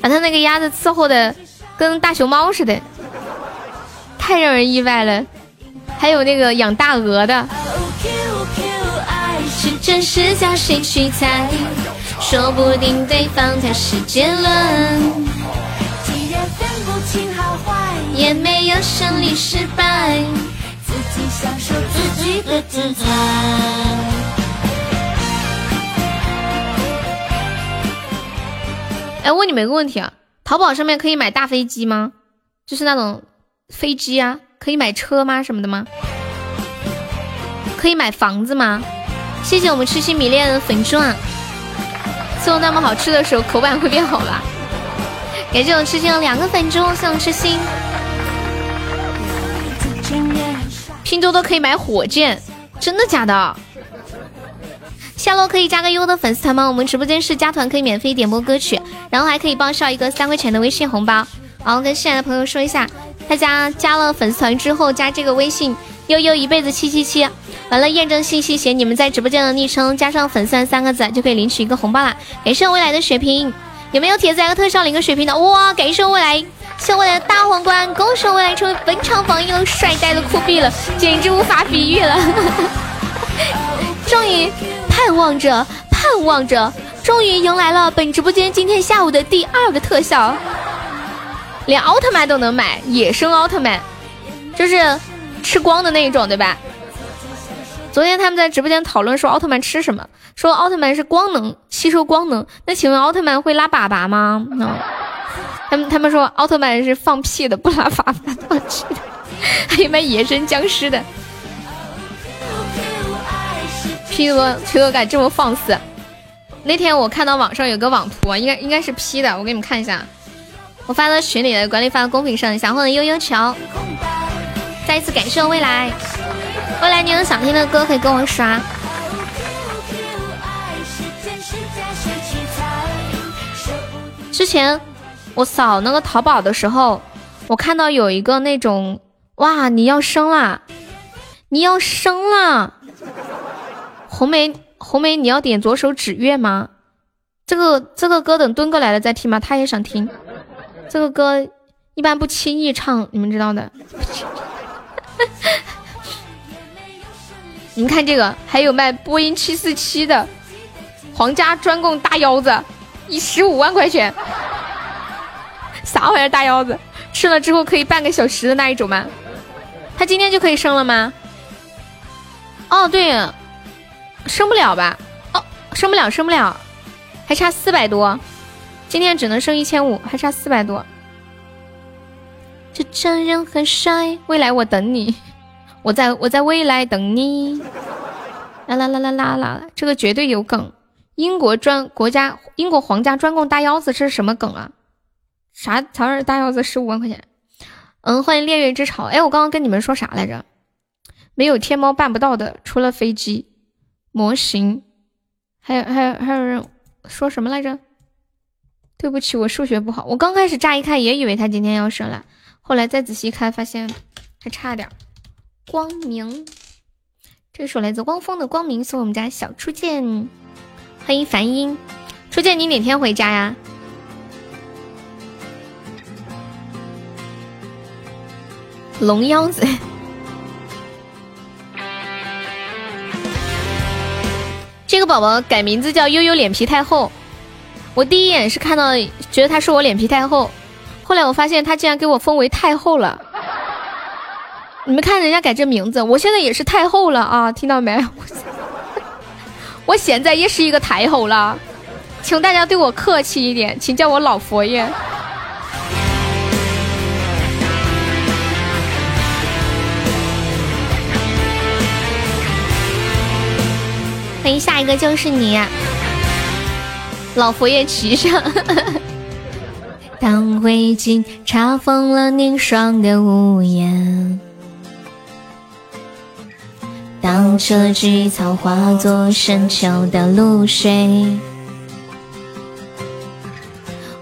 把他那个鸭子伺候的跟大熊猫似的，太让人意外了。还有那个养大鹅的。是真是叫谁去猜？说不定对方才是结论。既然分不清好坏，也没有胜利失败，自己享受自己的自在。哎，问你们一个问题啊，淘宝上面可以买大飞机吗？就是那种飞机啊，可以买车吗？什么的吗？可以买房子吗？谢谢我们痴心迷恋的粉钻，送那么好吃的时候口感会变好吧？感谢我痴心的两个粉钻，谢我痴心。拼多多可以买火箭，真的假的？下楼可以加个优的粉丝团吗？我们直播间是加团可以免费点播歌曲，然后还可以报销一个三块钱的微信红包。然后跟新来的朋友说一下，大家加了粉丝团之后加这个微信悠悠一辈子七七七。完了，验证信息写你们在直播间的昵称，加上粉丝团三个字，就可以领取一个红包啦！感谢未来的血瓶，有没有铁子来个特效领个血瓶的？哇！感谢未来，谢未来的大皇冠，恭喜未来成为本场榜一了，帅呆的酷毙了，简直无法比喻了！终于盼望着，盼望着，终于迎来了本直播间今天下午的第二个特效，连奥特曼都能买，野生奥特曼，就是吃光的那一种，对吧？昨天他们在直播间讨论说奥特曼吃什么，说奥特曼是光能吸收光能。那请问奥特曼会拉粑粑吗？他们他们说奥特曼是放屁的，不拉粑粑放屁的。还有卖野生僵尸的。P 多 P 多敢这么放肆？那天我看到网上有个网图，应该应该是 P 的，我给你们看一下。我发到群里的，管理发到公屏上。想混的悠悠球，再一次感谢未来。未来，你有想听的歌可以跟我刷。之前我扫那个淘宝的时候，我看到有一个那种，哇，你要生啦，你要生啦！红梅，红梅，你要点左手指月吗？这个这个歌等蹲过来了再听吗？他也想听。这个歌一般不轻易唱，你们知道的。你们看这个，还有卖波音七四七的，皇家专供大腰子，一十五万块钱，啥玩意儿大腰子？吃了之后可以半个小时的那一种吗？他今天就可以生了吗？哦，对，生不了吧？哦，生不了，生不了，还差四百多，今天只能生一千五，还差四百多。这真人很帅，未来我等你。我在我在未来等你，啦啦啦啦啦啦！这个绝对有梗。英国专国家英国皇家专供大腰子，这是什么梗啊？啥啥玩意？大腰子十五万块钱？嗯，欢迎烈月之潮。哎，我刚刚跟你们说啥来着？没有天猫办不到的，除了飞机模型，还有还有还有人说什么来着？对不起，我数学不好。我刚开始乍一看也以为他今天要生了，后来再仔细看发现还差点。光明，这首来自汪峰的《光明》送我们家小初见，欢迎梵音，初见你哪天回家呀？龙腰子，这个宝宝改名字叫悠悠脸皮太厚，我第一眼是看到觉得他说我脸皮太厚，后来我发现他竟然给我封为太后了。你们看人家改这名字，我现在也是太后了啊！听到没？我现在也是一个太后了，请大家对我客气一点，请叫我老佛爷。欢迎下一个就是你，老佛爷骑上。当灰烬查封了凝霜的屋檐。当车菊草化作深秋的露水，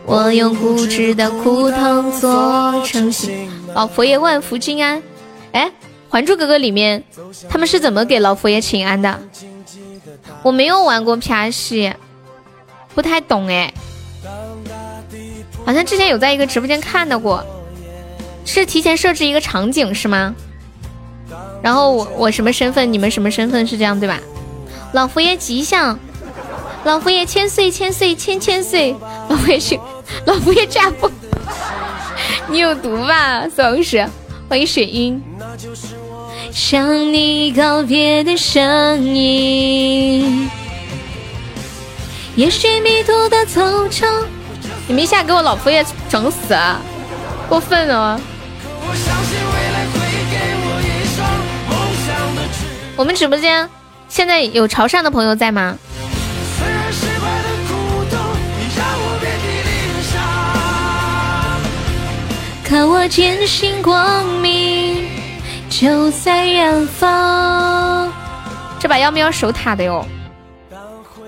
我用固执的枯藤做成心。老佛爷万福金安。哎，《还珠格格》里面他们是怎么给老佛爷请安的？我没有玩过 P R 戏，不太懂哎。好像之前有在一个直播间看到过，是提前设置一个场景是吗？然后我我什么身份？你们什么身份？是这样对吧？老佛爷吉祥，老佛爷千岁千岁千千岁，老佛爷是，老佛爷驾崩，你有毒吧，宋老师，欢迎水音。向你告别的声音，也许迷途的草场。你们一下给我老佛爷整死，过分了！我们直播间现在有潮汕的朋友在吗？看我坚信光明就在远方。这把要不要守塔的哟。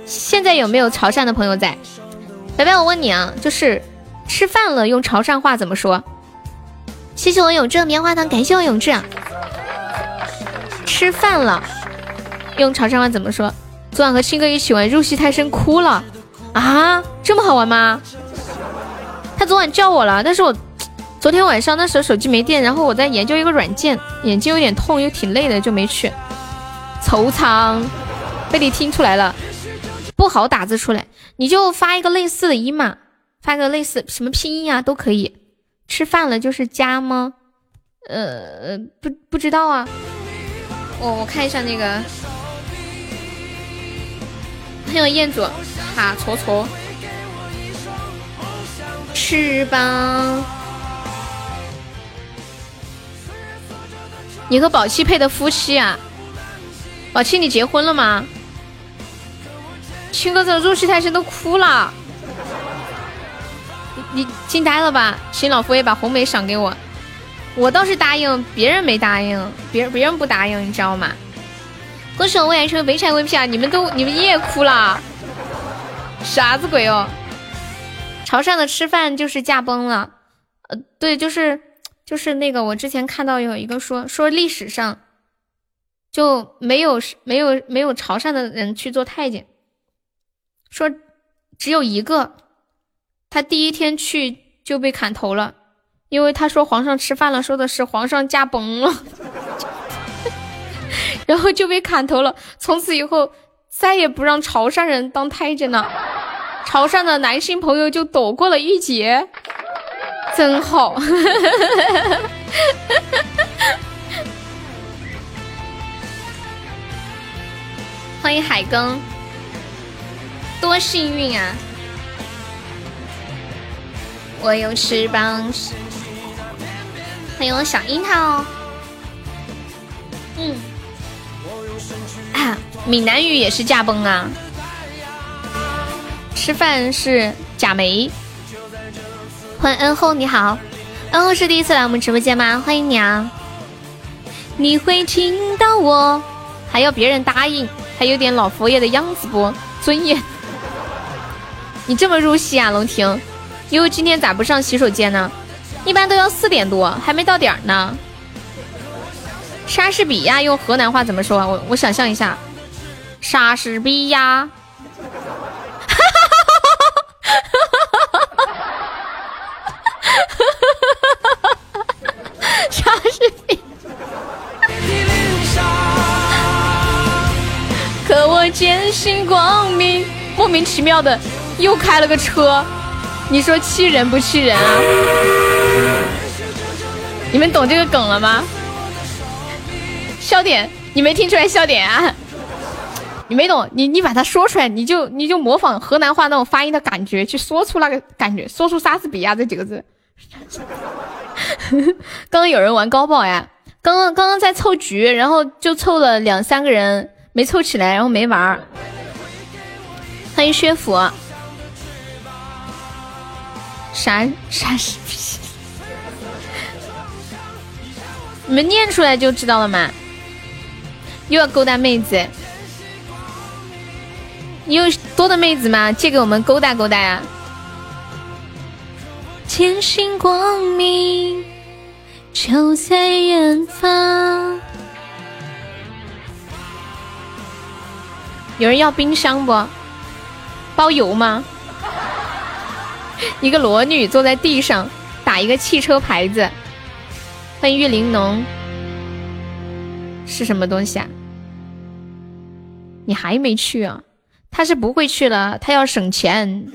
现在有没有潮汕的朋友在？白白，我问你啊，就是吃饭了用潮汕话怎么说？谢谢我永志棉花糖，感谢我永志。吃饭了用潮汕话怎么说？昨晚和亲哥一起玩入戏太深哭了啊，这么好玩吗？他昨晚叫我了，但是我昨天晚上那时候手机没电，然后我在研究一个软件，眼睛有点痛又挺累的，就没去。惆怅，被你听出来了。不好打字出来，你就发一个类似的音嘛，发个类似什么拼音啊都可以。吃饭了就是加吗？呃，不不知道啊。我我看一下那个，欢迎彦祖，哈搓搓，翅膀。你和宝气配的夫妻啊？宝气，你结婚了吗？青哥这入戏太深都哭了，你你惊呆了吧？请老佛爷把红梅赏给我，我倒是答应，别人没答应，别别人不答应，你知道吗？恭喜我未来成为北产 VP 啊！你们都你们也哭了，啥子鬼哦？潮汕的吃饭就是驾崩了，呃，对，就是就是那个我之前看到有一个说说历史上就没有没有没有潮汕的人去做太监。说只有一个，他第一天去就被砍头了，因为他说皇上吃饭了，说的是皇上驾崩了，然后就被砍头了。从此以后再也不让潮汕人当太监了，潮汕的男性朋友就躲过了一劫，真好。欢迎海更。多幸运啊！我有翅膀。欢迎我小樱桃。嗯。啊，闽南语也是驾崩啊。吃饭是贾梅。欢迎恩后，你好，恩后是第一次来我们直播间吗？欢迎你啊！你会听到我，还要别人答应，还有点老佛爷的样子不？尊严。你这么入戏啊，龙婷，因为今天咋不上洗手间呢？一般都要四点多，还没到点呢。莎士比亚用河南话怎么说？我我想象一下，莎士比亚，哈哈哈哈我坚信光明，莫名其妙的。又开了个车，你说气人不气人啊？你们懂这个梗了吗？笑点，你没听出来笑点啊？你没懂，你你把它说出来，你就你就模仿河南话那种发音的感觉，去说出那个感觉，说出莎士比亚这几个字。刚刚有人玩高爆呀？刚刚刚刚在凑局，然后就凑了两三个人，没凑起来，然后没玩。欢迎薛府。啥啥视频？你们念出来就知道了嘛。又要勾搭妹子，你有多的妹子吗？借给我们勾搭勾搭呀！坚信光明就在远方。有人要冰箱不？包邮吗？一个裸女坐在地上打一个汽车牌子，欢迎玉玲珑，是什么东西啊？你还没去啊？他是不会去了，他要省钱。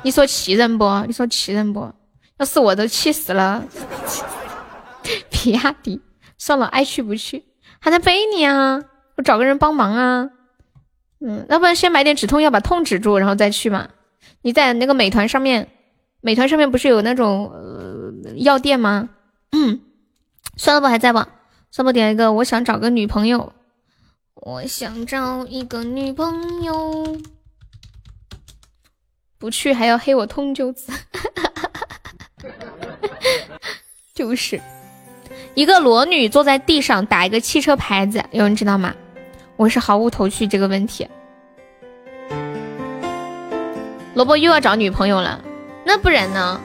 你说气人不？你说气人不？要是我都气死了。比亚迪，算了，爱去不去，还能背你啊？我找个人帮忙啊。嗯，要不然先买点止痛药把痛止住，然后再去嘛。你在那个美团上面，美团上面不是有那种呃药店吗？嗯，算了吧，还在吧？算了，点一个，我想找个女朋友。我想找一个女朋友，不去还要黑我痛九子，就是一个裸女坐在地上打一个汽车牌子，有人知道吗？我是毫无头绪这个问题。萝卜又要找女朋友了，那不然呢？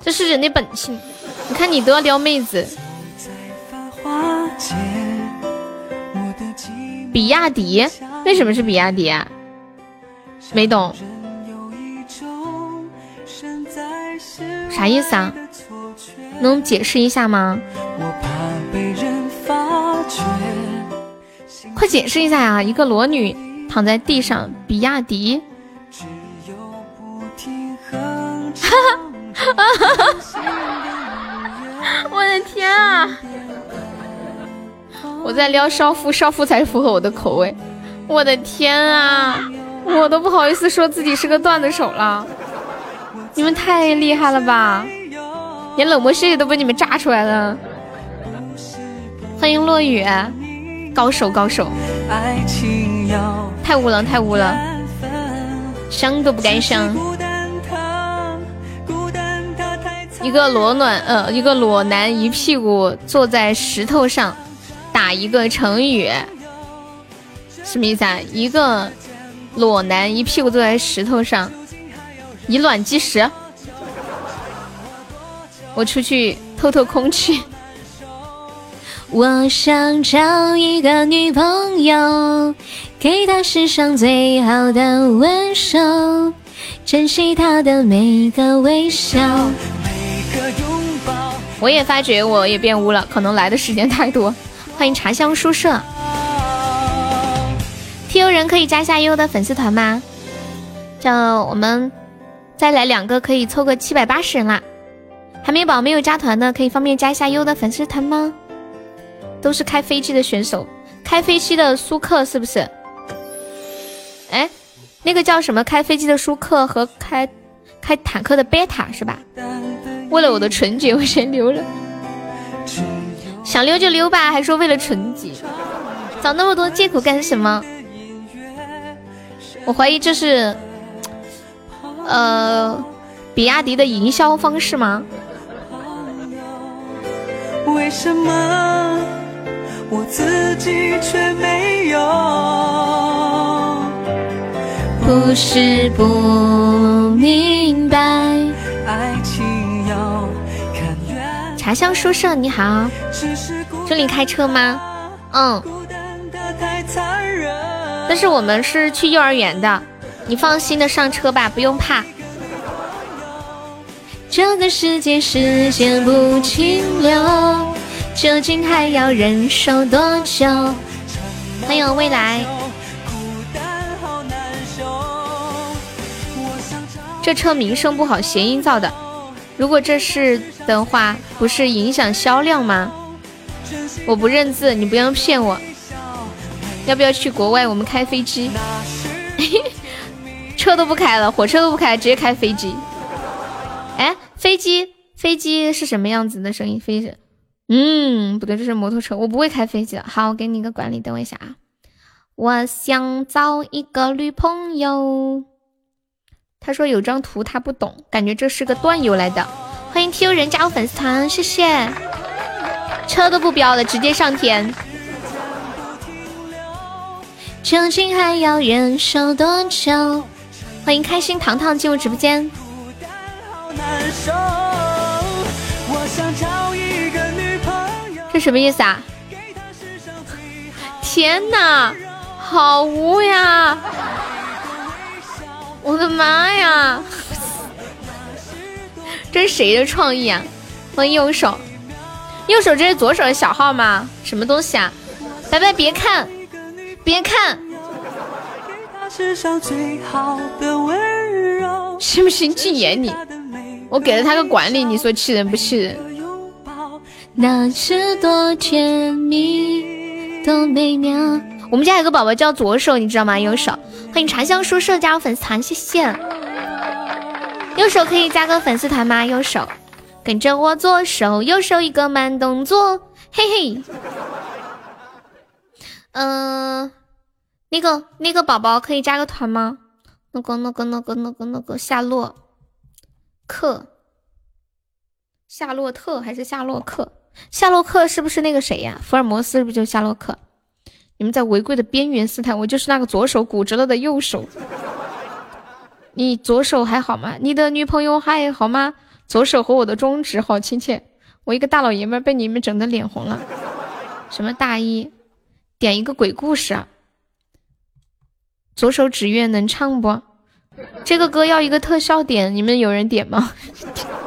这是人的本性。你看你都要撩妹子。比亚迪？为什么是比亚迪啊？没懂，啥意思啊？能解释一下吗？快解释一下呀！一个裸女躺在地上，比亚迪。我的天啊！我在撩少妇，少妇才符合我的口味。我的天啊，我都不好意思说自己是个段子手了。你们太厉害了吧，连冷漠世界都被你们炸出来了。欢迎落雨，高手高手。太污了，太污了，想都不敢想。一个裸暖，呃，一个裸男一屁股坐在石头上。打一个成语，什么意思啊？一个裸男一屁股坐在石头上，以卵击石。我出去透透空气。我想找一个女朋友，给她世上最好的温柔，珍惜她的每个微笑。我也发觉我也变污了，可能来的时间太多。欢迎茶香书社，T U 人可以加一下优的粉丝团吗？叫我们再来两个，可以凑个七百八十人啦。还没宝没有加团的，可以方便加一下优的粉丝团吗？都是开飞机的选手，开飞机的舒克是不是？哎，那个叫什么？开飞机的舒克和开开坦克的贝塔是吧？为了我的纯洁，我先溜了。想溜就溜吧，还说为了纯洁，找那么多借口干什么？我怀疑这是，呃，比亚迪的营销方式吗？为什么我自己却没有？不是不明白，爱情要。茶香书社你好，这里开车吗？嗯，但是我们是去幼儿园的，你放心的上车吧，不用怕。这个世界时间不停留，究竟还要忍受多久？欢迎未来。这车名声不好，谐音造的。如果这是的话，不是影响销量吗？我不认字，你不要骗我。要不要去国外？我们开飞机，车都不开了，火车都不开，直接开飞机。哎，飞机，飞机是什么样子的声音？飞机，嗯，不对，这是摩托车。我不会开飞机的。好，我给你一个管理，等我一下啊。我想找一个女朋友。他说有张图他不懂，感觉这是个段友来的。欢迎 Q 人加入粉丝团，谢谢。车都不飙了，直接上天。究竟还要忍受多久？欢迎开心糖糖进入直播间。孤单好难受什么意思啊？天哪，好污呀！我的妈呀！这是谁的创意啊？欢迎右手，右手这是左手的小号吗？什么东西啊？拜拜，别看，别看，信不信禁言你？我给了他个管理，你说气人不气人？那是多甜蜜，多美妙。我们家有个宝宝叫左手，你知道吗？右手，欢迎茶香书社加入粉丝团，谢谢。右手可以加个粉丝团吗？右手，跟着我左手，右手一个慢动作，嘿嘿。嗯，那个那个宝宝可以加个团吗？那个那个那个那个那个夏洛克，夏洛特还是夏洛克？夏洛克是不是那个谁呀？福尔摩斯是不是就夏洛克？你们在违规的边缘试探，我就是那个左手骨折了的右手。你左手还好吗？你的女朋友还好吗？左手和我的中指好亲切。我一个大老爷们被你们整的脸红了。什么大一？点一个鬼故事啊！左手指月能唱不？这个歌要一个特效点，你们有人点吗？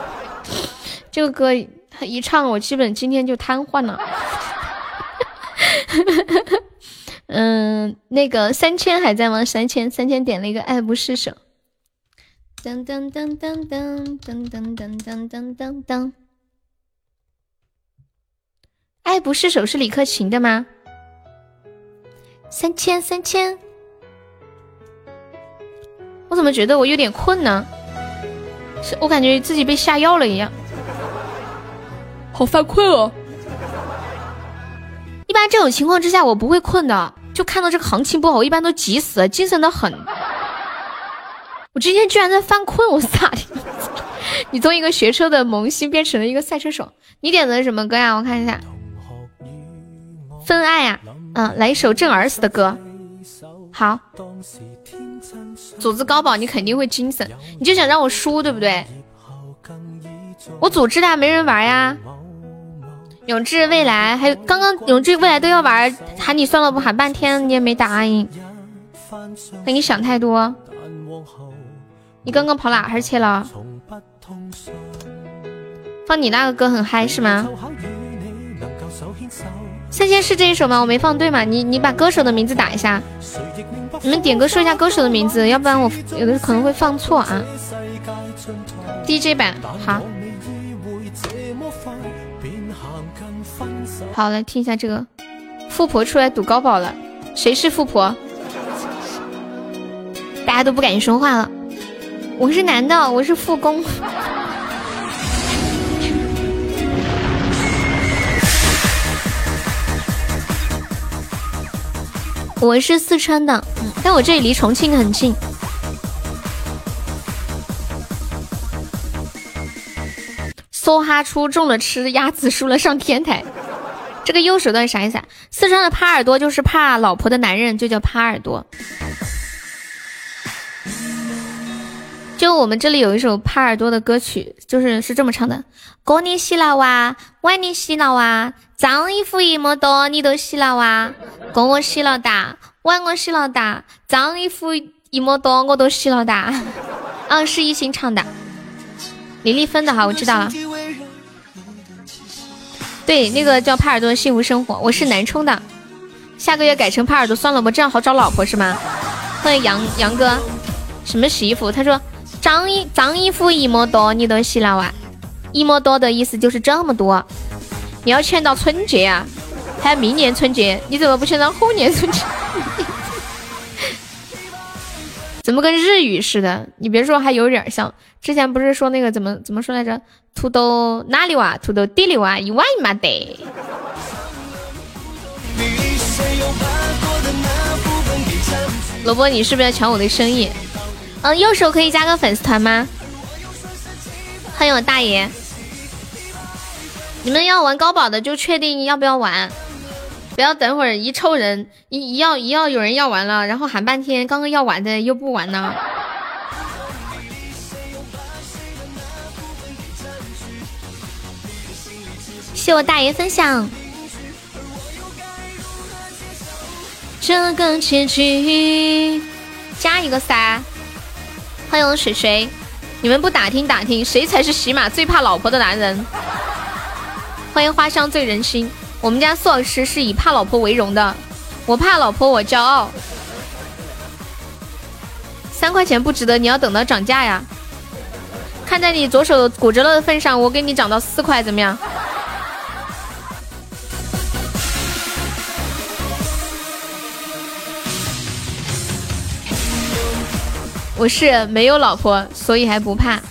这个歌 一唱，我基本今天就瘫痪了。嗯，那个三千还在吗？三千，三千点了一个爱不释手。噔噔噔噔噔噔噔噔噔噔噔噔。爱不释手是李克勤的吗？三千三千。我怎么觉得我有点困呢？是我感觉自己被下药了一样，好犯困哦。一般这种情况之下，我不会困的。就看到这个行情不好，我一般都急死，精神的很。我今天居然在犯困，我咋的！你从一个学车的萌新变成了一个赛车手。你点的什么歌呀？我看一下。分爱呀，嗯，来一首震儿死的歌。好。组织高保，你肯定会精神。你就想让我输，对不对？我组织的没人玩呀。永志未来还有刚刚永志未来都要玩，喊你算了不喊半天你也没答应，那你想太多。你刚刚跑哪儿去了？放你那个歌很嗨是吗？三千是这一首吗？我没放对吗？你你把歌手的名字打一下，你们点歌说一下歌手的名字，要不然我有的可能会放错啊。DJ 版好。好，来听一下这个，富婆出来赌高保了，谁是富婆？大家都不敢说话了。我是男的，我是富公。我是四川的，但我这里离重庆很近。梭哈出中了吃鸭子，输了上天台。这个右手段啥意思啊？四川的耙耳朵就是怕老婆的男人，就叫耙耳朵。就我们这里有一首耙耳朵的歌曲，就是是这么唱的：哥你洗了哇，碗你洗了哇，脏衣服一么多你都洗了哇，哥我洗了哒，碗我洗了哒，脏衣服一么多我都洗了哒。嗯，是一心唱的，李丽芬的哈，我知道了。对，那个叫帕尔多的幸福生活，我是南充的，下个月改成帕尔多算了吧，这样好找老婆是吗？欢迎杨杨哥，什么洗衣服？他说脏衣脏衣服一么多你都洗了哇？一么多的意思就是这么多，你要劝到春节啊，还有明年春节，你怎么不劝到后年春节？怎么跟日语似的？你别说，还有点像。之前不是说那个怎么怎么说来着？土豆哪里哇？土豆地里哇？一万嘛得。萝卜，你是不是要抢我的生意？嗯，右手可以加个粉丝团吗？欢迎我大爷。你们要玩高保的就确定要不要玩。不要等会儿一抽人一一要一要有人要完了，然后喊半天，刚刚要玩的又不玩呢。谢我大爷分享。这个结局加一个噻。欢迎水水，你们不打听打听，谁才是喜马最怕老婆的男人？欢迎花香醉人心。我们家苏老师是以怕老婆为荣的，我怕老婆我骄傲。三块钱不值得，你要等到涨价呀。看在你左手骨折了的份上，我给你涨到四块，怎么样？我是没有老婆，所以还不怕。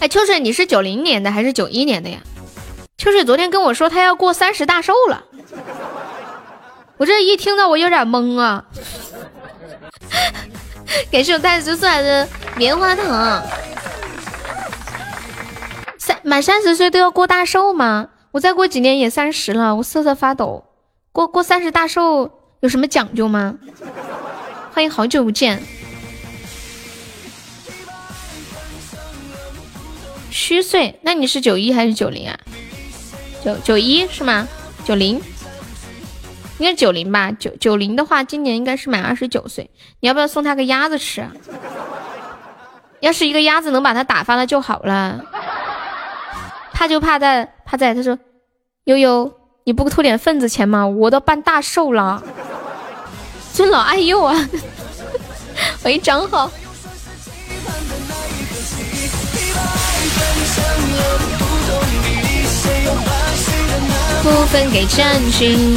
哎，秋水，你是九零年的还是九一年的呀？秋水昨天跟我说他要过三十大寿了，我这一听到我有点懵啊。感谢我袋子送来的棉花糖。三满三十岁都要过大寿吗？我再过几年也三十了，我瑟瑟发抖。过过三十大寿有什么讲究吗？欢迎好久不见。虚岁？那你是九一还是九零啊？九九一是吗？九零？应该九零吧？九九零的话，今年应该是满二十九岁。你要不要送他个鸭子吃？要是一个鸭子能把他打发了就好了。怕就怕在怕在，他说悠悠，你不偷点份子钱吗？我都办大寿了。尊老爱幼啊！喂，张浩。不分给将军。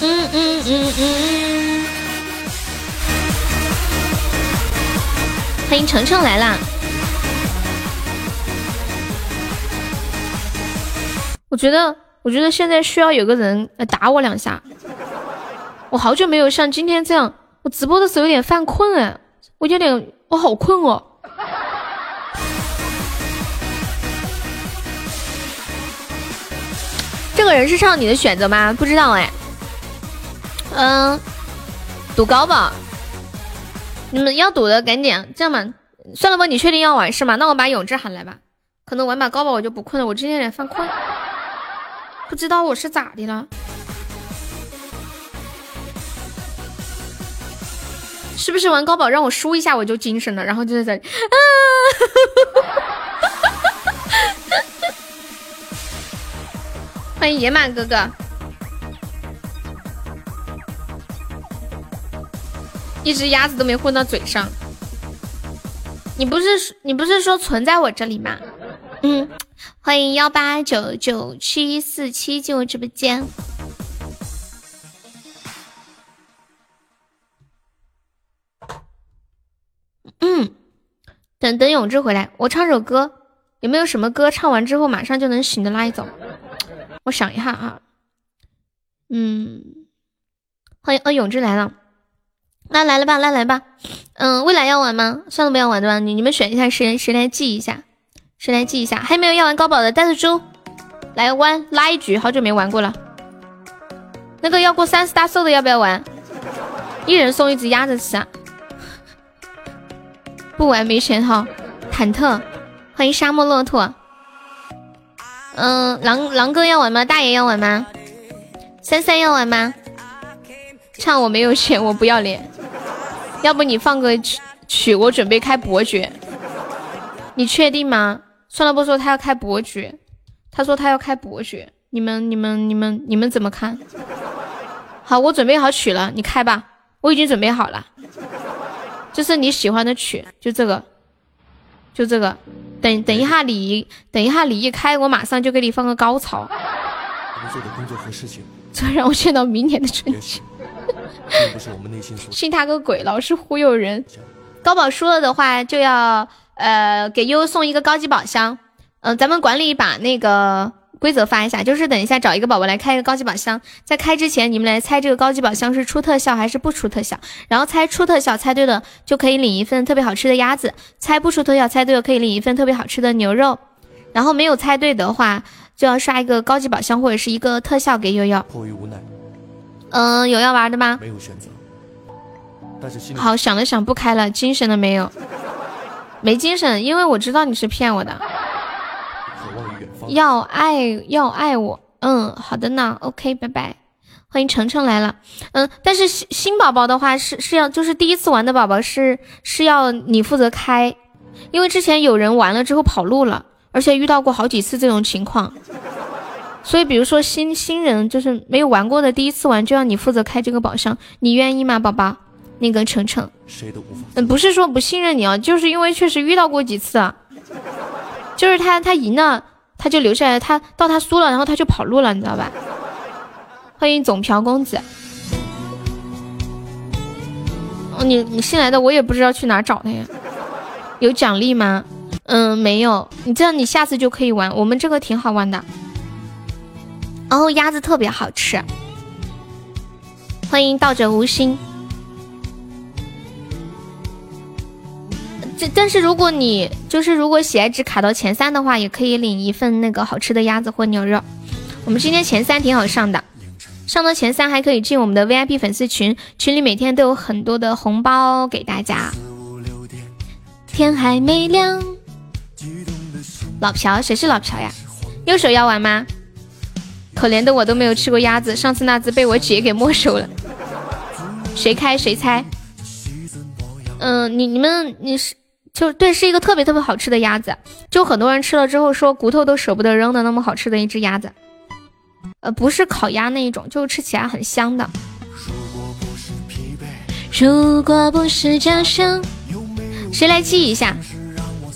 嗯嗯嗯嗯。欢迎程程来啦！我觉得，我觉得现在需要有个人来打我两下。我好久没有像今天这样，我直播的时候有点犯困哎，我有点，我好困哦。这个人是上你的选择吗？不知道哎。嗯，赌高吧。你们要赌的赶紧，这样吧，算了吧，你确定要玩是吗？那我把永志喊来吧。可能玩把高宝我就不困了，我今天有点犯困。不知道我是咋的了？是不是玩高宝让我输一下我就精神了，然后就在这里啊！欢迎野马哥哥，一只鸭子都没混到嘴上。你不是你不是说存在我这里吗？嗯。欢迎幺八九九七四七进入直播间。嗯，等等永志回来，我唱首歌，有没有什么歌唱完之后马上就能醒的那一种？我想一下啊，嗯，欢迎呃永志来了，那来了吧，那来吧，嗯，未来要玩吗？算了，不要玩对吧，你你们选一下谁谁来记一下。谁来记一下？还没有要玩高宝的袋子猪，来弯拉一局，好久没玩过了。那个要过三十大寿的要不要玩？一人送一只鸭子吃啊。不玩没钱哈。忐忑，欢迎沙漠骆驼。嗯，狼狼哥要玩吗？大爷要玩吗？三三要玩吗？唱我没有钱，我不要脸。要不你放个曲曲，我准备开伯爵。你确定吗？算了不说，他要开伯爵。他说他要开伯爵，你们、你们、你们、你们怎么看？好，我准备好曲了，你开吧。我已经准备好了，这是你喜欢的曲，就这个，就这个。等等一下，你等一下，你一开，我马上就给你放个高潮。做的工作和事情，这让我见到明年的春节。信他个鬼，老是忽悠人。高宝输了的话，就要。呃，给悠悠送一个高级宝箱。嗯，咱们管理把那个规则发一下，就是等一下找一个宝宝来开一个高级宝箱，在开之前你们来猜这个高级宝箱是出特效还是不出特效，然后猜出特效猜对了就可以领一份特别好吃的鸭子，猜不出特效猜对了可以领一份特别好吃的牛肉，然后没有猜对的话就要刷一个高级宝箱或者是一个特效给悠悠。迫于无奈。嗯，有要玩的吗？没有选择。好，想了想不开了，精神了没有？没精神，因为我知道你是骗我的。要爱要爱我，嗯，好的呢，OK，拜拜。欢迎程程来了，嗯，但是新新宝宝的话是是要就是第一次玩的宝宝是是要你负责开，因为之前有人玩了之后跑路了，而且遇到过好几次这种情况。所以比如说新新人就是没有玩过的，第一次玩就要你负责开这个宝箱，你愿意吗，宝宝？那个程程，嗯，不是说不信任你啊，就是因为确实遇到过几次，啊，就是他他赢了他就留下来，他到他输了然后他就跑路了，你知道吧？欢迎总瓢公子。哦，你你新来的，我也不知道去哪找他呀。有奖励吗？嗯，没有。你这样你下次就可以玩，我们这个挺好玩的。然后鸭子特别好吃。欢迎道者无心。这但是如果你就是如果喜爱值卡到前三的话，也可以领一份那个好吃的鸭子或牛肉。我们今天前三挺好上的，上到前三还可以进我们的 VIP 粉丝群，群里每天都有很多的红包给大家。天还没亮，老朴谁是老朴呀？右手要玩吗？可怜的我都没有吃过鸭子，上次那只被我姐给没收了。谁开谁猜？嗯，你你们你是。就对，是一个特别特别好吃的鸭子，就很多人吃了之后说骨头都舍不得扔的那么好吃的一只鸭子，呃，不是烤鸭那一种，就吃起来很香的。如果不是家乡，谁来记一下？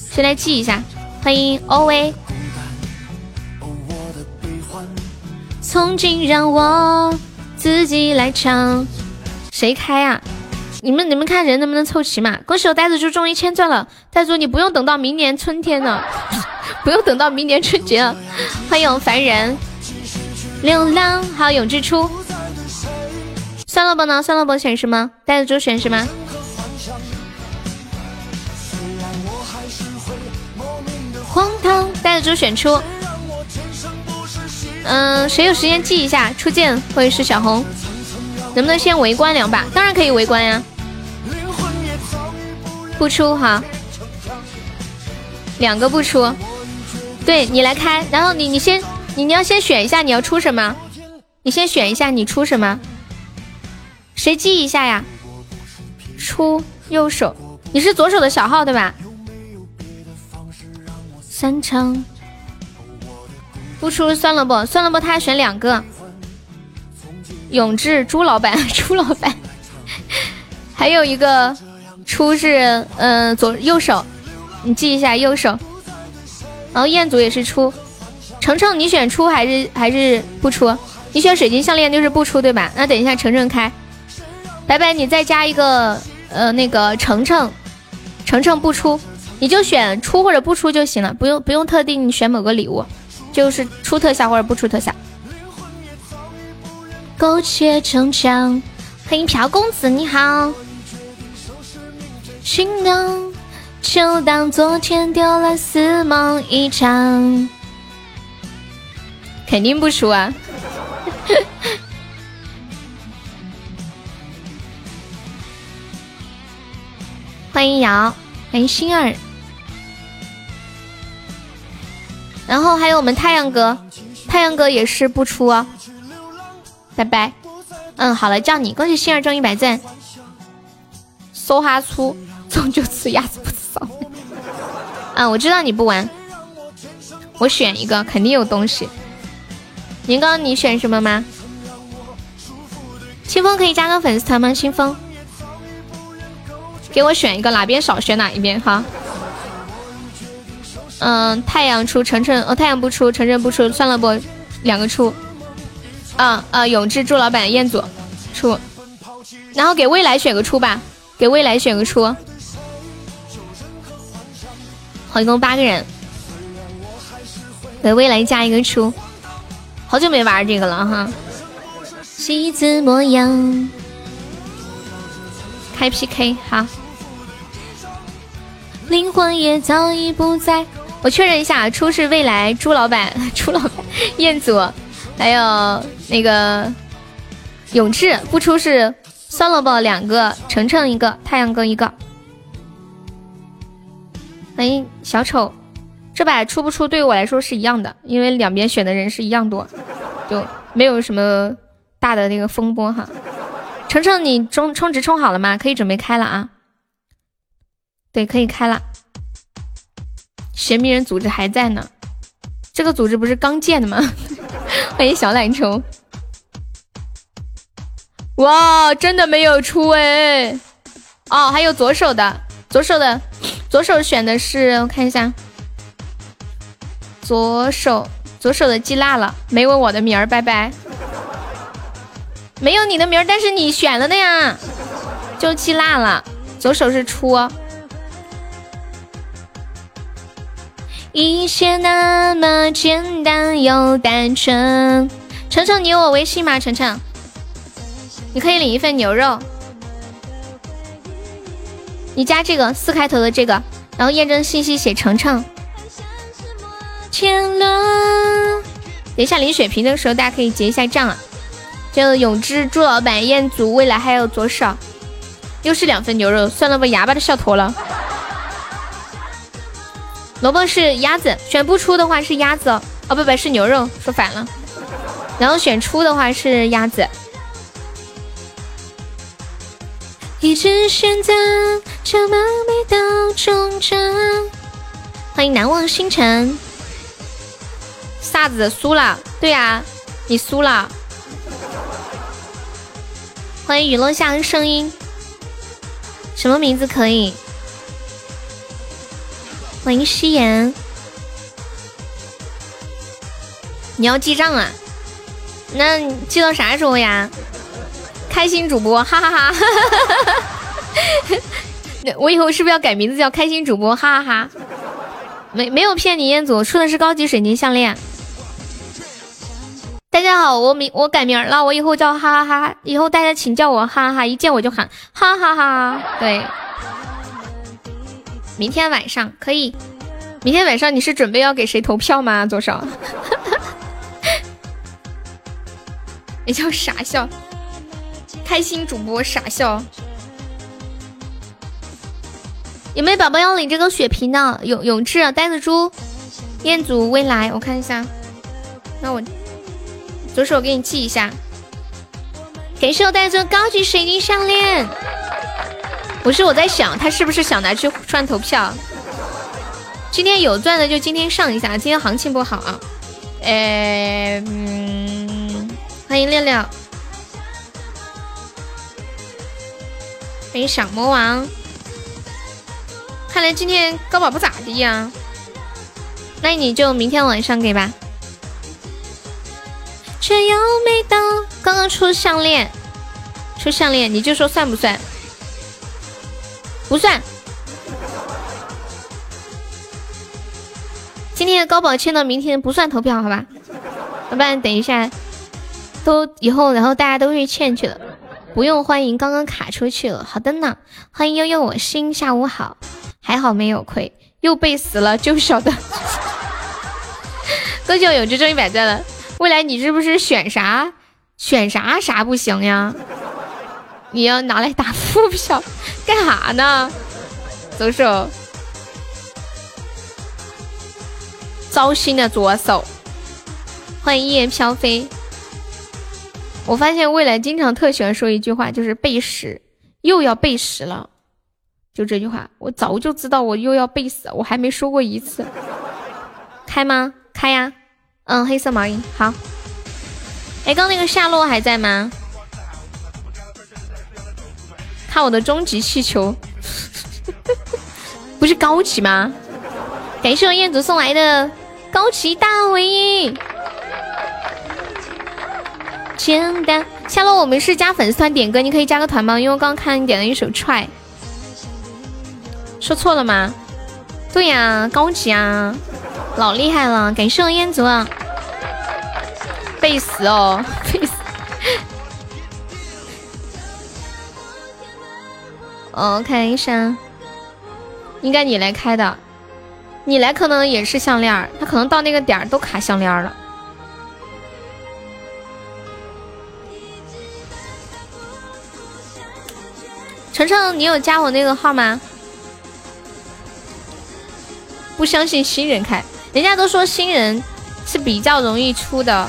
谁来记一下？欢迎 O A。从今让我自己来唱，谁开啊？你们你们看人能不能凑齐嘛？恭喜我呆子猪中一千钻了，呆子猪你不用等到明年春天了，不用等到明年春节了。欢迎凡人流浪，还有永志初。算了吧呢？算了吧，选什么？呆子猪选什么？荒唐，呆子猪选出。嗯，谁有时间记一下？初见或者是小红。能不能先围观两把？当然可以围观呀！不出哈，两个不出，对你来开，然后你你先你你要先选一下你要出什么，你先选一下你出什么，谁记一下呀？出右手，你是左手的小号对吧？三枪，不出算了不算了不，他还选两个。永志朱老板，朱老板，还有一个出是嗯左右手，你记一下右手。然后彦祖也是出，程程你选出还是还是不出？你选水晶项链就是不出对吧？那等一下程程开，白白你再加一个呃那个程程，程程不出，你就选出或者不出就行了，不用不用特定选某个礼物，就是出特效或者不出特效。苟且逞强，欢迎朴公子，你好。心动，就当昨天丢了似梦一场。肯定不输啊！欢迎瑶，欢迎心儿，然后还有我们太阳哥，太阳哥也是不出啊。拜拜，嗯，好了，叫你，恭喜星儿中一百钻。梭哈粗，终究吃鸭子不吃烧。嗯，我知道你不玩，我选一个，肯定有东西。年糕，你选什么吗？清风可以加个粉丝团吗？清风，给我选一个，哪边少选哪一边哈。嗯，太阳出，晨晨，哦，太阳不出，晨晨不出，算了不，两个出。啊啊！永志，祝老板彦祖出，然后给未来选个出吧，给未来选个出。好，一共八个人，给未来加一个出。好久没玩这个了哈。戏子模样，开 PK 好。灵魂也早已不在。我确认一下，出是未来朱老板，朱老板彦祖。还有那个永志不出是算了吧，两个程程一个太阳哥一个。欢迎小丑，这把出不出对于我来说是一样的，因为两边选的人是一样多，就没有什么大的那个风波哈。程程，你充充值充好了吗？可以准备开了啊。对，可以开了。神秘人组织还在呢，这个组织不是刚建的吗？欢迎小懒虫。哇，真的没有出哎！哦，还有左手的，左手的，左手选的是，我看一下，左手左手的记落了，没问我的名儿，拜拜。没有你的名儿，但是你选了的呀，就记落了。左手是出。一切那么简单又单纯。程程，你有我微信吗？程程。你可以领一份牛肉，你加这个四开头的这个，然后验证信息写程程。天伦，等一下领血瓶的时候，大家可以结一下账啊。就永志、朱老板、彦祖、未来还有左手，又是两份牛肉，算了吧，哑巴都笑脱了。萝卜是鸭子，选不出的话是鸭子哦，哦不不是牛肉，说反了。然后选出的话是鸭子。一直选择这么美到忠贞。欢迎难忘星辰。啥子输了？对呀，你输了。欢迎雨落下的声音。什么名字可以？欢迎夕颜。你要记账啊？那记到啥时候呀？开心主播，哈哈哈！我以后是不是要改名字叫开心主播？哈哈哈！没没有骗你，彦祖出的是高级水晶项链。大家好，我名我改名了，我以后叫哈哈哈，以后大家请叫我哈哈哈，一见我就喊哈哈哈。对，明天晚上可以，明天晚上你是准备要给谁投票吗？左手，你叫傻笑。开心主播傻笑，有没有宝宝要领这个血瓶的？永永志、呆子猪、彦祖、未来，我看一下。那我左手给你记一下。感谢我带着高级水晶项链。不是我在想，他是不是想拿去赚投票？今天有钻的就今天上一下，今天行情不好啊。呃，嗯，欢迎亮亮。欢迎小魔王，看来今天高宝不咋地呀，那你就明天晚上给吧。却又没到，刚刚出项链，出项链你就说算不算？不算。今天的高宝签到明天不算投票，好吧？要不然等一下都以后，然后大家都会欠去了。不用欢迎，刚刚卡出去了。好的呢，欢迎悠悠我心，下午好，还好没有亏，又被死了就晓得。多久有这挣一百赞了？未来你是不是选啥选啥啥不行呀？你要拿来打副票干啥呢？左手，糟心的左手，欢迎一言飘飞。我发现未来经常特喜欢说一句话，就是背时又要背时了，就这句话，我早就知道我又要背死，我还没说过一次。开吗？开呀。嗯，黑色毛衣好。哎，刚那个夏洛还在吗？看我的终极气球，不是高级吗？感谢我彦祖送来的高级大尾翼。简单，夏洛，我们是加粉丝团点歌，你可以加个团吗？因为我刚刚看你点了一首《踹》，说错了吗？对呀，高级啊，老厉害了！感谢我彦祖啊，背死哦，背死！哦，看一下，应该你来开的，你来可能也是项链，他可能到那个点儿都卡项链了。程程，你有加我那个号吗？不相信新人开，人家都说新人是比较容易出的，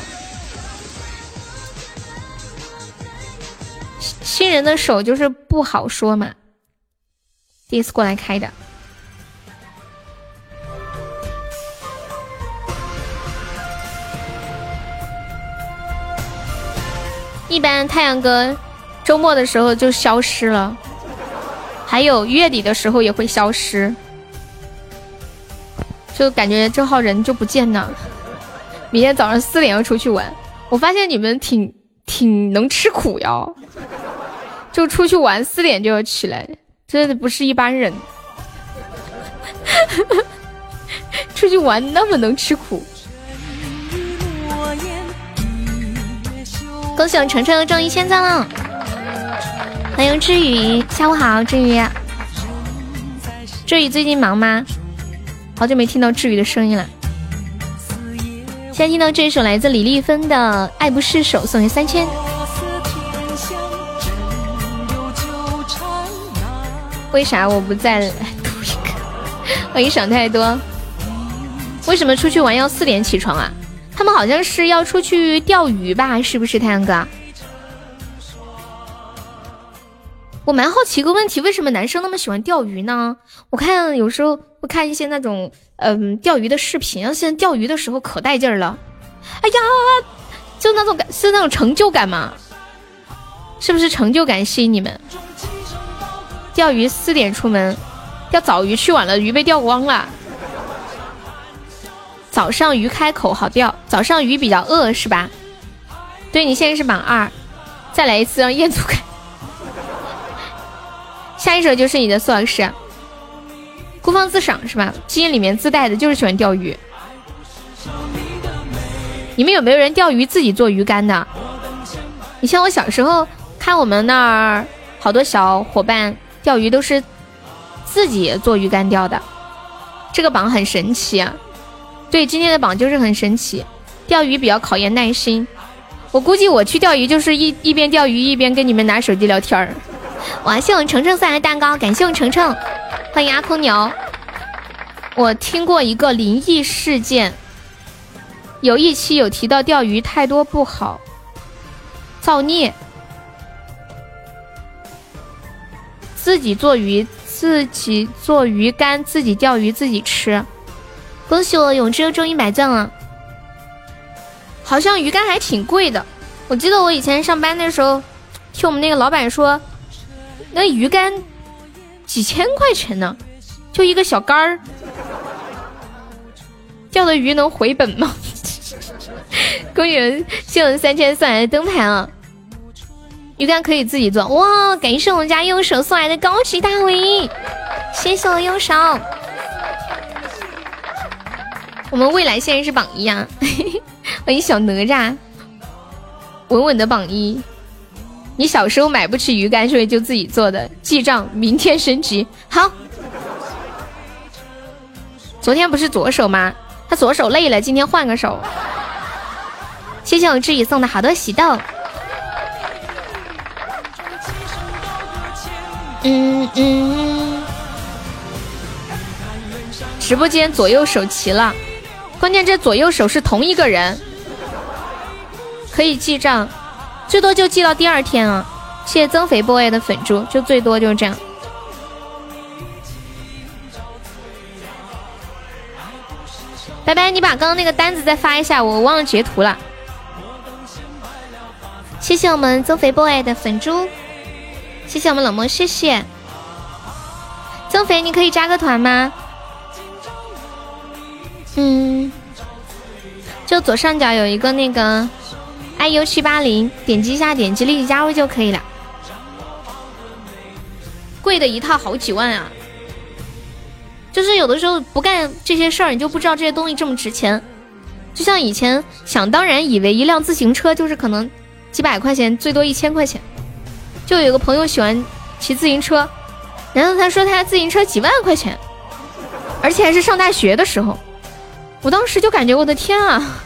新人的手就是不好说嘛。第一次过来开的，一般太阳哥周末的时候就消失了，还有月底的时候也会消失，就感觉这号人就不见了。明天早上四点要出去玩，我发现你们挺挺能吃苦呀，就出去玩四点就要起来，真的不是一般人。出去玩那么能吃苦。恭喜我晨晨又中一千赞了，欢迎志宇，下午好，志宇。志宇最近忙吗？好久没听到志宇的声音了。现在听到这一首来自李丽芬的《爱不释手》，送给三千。为啥我不再来读一个？欢迎想太多。为什么出去玩要四点起床啊？他们好像是要出去钓鱼吧？是不是太阳哥？我蛮好奇一个问题，为什么男生那么喜欢钓鱼呢？我看有时候会看一些那种嗯钓鱼的视频，现在钓鱼的时候可带劲儿了。哎呀，就那种感，是那种成就感吗？是不是成就感吸引你们？钓鱼四点出门，钓早鱼去晚了，鱼被钓光了。早上鱼开口好钓，早上鱼比较饿是吧？对你现在是榜二，再来一次让彦祖开。下一首就是你的苏老师，孤芳自赏是吧？基因里面自带的就是喜欢钓鱼。你们有没有人钓鱼自己做鱼竿的？你像我小时候看我们那儿好多小伙伴钓鱼都是自己做鱼竿钓的，这个榜很神奇啊。对，今天的榜就是很神奇，钓鱼比较考验耐心。我估计我去钓鱼就是一一边钓鱼一边跟你们拿手机聊天儿。哇，谢我程程送来的蛋糕，感谢我程程，欢迎阿空牛。我听过一个灵异事件，有一期有提到钓鱼太多不好，造孽。自己做鱼，自己做鱼竿，自己钓鱼，自己吃。恭喜我永志中一百赞了，好像鱼竿还挺贵的。我记得我以前上班的时候，听我们那个老板说，那鱼竿几千块钱呢，就一个小竿儿，钓的鱼能回本吗？恭喜谢我三千送来的灯牌啊！鱼竿可以自己做哇！感谢我们家右手送来的高级大礼谢谢我右手。我们未来现在是榜一啊！欢迎小哪吒，稳稳的榜一。你小时候买不起鱼竿，所以就自己做的。记账，明天升级。好，昨天不是左手吗？他左手累了，今天换个手。谢谢我志宇送的好多喜豆。嗯嗯。直播间左右手齐了。关键这左右手是同一个人，可以记账，最多就记到第二天啊！谢谢增肥 boy 的粉猪，就最多就是这样。拜拜，你把刚刚那个单子再发一下，我忘了截图了。谢谢我们增肥 boy 的粉猪，谢谢我们冷漠，谢谢。增肥，你可以加个团吗？嗯，就左上角有一个那个 iu 七八零，点击一下，点击立即加入就可以了。贵的一套好几万啊！就是有的时候不干这些事儿，你就不知道这些东西这么值钱。就像以前想当然以为一辆自行车就是可能几百块钱，最多一千块钱。就有个朋友喜欢骑自行车，然后他说他自行车几万块钱，而且还是上大学的时候。我当时就感觉我的天啊，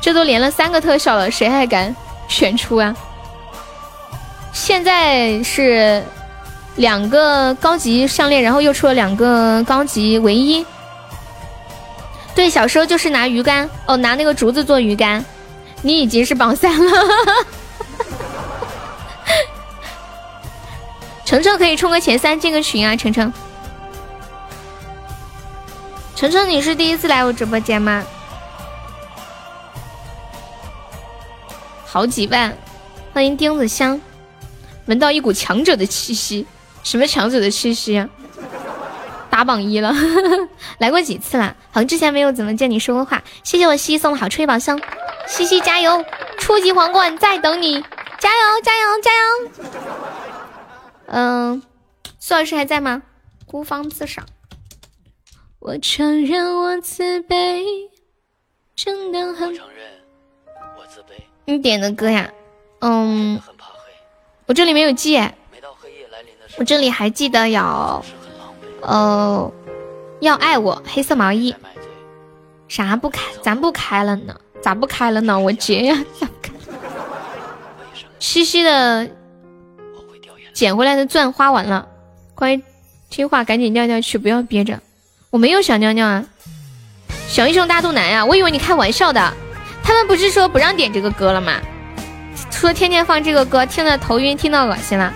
这都连了三个特效了，谁还敢选出啊？现在是两个高级项链，然后又出了两个高级唯一。对，小时候就是拿鱼竿哦，拿那个竹子做鱼竿。你已经是榜三了，程程可以冲个前三进个群啊，程程。晨晨，你是第一次来我直播间吗？好几万，欢迎丁子香，闻到一股强者的气息，什么强者的气息呀？打榜一了，来过几次了，好像之前没有怎么见你说过话。谢谢我西西送的好吹宝箱，西西加油，初级皇冠在等你，加油加油加油！嗯，苏老师还在吗？孤芳自赏。我承认我自卑，真的很。你点的歌呀？嗯。我这里没有记。我这里还记得有。呃，要爱我，黑色毛衣，啥不开？咱不开了呢？咋不开了呢？我接呀，咋不开？西西的捡回来的钻花完了，乖，听话，赶紧尿尿去，不要憋着。我没有想尿尿啊，小英雄大肚腩呀，我以为你开玩笑的。他们不是说不让点这个歌了吗？说天天放这个歌，听得头晕，听得恶心了。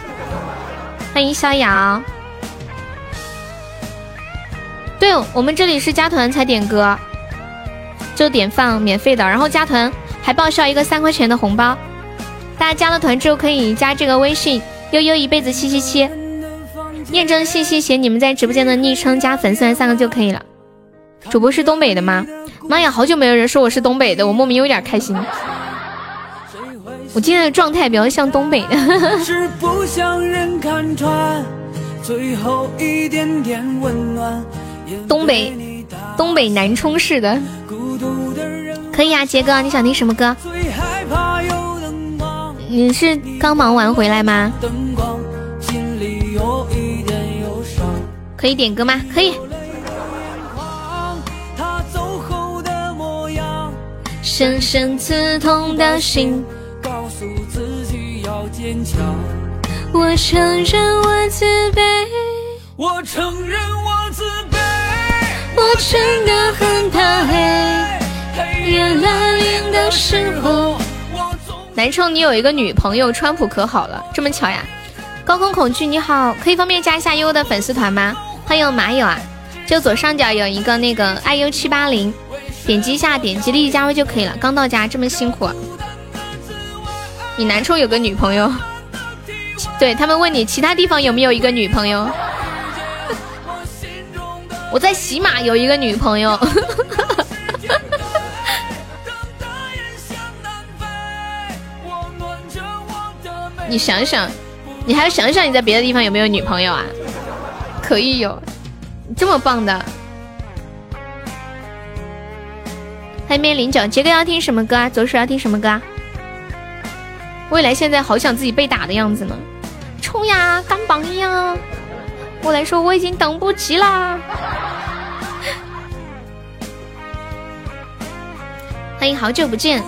欢迎逍遥。对我们这里是加团才点歌，就点放免费的，然后加团还报销一个三块钱的红包。大家加了团之后可以加这个微信悠悠一辈子七七七，验证信息写你们在直播间的昵称加粉丝团三个就可以了。主播是东北的吗？妈呀，好久没有人说我是东北的，我莫名有点开心。我今天的状态比较像东北的。东北，东北南充市的，可以啊，杰哥，你想听什么歌？你是刚忙完回来吗？可以点歌吗？可以。深深刺痛的心，告诉自己要坚强。我承认我自卑，我承认我自卑。我真的很怕黑，夜来临的时候。南充，你有一个女朋友，川普可好了，这么巧呀！高空恐惧，你好，可以方便加一下优的粉丝团吗？欢迎马友啊，就左上角有一个那个 iu 七八零，点击一下，点击立即加微就可以了。刚到家，这么辛苦。你南充有个女朋友？对他们问你其他地方有没有一个女朋友？我在喜马有一个女朋友，你想想，你还要想想你在别的地方有没有女朋友啊？可以有，这么棒的。欢迎面零九，杰哥要听什么歌啊？左手要听什么歌啊？未来现在好想自己被打的样子呢，冲呀，干榜一呀！我来说，我已经等不及啦！欢迎好久不见，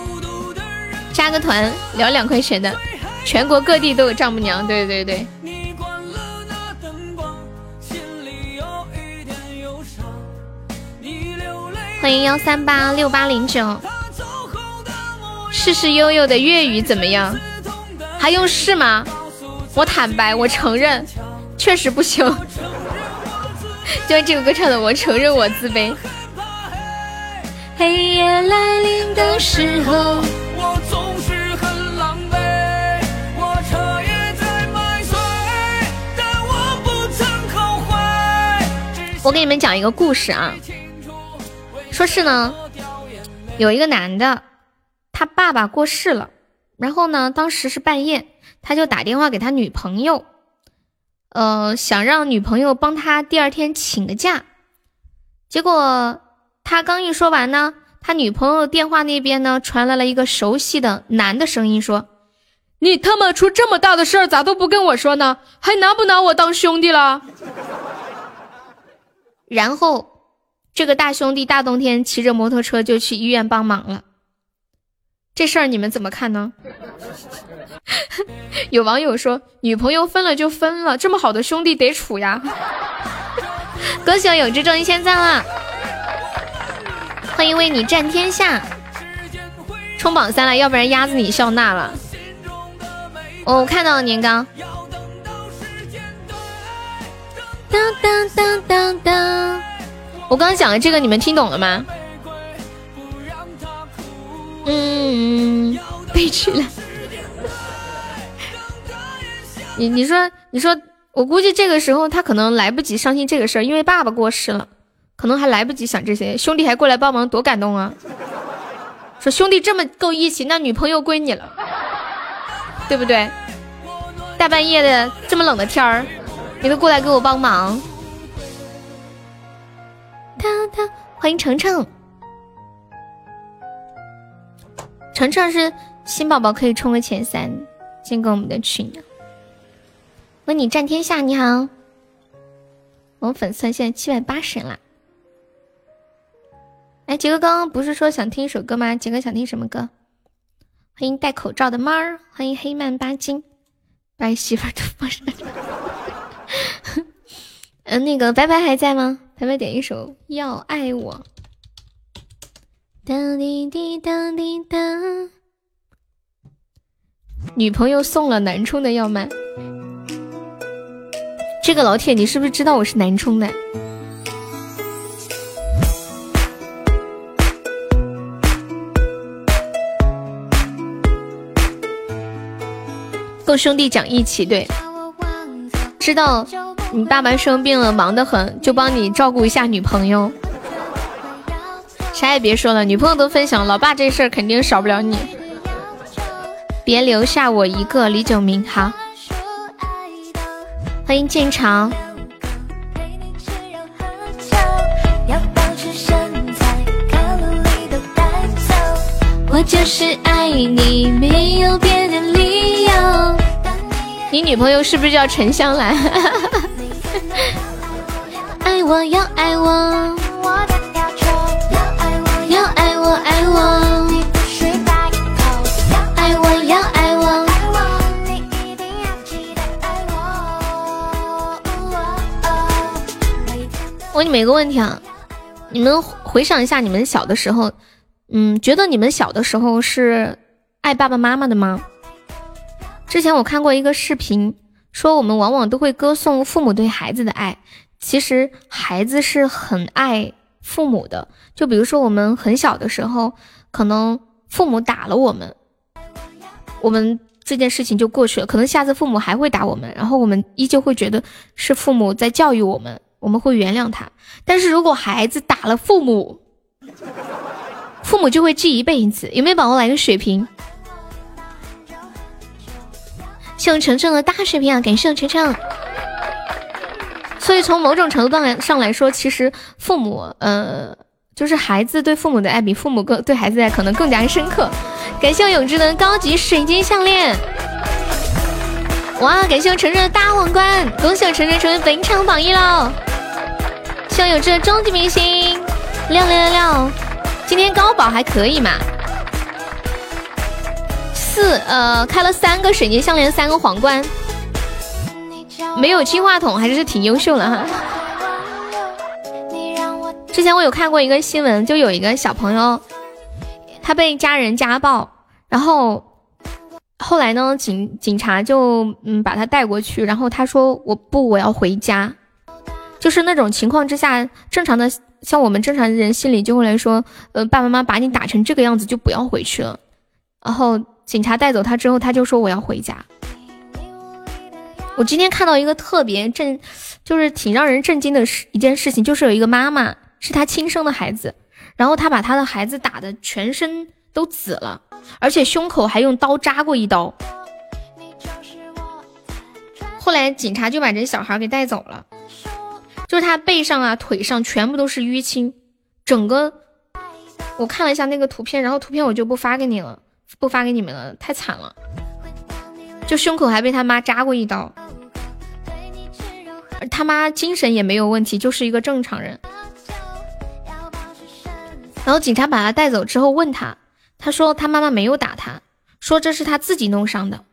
加个团聊两块钱的，全国各地都有丈母娘，对对对。欢迎幺三八六八零九，试试悠悠的粤语怎么样？还用试吗？我坦白，我承认。确实不行，就这首歌唱的，我承认我自卑。黑夜来临的时候，我总是很狼狈，我彻夜在买醉，但我不曾后悔。我给你们讲一个故事啊，说是呢，有一个男的，他爸爸过世了，然后呢，当时是半夜，他就打电话给他女朋友。呃，想让女朋友帮他第二天请个假，结果他刚一说完呢，他女朋友电话那边呢传来了一个熟悉的男的声音，说：“你他妈出这么大的事儿，咋都不跟我说呢？还拿不拿我当兄弟了？”然后这个大兄弟大冬天骑着摩托车就去医院帮忙了。这事儿你们怎么看呢？有网友说，女朋友分了就分了，这么好的兄弟得处呀！恭喜我有志中一千赞了，欢迎为你战天下，冲榜三了，要不然鸭子你笑纳了。我看到了年糕。当当当当当，我刚刚讲的这个你们听懂了吗？嗯，背去了。你你说你说，我估计这个时候他可能来不及伤心这个事儿，因为爸爸过世了，可能还来不及想这些。兄弟还过来帮忙，多感动啊！说兄弟这么够义气，那女朋友归你了，对不对？大半夜的这么冷的天儿，你都过来给我帮忙。哒哒，欢迎程程，程程是新宝宝，可以冲个前三，进个我们的群。问你战天下，你好，我们粉丝现在七百八十人了。哎，杰哥刚刚不是说想听一首歌吗？杰哥想听什么歌？欢迎戴口罩的猫儿，欢迎黑曼巴金，白媳妇的风扇。嗯，那个白白还在吗？白白点一首《要爱我》。当滴滴当滴哒。女朋友送了南充的要麦。这个老铁，你是不是知道我是南充的？够兄弟讲义气，对。知道你爸爸生病了，忙得很，就帮你照顾一下女朋友。啥也别说了，女朋友都分享，老爸这事儿肯定少不了你。别留下我一个，李九明，好。欢迎建长。我就是爱你，没有别的理由。你女朋友是不是叫陈香兰？爱我要爱我，要爱我爱我。问你们一个问题啊，你们回想一下你们小的时候，嗯，觉得你们小的时候是爱爸爸妈妈的吗？之前我看过一个视频，说我们往往都会歌颂父母对孩子的爱，其实孩子是很爱父母的。就比如说我们很小的时候，可能父母打了我们，我们这件事情就过去了。可能下次父母还会打我们，然后我们依旧会觉得是父母在教育我们。我们会原谅他，但是如果孩子打了父母，父母就会记一辈子。有没有宝宝来个水瓶？谢我晨晨的大水瓶啊！感谢我晨晨。所以从某种程度上来上来说，其实父母，呃，就是孩子对父母的爱比父母更对孩子的爱可能更加深刻。感谢我永志的高级水晶项链。哇！感谢我晨晨的大皇冠，恭喜我晨晨成为本场榜一喽！希望有这终极明星六六六六，今天高保还可以嘛？四呃，开了三个水晶项链，三个皇冠，没有金话筒还是挺优秀的哈。之前我有看过一个新闻，就有一个小朋友，他被家人家暴，然后。后来呢？警警察就嗯把他带过去，然后他说我不我要回家，就是那种情况之下，正常的像我们正常人心里就会来说，呃爸爸妈妈把你打成这个样子就不要回去了。然后警察带走他之后，他就说我要回家。我今天看到一个特别震，就是挺让人震惊的事一件事情，就是有一个妈妈是他亲生的孩子，然后他把他的孩子打的全身都紫了。而且胸口还用刀扎过一刀，后来警察就把这小孩给带走了，就是他背上啊、腿上全部都是淤青，整个我看了一下那个图片，然后图片我就不发给你了，不发给你们了，太惨了，就胸口还被他妈扎过一刀，而他妈精神也没有问题，就是一个正常人，然后警察把他带走之后问他。他说他妈妈没有打他，说这是他自己弄伤的。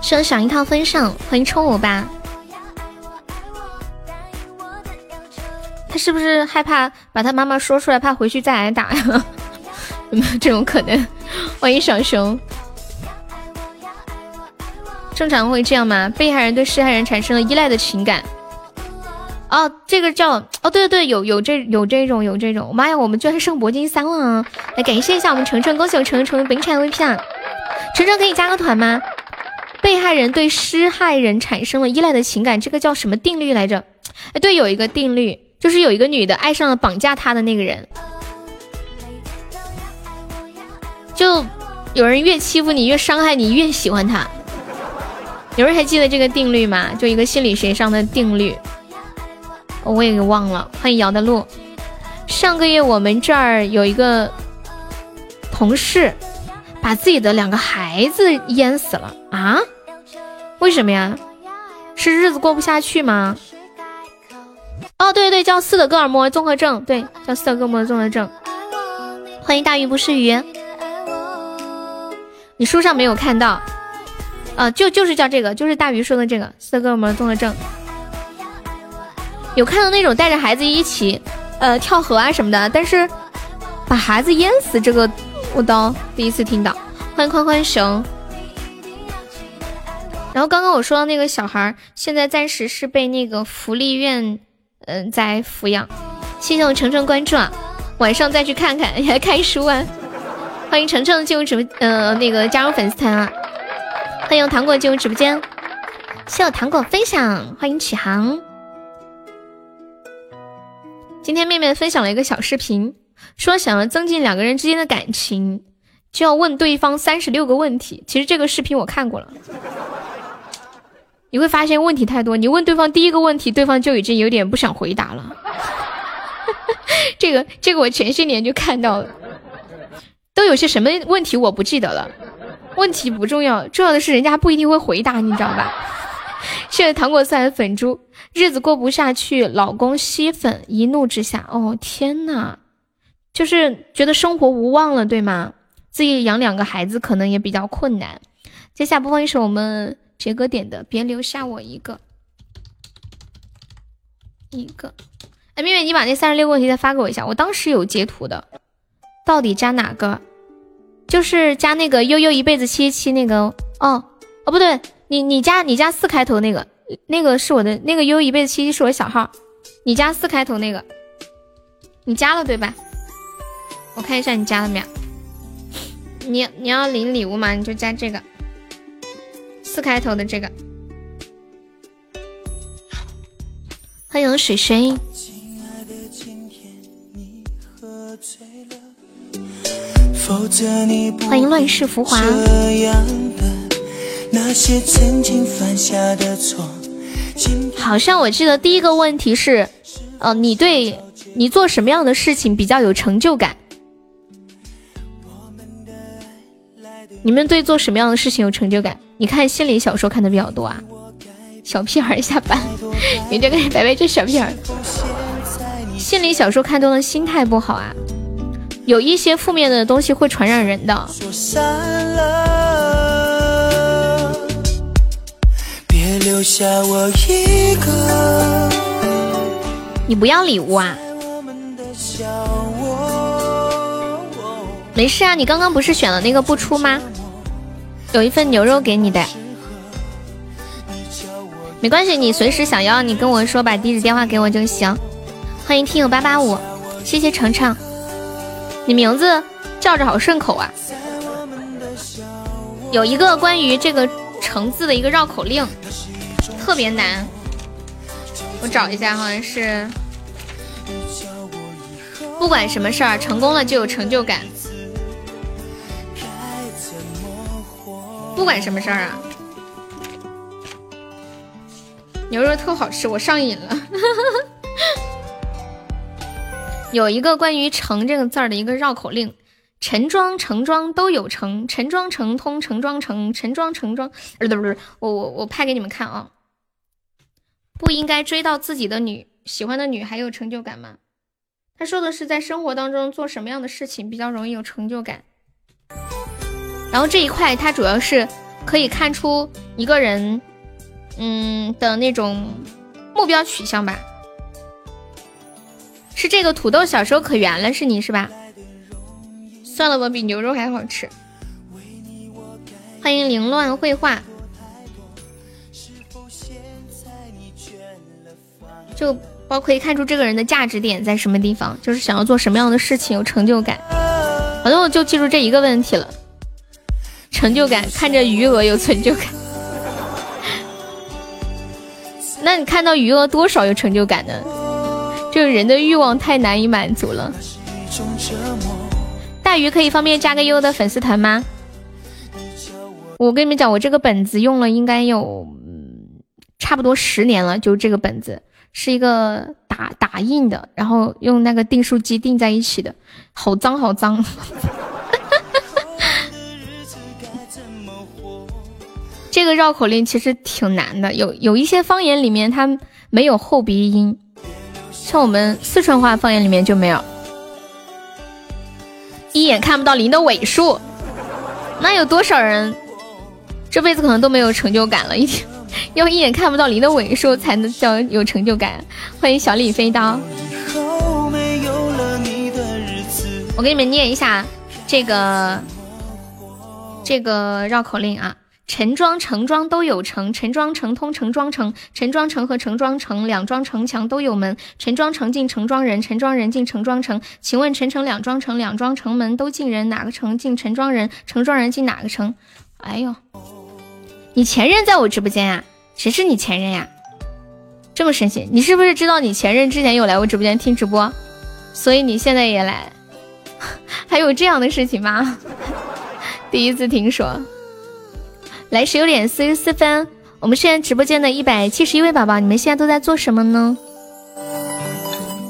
想想一套分上，欢迎冲我吧。他是不是害怕把他妈妈说出来，怕回去再挨打呀？有没有这种可能？欢迎小熊。正常会这样吗？被害人对施害人产生了依赖的情感，哦，这个叫哦，对对对，有有这有这种有这种，妈呀，我们居然上铂金三了啊！来感谢一下我们程程，恭喜我程程成为本场 VP 啊！程程可以加个团吗？被害人对施害人产生了依赖的情感，这个叫什么定律来着？哎，对，有一个定律，就是有一个女的爱上了绑架她的那个人，就有人越欺负你，越伤害你，越喜欢他。有人还记得这个定律吗？就一个心理学上的定律。我也给忘了。欢迎姚的路。上个月我们这儿有一个同事，把自己的两个孩子淹死了啊？为什么呀？是日子过不下去吗？哦，对对，叫斯德哥尔摩综合症，对，叫斯德哥尔摩综合症。欢迎大鱼不是鱼。你书上没有看到？啊，就就是叫这个，就是大鱼说的这个斯德哥尔摩综合症。有看到那种带着孩子一起，呃，跳河啊什么的，但是把孩子淹死这个，我倒第一次听到。欢迎宽宽熊。然后刚刚我说的那个小孩，现在暂时是被那个福利院，嗯，在抚养。谢谢我程程关注啊，晚上再去看看，也 看书啊。欢迎程程进入直播，呃，那个加入粉丝团啊。欢迎糖果进入直播间，谢我糖果分享。欢迎启航。今天妹妹分享了一个小视频，说想要增进两个人之间的感情，就要问对方三十六个问题。其实这个视频我看过了，你会发现问题太多。你问对方第一个问题，对方就已经有点不想回答了。这个这个我前些年就看到了，都有些什么问题我不记得了。问题不重要，重要的是人家不一定会回答，你知道吧？谢谢糖果色的粉猪。日子过不下去，老公吸粉，一怒之下，哦天呐，就是觉得生活无望了，对吗？自己养两个孩子可能也比较困难。接下播放一首我们杰哥点的《别留下我一个》，一个。哎，妹妹，你把那三十六个问题再发给我一下，我当时有截图的，到底加哪个？就是加那个悠悠一辈子七七那个哦哦不对，你你加你加四开头那个。那个是我的那个悠悠一辈子七七是我小号，你加四开头那个，你加了对吧？我看一下你加了没有。你你要领礼物吗？你就加这个四开头的这个。欢迎水水。欢迎乱世浮华。好像我记得第一个问题是，呃，你对你做什么样的事情比较有成就感？你们对做什么样的事情有成就感？你看心理小说看的比较多啊，小屁孩下班，你这个白白这小屁孩，心理小说看多了心态不好啊，有一些负面的东西会传染人的。留下我一个。你不要礼物啊？没事啊，你刚刚不是选了那个不出吗？有一份牛肉给你的，没关系，你随时想要你跟我说，把地址电话给我就行。欢迎听友八八五，谢谢程程，你名字叫着好顺口啊。有一个关于这个“橙”字的一个绕口令。特别难，我找一下，好像是不管什么事儿成功了就有成就感，不管什么事儿啊，牛肉特好吃，我上瘾了。有一个关于“成”这个字儿的一个绕口令：陈庄、成庄都有成，陈庄成通，陈庄成，陈庄成庄。不是不是，我我我拍给你们看啊。不应该追到自己的女喜欢的女孩有成就感吗？他说的是在生活当中做什么样的事情比较容易有成就感。然后这一块它主要是可以看出一个人，嗯的那种目标取向吧。是这个土豆小时候可圆了，是你是吧？算了吧，比牛肉还好吃。欢迎凌乱绘画。就包可以看出这个人的价值点在什么地方，就是想要做什么样的事情有成就感。反正我就记住这一个问题了，成就感，看着余额有成就感。那你看到余额多少有成就感呢？就是人的欲望太难以满足了。大鱼可以方便加个优的粉丝团吗？我跟你们讲，我这个本子用了应该有差不多十年了，就这个本子。是一个打打印的，然后用那个订书机订在一起的，好脏好脏。这个绕口令其实挺难的，有有一些方言里面它没有后鼻音，像我们四川话方言里面就没有。一眼看不到零的尾数，那有多少人这辈子可能都没有成就感了？一天。要一眼看不到零的尾数才能叫有成就感。欢迎小李飞刀。我给你们念一下这个这个绕口令啊：陈庄、城庄都有城，陈庄城通陈庄城，陈庄城和陈庄城两庄城墙都有门，陈庄城进陈庄人，陈庄人进陈庄城。请问陈城两庄城两庄城门都进人，哪个城进陈庄人？陈庄人进哪个城？哎呦！你前任在我直播间呀？谁是你前任呀？这么神奇？你是不是知道你前任之前有来我直播间听直播，所以你现在也来？还有这样的事情吗？第一次听说。来，十九点四十四分，我们现在直播间的一百七十一位宝宝，你们现在都在做什么呢？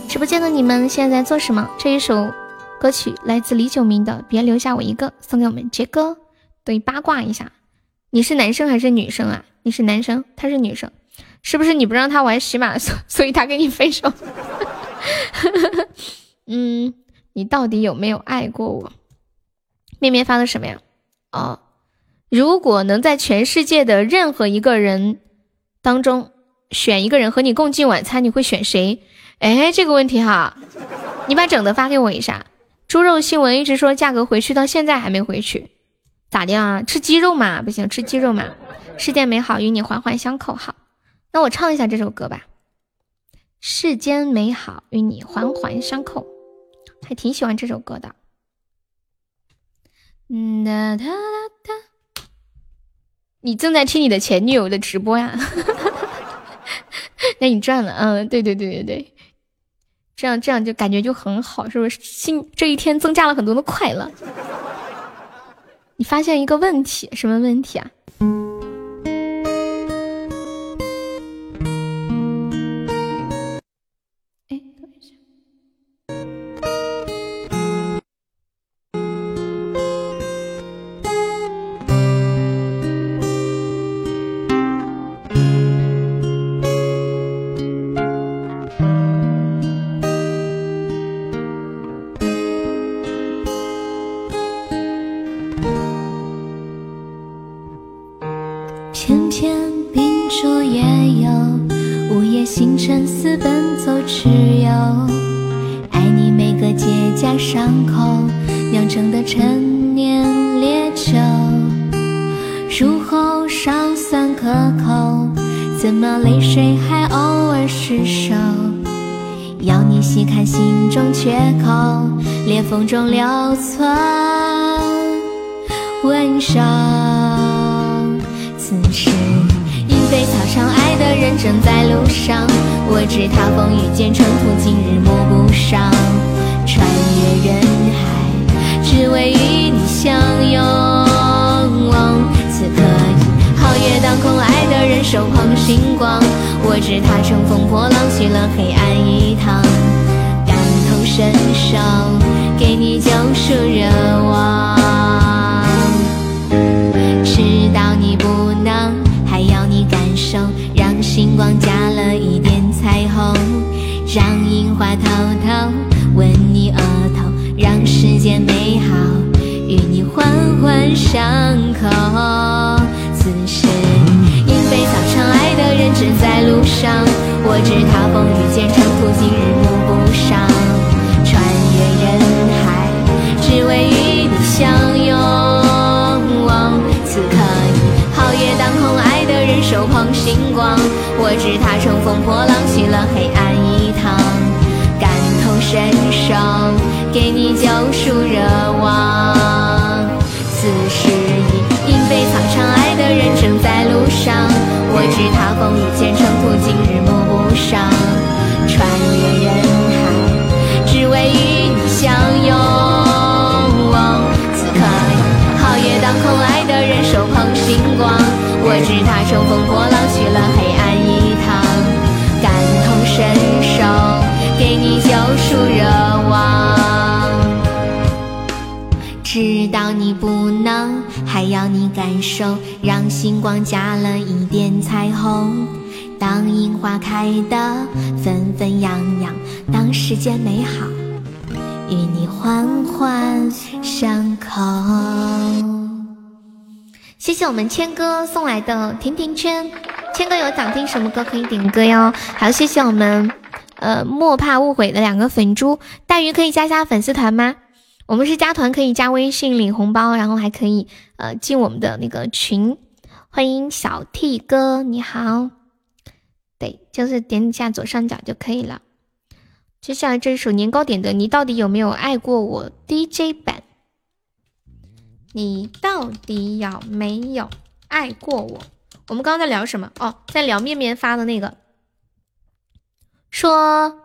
直播间的你们现在在做什么？这一首歌曲来自李九明的《别留下我一个》，送给我们杰哥。对，八卦一下。你是男生还是女生啊？你是男生，她是女生，是不是你不让她玩喜马，所所以她跟你分手？嗯，你到底有没有爱过我？面面发的什么呀？哦，如果能在全世界的任何一个人当中选一个人和你共进晚餐，你会选谁？哎，这个问题哈，你把整的发给我一下。猪肉新闻一直说价格回去，到现在还没回去。咋的啊？吃鸡肉嘛？不行，吃鸡肉嘛？世间美好与你环环相扣。好，那我唱一下这首歌吧。世间美好与你环环相扣，还挺喜欢这首歌的。嗯哒哒哒哒。你正在听你的前女友的直播呀？那你赚了。嗯，对对对对对，这样这样就感觉就很好，是不是？心这一天增加了很多的快乐。你发现一个问题，什么问题啊？甜甜圈，千哥有想听什么歌可以点歌哟。好谢谢我们呃莫怕误会的两个粉猪，大鱼可以加下粉丝团吗？我们是加团可以加微信领红包，然后还可以呃进我们的那个群。欢迎小 T 哥，你好。对，就是点一下左上角就可以了。接下来这首年糕点的，你到底有没有爱过我 DJ 版？你到底有没有爱过我？我们刚刚在聊什么？哦，在聊面面发的那个，说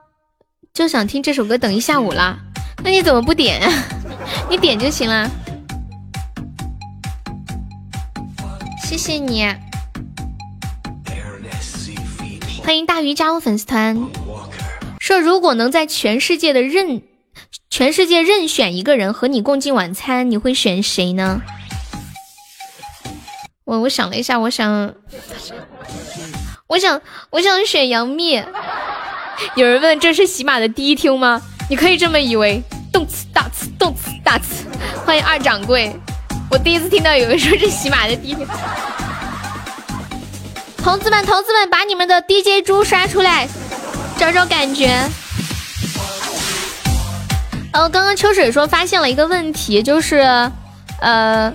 就想听这首歌，等一下午了。那你怎么不点？你点就行了。谢谢你，欢迎大鱼加入粉丝团。说如果能在全世界的任。全世界任选一个人和你共进晚餐，你会选谁呢？我我想了一下，我想，我想，我想选杨幂。有人问这是喜马的第一听吗？你可以这么以为。动次大次，动次大次。欢迎二掌柜，我第一次听到有人说是喜马的第一听。同志们，同志们，把你们的 DJ 猪刷出来，找找感觉。哦，刚刚秋水说发现了一个问题，就是，呃，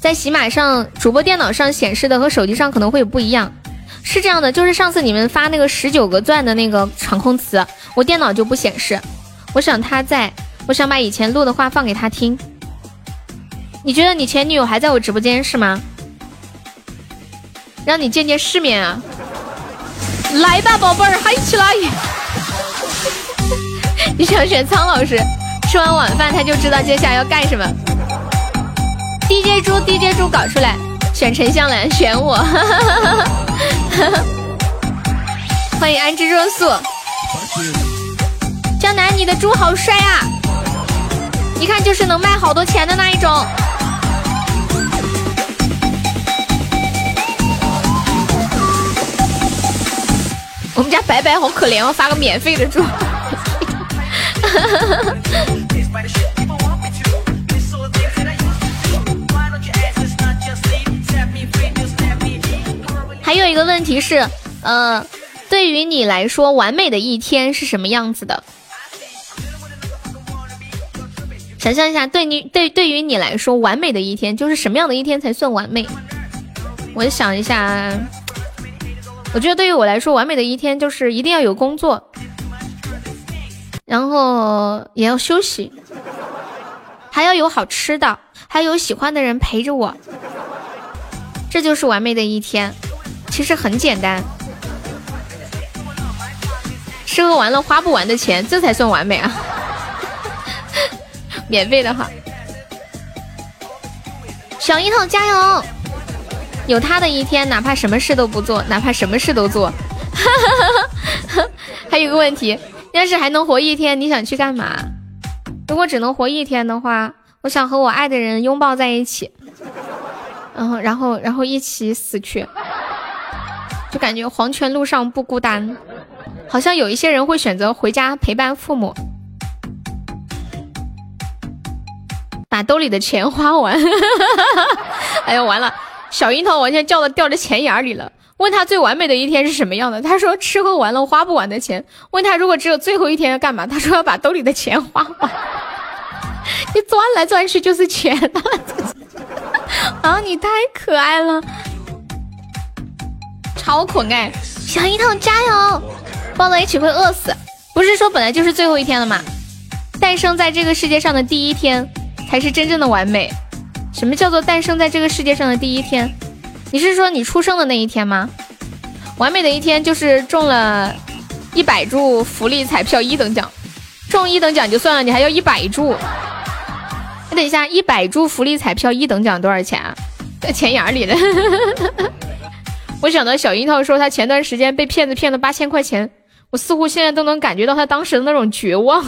在喜马上主播电脑上显示的和手机上可能会有不一样。是这样的，就是上次你们发那个十九个钻的那个场控词，我电脑就不显示。我想他在，我想把以前录的话放给他听。你觉得你前女友还在我直播间是吗？让你见见世面啊！来吧，宝贝儿，嗨起来！你想选苍老师？吃完晚饭他就知道接下来要干什么。DJ 猪，DJ 猪搞出来，选陈香兰，选我。欢迎安之若素。江南，你的猪好帅啊！一看就是能卖好多钱的那一种。我们家白白好可怜哦，发个免费的猪。还有一个问题是，呃，对于你来说，完美的一天是什么样子的？想象一下，对你对对于你来说，完美的一天就是什么样的一天才算完美？我想一下，我觉得对于我来说，完美的一天就是一定要有工作。然后也要休息，还要有好吃的，还有喜欢的人陪着我，这就是完美的一天。其实很简单，吃喝玩乐花不完的钱，这才算完美啊！免费的哈，小樱桃加油！有他的一天，哪怕什么事都不做，哪怕什么事都做。还有个问题。要是还能活一天，你想去干嘛？如果只能活一天的话，我想和我爱的人拥抱在一起，然后，然后，然后一起死去，就感觉黄泉路上不孤单。好像有一些人会选择回家陪伴父母，把兜里的钱花完。哎呀，完了，小樱桃，我现在叫的掉在钱眼里了。问他最完美的一天是什么样的？他说吃喝玩乐花不完的钱。问他如果只有最后一天要干嘛？他说要把兜里的钱花完。你钻来钻去就是钱啊！你太可爱了，超可爱。小樱桃加油，抱在一起会饿死。不是说本来就是最后一天了吗？诞生在这个世界上的第一天才是真正的完美。什么叫做诞生在这个世界上的第一天？你是说你出生的那一天吗？完美的一天就是中了一百注福利彩票一等奖，中一等奖就算了，你还要一百注。等一下，一百注福利彩票一等奖多少钱啊？在钱眼里了。我想到小樱桃说他前段时间被骗子骗了八千块钱，我似乎现在都能感觉到他当时的那种绝望。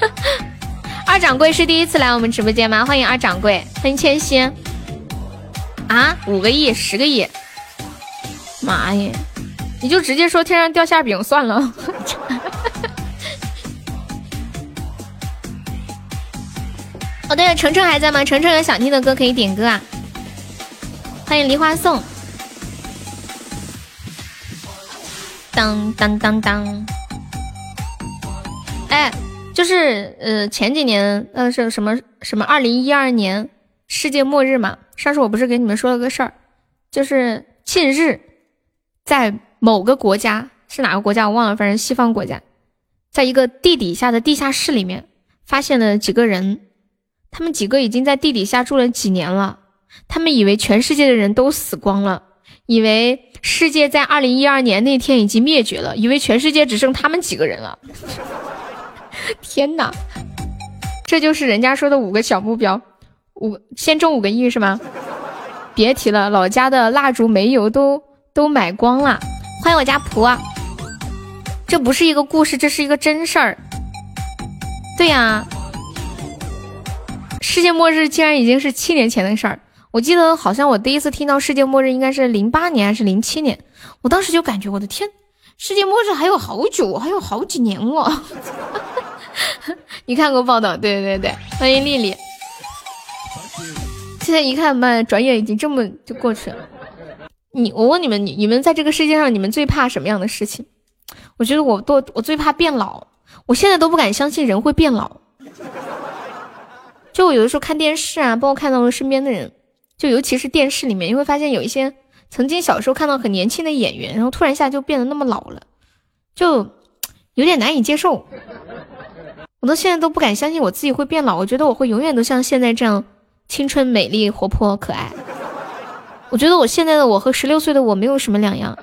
二掌柜是第一次来我们直播间吗？欢迎二掌柜，欢迎千玺。啊，五个亿，十个亿，妈耶！你就直接说天上掉馅饼算了。哦，对了，程程还在吗？程程有想听的歌可以点歌啊！欢迎梨花颂。当当当当！哎，就是呃前几年呃是什么什么二零一二年世界末日嘛？上次我不是给你们说了个事儿，就是近日在某个国家是哪个国家我忘了，反正西方国家，在一个地底下的地下室里面发现了几个人。他们几个已经在地底下住了几年了，他们以为全世界的人都死光了，以为世界在二零一二年那天已经灭绝了，以为全世界只剩他们几个人了。天哪，这就是人家说的五个小目标，五先中五个亿是吗？别提了，老家的蜡烛、煤油都都买光了。欢迎我家仆，这不是一个故事，这是一个真事儿。对呀。世界末日竟然已经是七年前的事儿，我记得好像我第一次听到世界末日应该是零八年还是零七年，我当时就感觉我的天，世界末日还有好久，还有好几年了。你看过报道？对对对，欢迎丽丽。现在一看嘛，转眼已经这么就过去了。你，我问你们，你你们在这个世界上，你们最怕什么样的事情？我觉得我多，我最怕变老，我现在都不敢相信人会变老。就我有的时候看电视啊，包括看到了身边的人，就尤其是电视里面，你会发现有一些曾经小时候看到很年轻的演员，然后突然一下就变得那么老了，就有点难以接受。我到现在都不敢相信我自己会变老，我觉得我会永远都像现在这样青春、美丽、活泼、可爱。我觉得我现在的我和十六岁的我没有什么两样。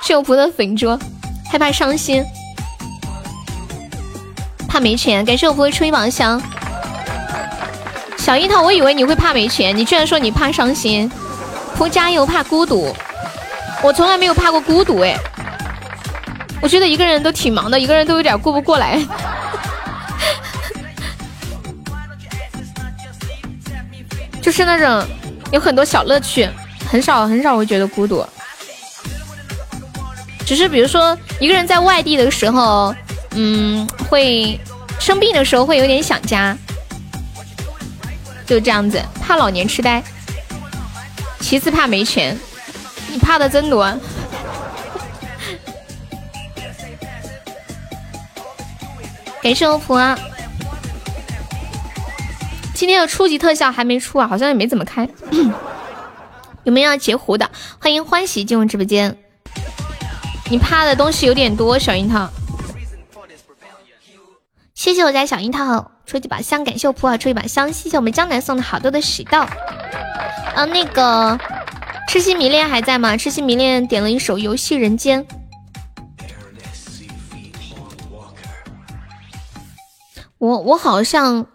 秀福的粉桌，害怕伤心，怕没钱，感谢我福的吹宝箱。小樱桃，我以为你会怕没钱，你居然说你怕伤心。不加油，怕孤独。我从来没有怕过孤独，哎，我觉得一个人都挺忙的，一个人都有点过不过来。就是那种有很多小乐趣，很少很少会觉得孤独。只是比如说一个人在外地的时候，嗯，会生病的时候会有点想家。就这样子，怕老年痴呆，其次怕没钱，你怕的真多。感谢欧普啊！今天的初级特效还没出啊，好像也没怎么开。有没有要截胡的？欢迎欢喜进入直播间。你怕的东西有点多，小樱桃。谢谢我家小樱桃。出几把香，感谢我普洱出一把香，谢谢我们江南送的好多的喜豆。嗯，那个痴心迷恋还在吗？痴心迷恋点了一首《游戏人间》。我我好像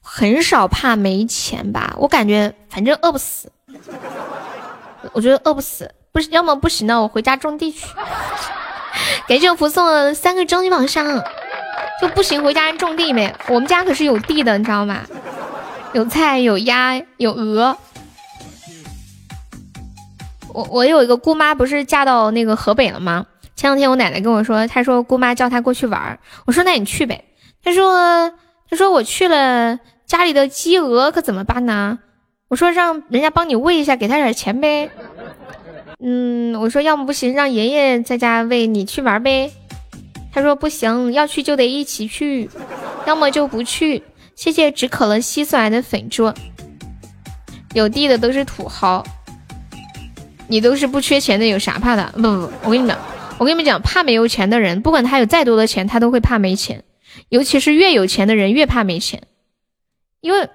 很少怕没钱吧？我感觉反正饿不死。我觉得饿不死，不是要么不行呢，我回家种地去。感谢我福送了三个终极宝箱。就不行，回家种地呗。我们家可是有地的，你知道吗？有菜，有鸭，有鹅。我我有一个姑妈，不是嫁到那个河北了吗？前两天我奶奶跟我说，她说姑妈叫她过去玩儿我说那你去呗。她说她说我去了，家里的鸡鹅可怎么办呢？我说让人家帮你喂一下，给他点钱呗。嗯，我说要么不行，让爷爷在家喂，你去玩呗。他说不行，要去就得一起去，要么就不去。谢谢只可乐吸送来的粉猪。有地的都是土豪。你都是不缺钱的，有啥怕的？不不不，我跟你讲，我跟你们讲，怕没有钱的人，不管他有再多的钱，他都会怕没钱。尤其是越有钱的人越怕没钱，因为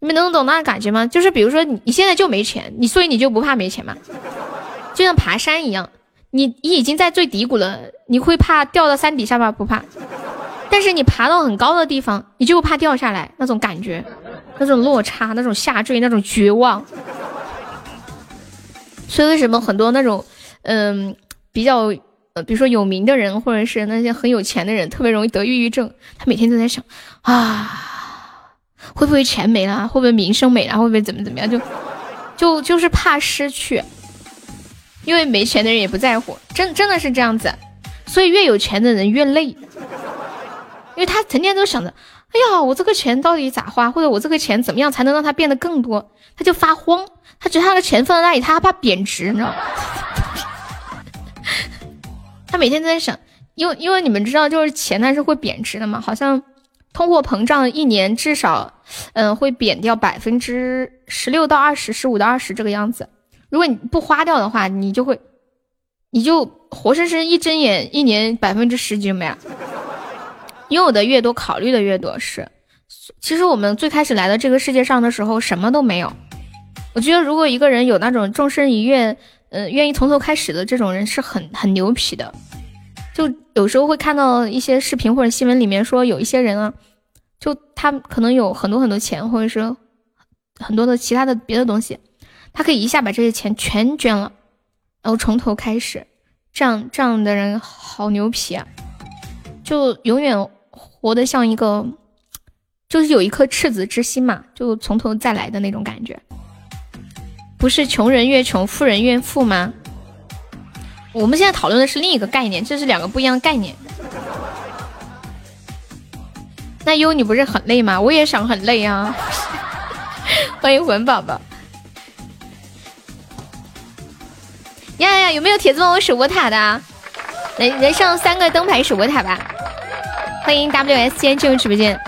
你们能懂那感觉吗？就是比如说你你现在就没钱，你所以你就不怕没钱嘛？就像爬山一样，你你已经在最低谷了，你会怕掉到山底下吗？不怕。但是你爬到很高的地方，你就怕掉下来那种感觉，那种落差，那种下坠，那种绝望。所以为什么很多那种嗯比较比如说有名的人或者是那些很有钱的人特别容易得抑郁症？他每天都在想啊，会不会钱没了？会不会名声没了？会不会怎么怎么样？就就就是怕失去，因为没钱的人也不在乎，真真的是这样子。所以越有钱的人越累。因为他成天都想着，哎呀，我这个钱到底咋花，或者我这个钱怎么样才能让它变得更多，他就发慌。他觉得他的钱放在那里，他害怕贬值，你知道吗？他每天都在想，因为因为你们知道，就是钱它是会贬值的嘛，好像通货膨胀一年至少，嗯，会贬掉百分之十六到二十，十五到二十这个样子。如果你不花掉的话，你就会，你就活生生一睁眼，一年百分之十几就没了。拥有的越多，考虑的越多。是，其实我们最开始来到这个世界上的时候，什么都没有。我觉得，如果一个人有那种终身一愿，嗯，愿意从头开始的这种人，是很很牛皮的。就有时候会看到一些视频或者新闻里面说，有一些人啊，就他可能有很多很多钱，或者是很多的其他的别的东西，他可以一下把这些钱全捐了，然后从头开始。这样这样的人好牛皮啊！就永远。活得像一个，就是有一颗赤子之心嘛，就从头再来的那种感觉。不是穷人越穷，富人越富吗？我们现在讨论的是另一个概念，这是两个不一样的概念。那优，你不是很累吗？我也想很累啊。欢迎文宝宝。呀呀呀！有没有铁子帮我守过塔的？来来上三个灯牌守过塔吧。欢迎 WS 先进入直播间，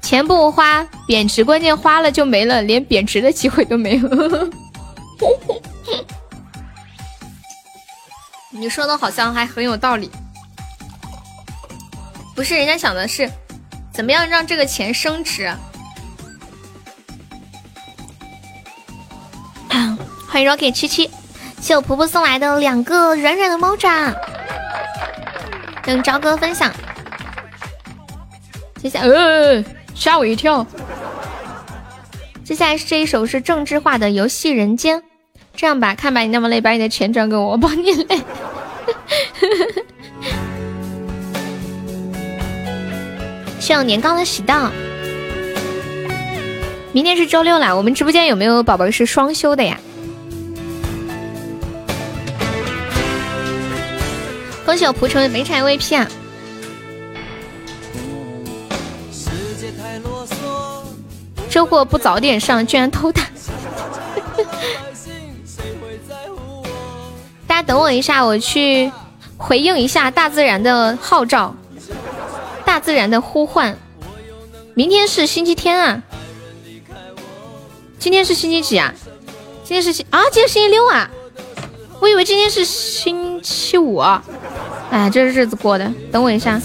钱不花贬值，关键花了就没了，连贬值的机会都没有。你说的好像还很有道理，不是？人家想的是怎么样让这个钱升值。欢迎 Rocky 七七，谢我婆婆送来的两个软软的猫爪，等朝哥分享。接下，呃，吓我一跳。接下来是这一首是郑智化的《游戏人间》。这样吧，看把你那么累，把你的钱转给我，我帮你累。谢我年糕的喜到。明天是周六了，我们直播间有没有宝宝是双休的呀？恭喜我蒲城没产 VP 啊！这货不早点上，居然偷塔！大家等我一下，我去回应一下大自然的号召，大自然的呼唤。明天是星期天啊，今天是星期几啊？今天是星啊，今天星期六啊，我以为今天是星期五啊。哎，这日子过的，等我一下。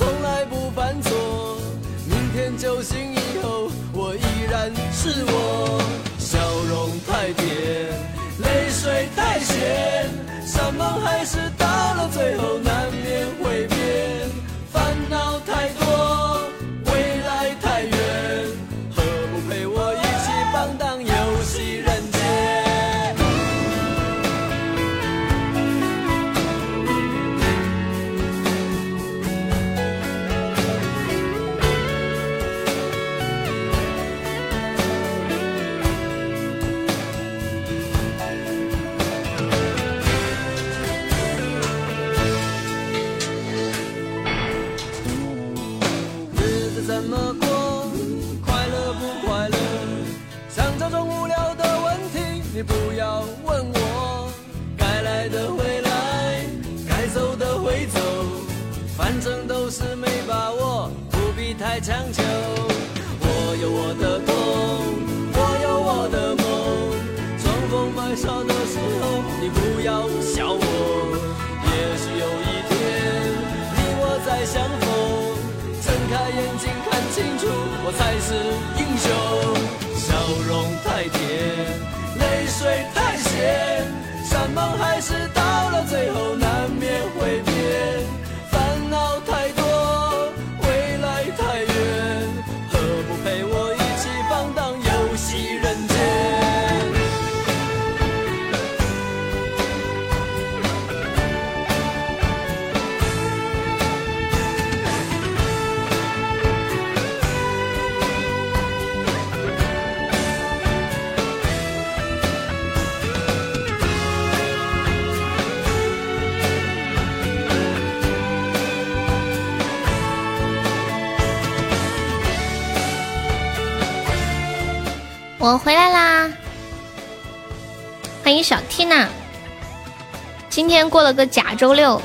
我回来啦，欢迎小 T 娜。今天过了个假周六，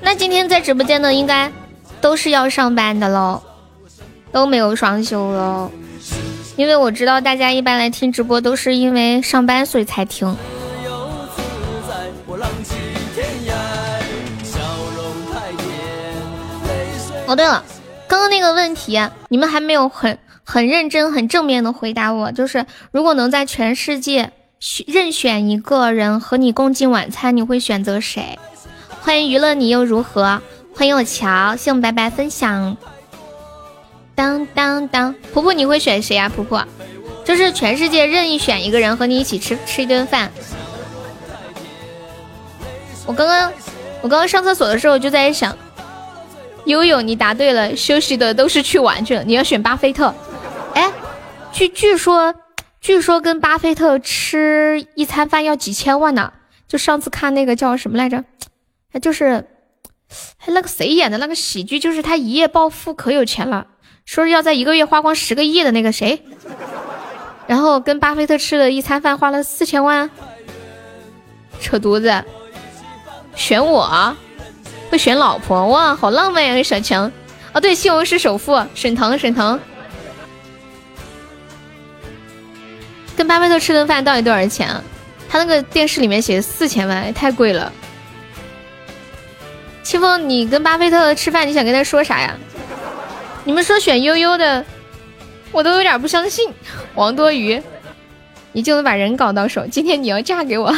那今天在直播间的应该都是要上班的喽，都没有双休喽。因为我知道大家一般来听直播都是因为上班所以才听。哦，对了，刚刚那个问题你们还没有很。很认真、很正面的回答我，就是如果能在全世界任选一个人和你共进晚餐，你会选择谁？欢迎娱乐你又如何？欢迎我乔，谢我们白白分享。当当当，婆婆你会选谁呀？婆婆，就是全世界任意选一个人和你一起吃吃一顿饭。我刚刚我刚刚上厕所的时候就在想，悠悠你答对了，休息的都是去玩去了，你要选巴菲特。哎，据据说，据说跟巴菲特吃一餐饭要几千万呢。就上次看那个叫什么来着？哎，就是，还那个谁演的那个喜剧，就是他一夜暴富，可有钱了，说是要在一个月花光十个亿的那个谁。然后跟巴菲特吃了一餐饭，花了四千万，扯犊子。选我，会选老婆哇，好浪漫呀，小强。哦，对，西红柿首富沈腾，沈腾。跟巴菲特吃顿饭到底多少钱啊？他那个电视里面写四千万，太贵了。清风，你跟巴菲特吃饭，你想跟他说啥呀？你们说选悠悠的，我都有点不相信。王多鱼，你就能把人搞到手？今天你要嫁给我？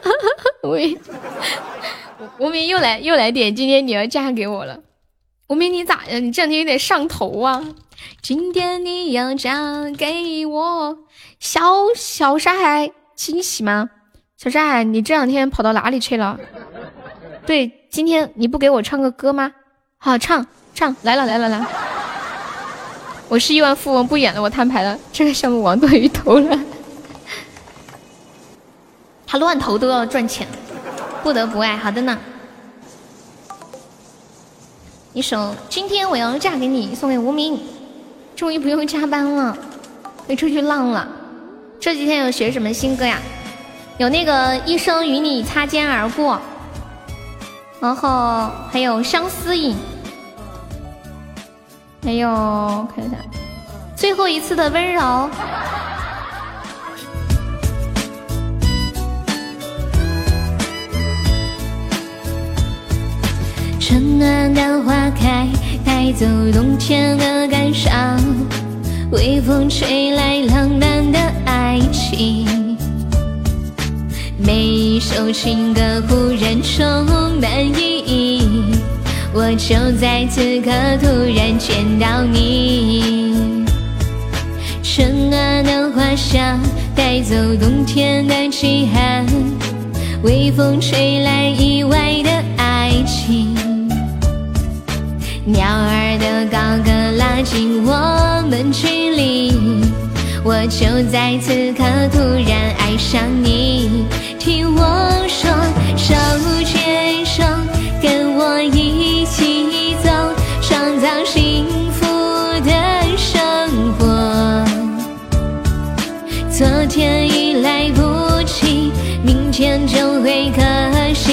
无名，无名又来又来点，今天你要嫁给我了。无名你咋呀？你这两天有点上头啊？今天你要嫁给我。小小沙海惊喜吗？小沙海，你这两天跑到哪里去了？对，今天你不给我唱个歌吗？好，唱唱来了来了来！我是亿万富翁，不演了，我摊牌了。这个项目王多鱼投了，他乱投都要赚钱，不得不爱。好的呢，一首《今天我要嫁给你》送给无名，终于不用加班了，可以出去浪了。这几天有学什么新歌呀？有那个一生与你擦肩而过，然后还有相思影，还有看一下最后一次的温柔。春暖的花开，带走冬天的感伤。微风吹来浪漫的爱情，每一首情歌忽然充满意义。我就在此刻突然见到你，春暖的花香带走冬天的凄寒，微风吹来意外的爱情。鸟儿的高歌拉近我们距离，我就在此刻突然爱上你。听我说，手牵手，跟我一起走，创造幸福的生活。昨天已来不及，明天就会可惜，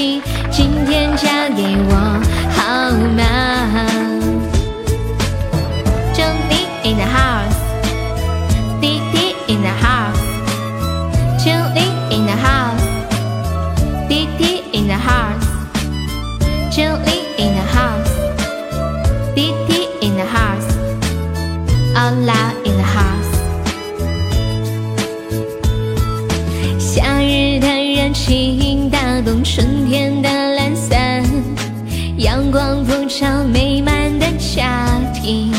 春天的懒散，阳光普照美满的家庭。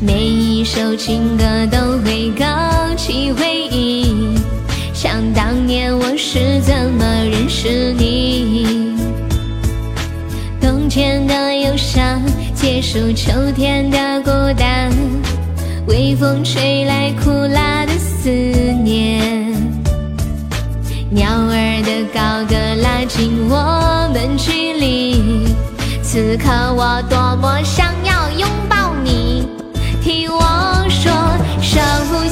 每一首情歌都会勾起回忆，想当年我是怎么认识你。冬天的忧伤结束，秋天的孤单，微风吹来苦辣的思念。鸟高歌拉近我们距离，此刻我多么想要拥抱你。听我说，手牵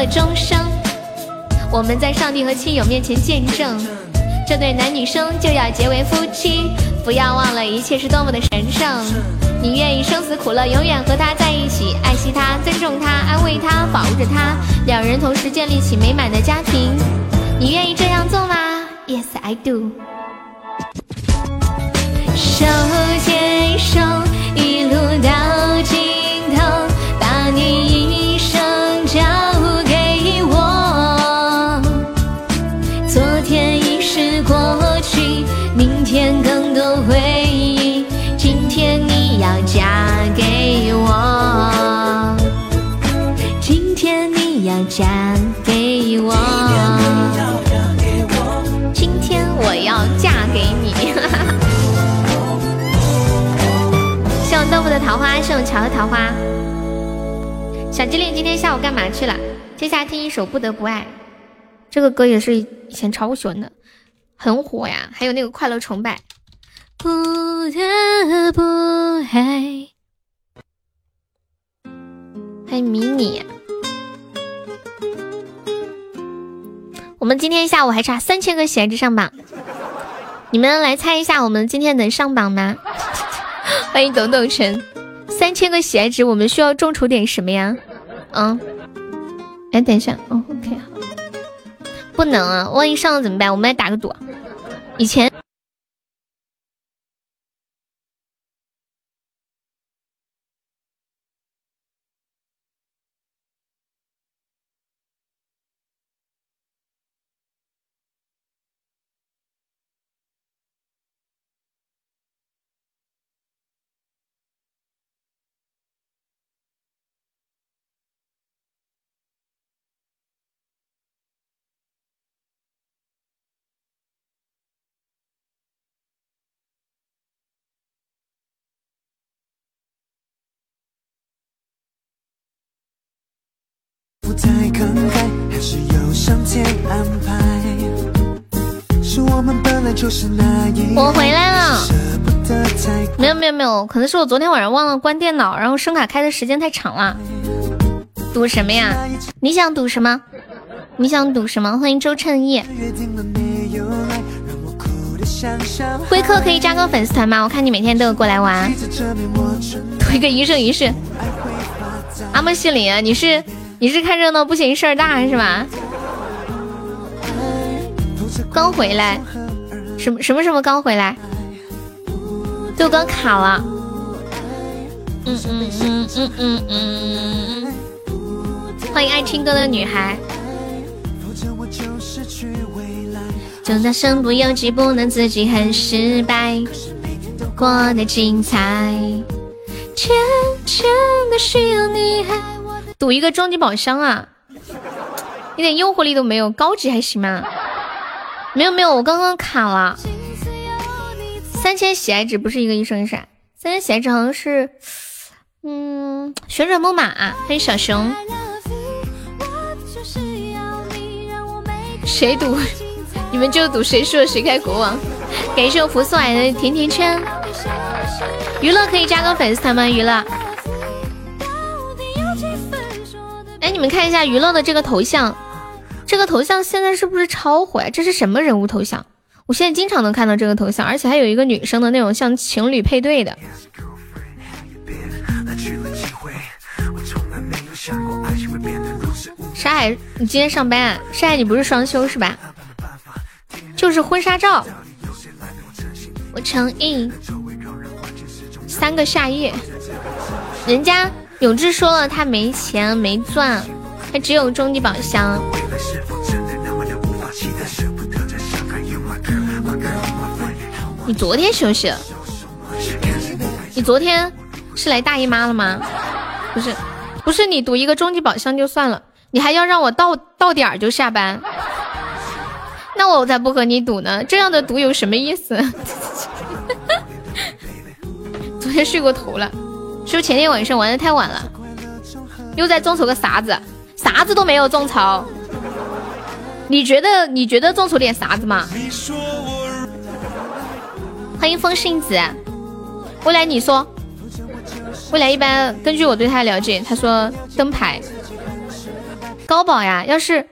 的钟声，我们在上帝和亲友面前见证，这对男女生就要结为夫妻。不要忘了，一切是多么的神圣。你愿意生死苦乐永远和他在一起，爱惜他，尊重他，安慰他，保护着他，两人同时建立起美满的家庭。你愿意这样做吗？Yes, I do。手牵手，一路到桃花，谢我乔的桃花。小机灵今天下午干嘛去了？接下来听一首《不得不爱》，这个歌也是以前超喜欢的，很火呀。还有那个《快乐崇拜》。不得不爱，欢迎迷你。我们今天下午还差三千个喜爱值上榜，你们来猜一下，我们今天能上榜吗？欢迎董董晨，三千个喜爱值，我们需要众筹点什么呀？嗯，哎，等一下，哦，OK，好，不能啊，万一上了怎么办？我们来打个赌，以前。太慷慨，还是有上天安排。是我们本来就是那一我回来了没有没有没有，可能是我昨天晚上忘了关电脑，然后声卡开的时间太长了。赌什么呀？你想赌什么？你想赌什么？欢迎周趁意。辉哥可以加个粉丝团吗？我看你每天都有过来玩。赌一个一生一世。阿莫西林啊，你是你是看热闹不嫌事儿大是吧？刚回来，什么什么什么刚回来？豆哥卡了。嗯嗯嗯嗯嗯嗯。欢迎爱听歌的女孩。否则我就失去未来。就当身不由己，不能自己很失败，过得精彩。渐渐的需要你爱。赌一个终极宝箱啊！一点诱惑力都没有，高级还行吗？没有没有，我刚刚卡了。三千喜爱值不是一个一生一世，三千喜爱值好像是，嗯，旋转木马。欢迎小熊。谁赌？你们就赌谁输了谁开国王。感谢我福送来的甜甜圈。娱乐可以加个粉丝团吗？娱乐。你们看一下娱乐的这个头像，这个头像现在是不是超火呀？这是什么人物头像？我现在经常能看到这个头像，而且还有一个女生的那种像情侣配对的。沙海，你今天上班啊？沙海，你不是双休是吧？就是婚纱照。我诚意。三个夏夜，人家永志说了，他没钱没钻，他只有终极宝箱。你昨天休息了？你昨天是来大姨妈了吗？不是，不是你赌一个终极宝箱就算了，你还要让我到到点儿就下班，那我才不和你赌呢。这样的赌有什么意思？昨天睡过头了，是不是前天晚上玩的太晚了？又在众筹个啥子？啥子都没有众筹。你觉得你觉得众筹点啥子嘛？欢迎风信子，未来你说，未来一般根据我对他的了解，他说灯牌高保呀，要是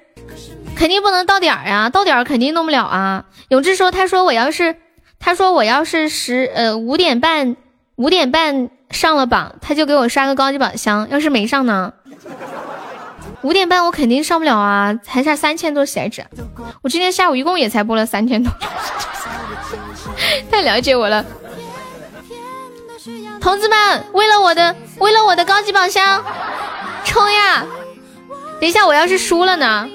肯定不能到点儿呀，到点儿肯定弄不了啊。永志说，他说我要是他说我要是十呃五点半。五点半上了榜，他就给我刷个高级宝箱。要是没上呢？五点半我肯定上不了啊，还差三千多血值。我今天下午一共也才播了三千多，太了解我了。同志们，为了我的，为了我的高级宝箱，冲呀！等一下，我要是输了呢？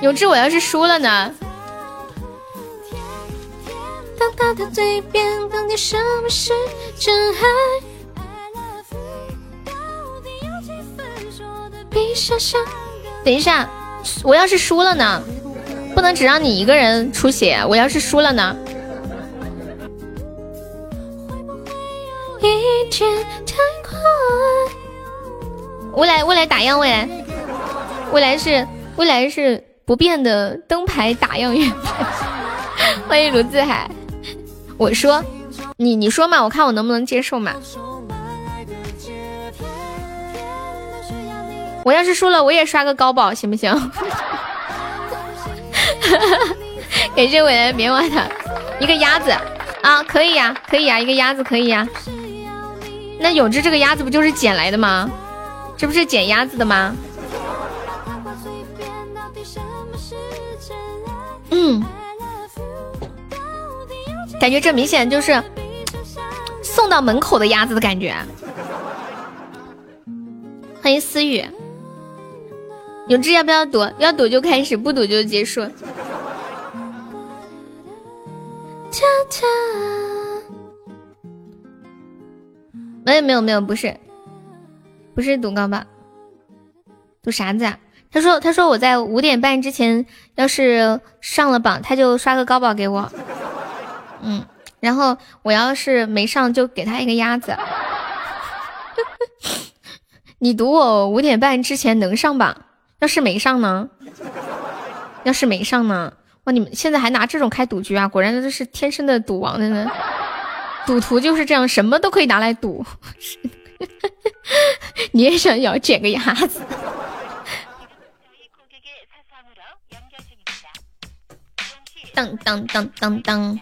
有志，我要是输了呢？当他的嘴边，到底什么是真爱？等一下，我要是输了呢？不能只让你一个人出血。我要是输了呢？未来，未来打样，未来，未来是未来是不变的灯牌打样员。欢迎卢自海。我说，你你说嘛，我看我能不能接受嘛。我要是输了，我也刷个高保，行不行？感谢我的棉花糖，一个鸭子啊，可以呀，可以呀，一个鸭子可以呀。那永志这个鸭子不就是捡来的吗？这不是捡鸭子的吗？嗯。感觉这明显就是送到门口的鸭子的感觉。欢迎思雨，永志要不要赌？要赌就开始，不赌就结束。没有没有没有，不是，不是赌高吧？赌啥子啊？他说他说我在五点半之前要是上了榜，他就刷个高保给我。嗯，然后我要是没上，就给他一个鸭子。你赌我五点半之前能上榜，要是没上呢？要是没上呢？哇，你们现在还拿这种开赌局啊？果然这是天生的赌王的呢。赌徒就是这样，什么都可以拿来赌。你也想要捡个鸭子？当当当当当。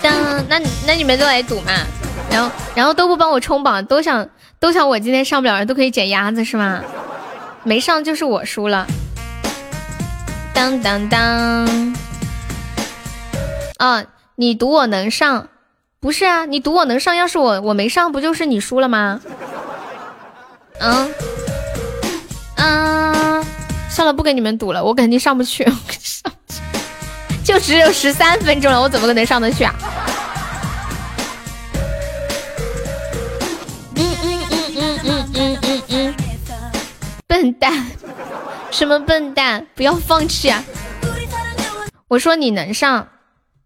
当那那你们都来赌嘛，然后然后都不帮我冲榜，都想都想我今天上不了，都可以捡鸭子是吗？没上就是我输了。当当当，啊，你赌我能上？不是啊，你赌我能上，要是我我没上，不就是你输了吗？嗯嗯，算了，不跟你们赌了，我肯定上不去。就只有十三分钟了，我怎么可能上得去啊？笨蛋，什么笨蛋？不要放弃啊！我说你能上，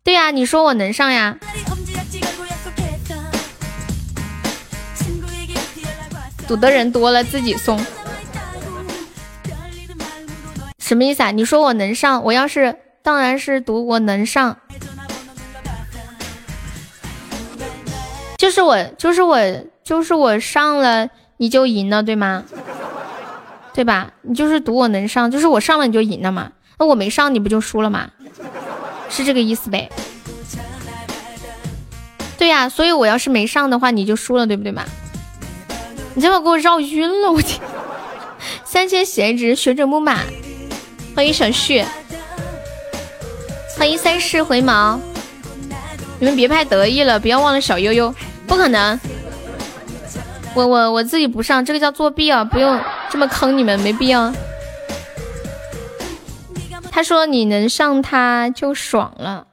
对呀，你说我能上呀。赌的人多了，自己送。什么意思啊？你说我能上，我要是当然是赌我能上，就是我就是我就是我上了你就赢了，对吗？对吧？你就是赌我能上，就是我上了你就赢了嘛。那我没上你不就输了吗？是这个意思呗？对呀，所以我要是没上的话你就输了，对不对嘛？你这么给我绕晕了，我天！三千血值，学者木马，欢迎小旭，欢迎三世回眸。你们别太得意了，不要忘了小悠悠。不可能，我我我自己不上，这个叫作弊啊！不用这么坑你们，没必要。他说你能上他就爽了。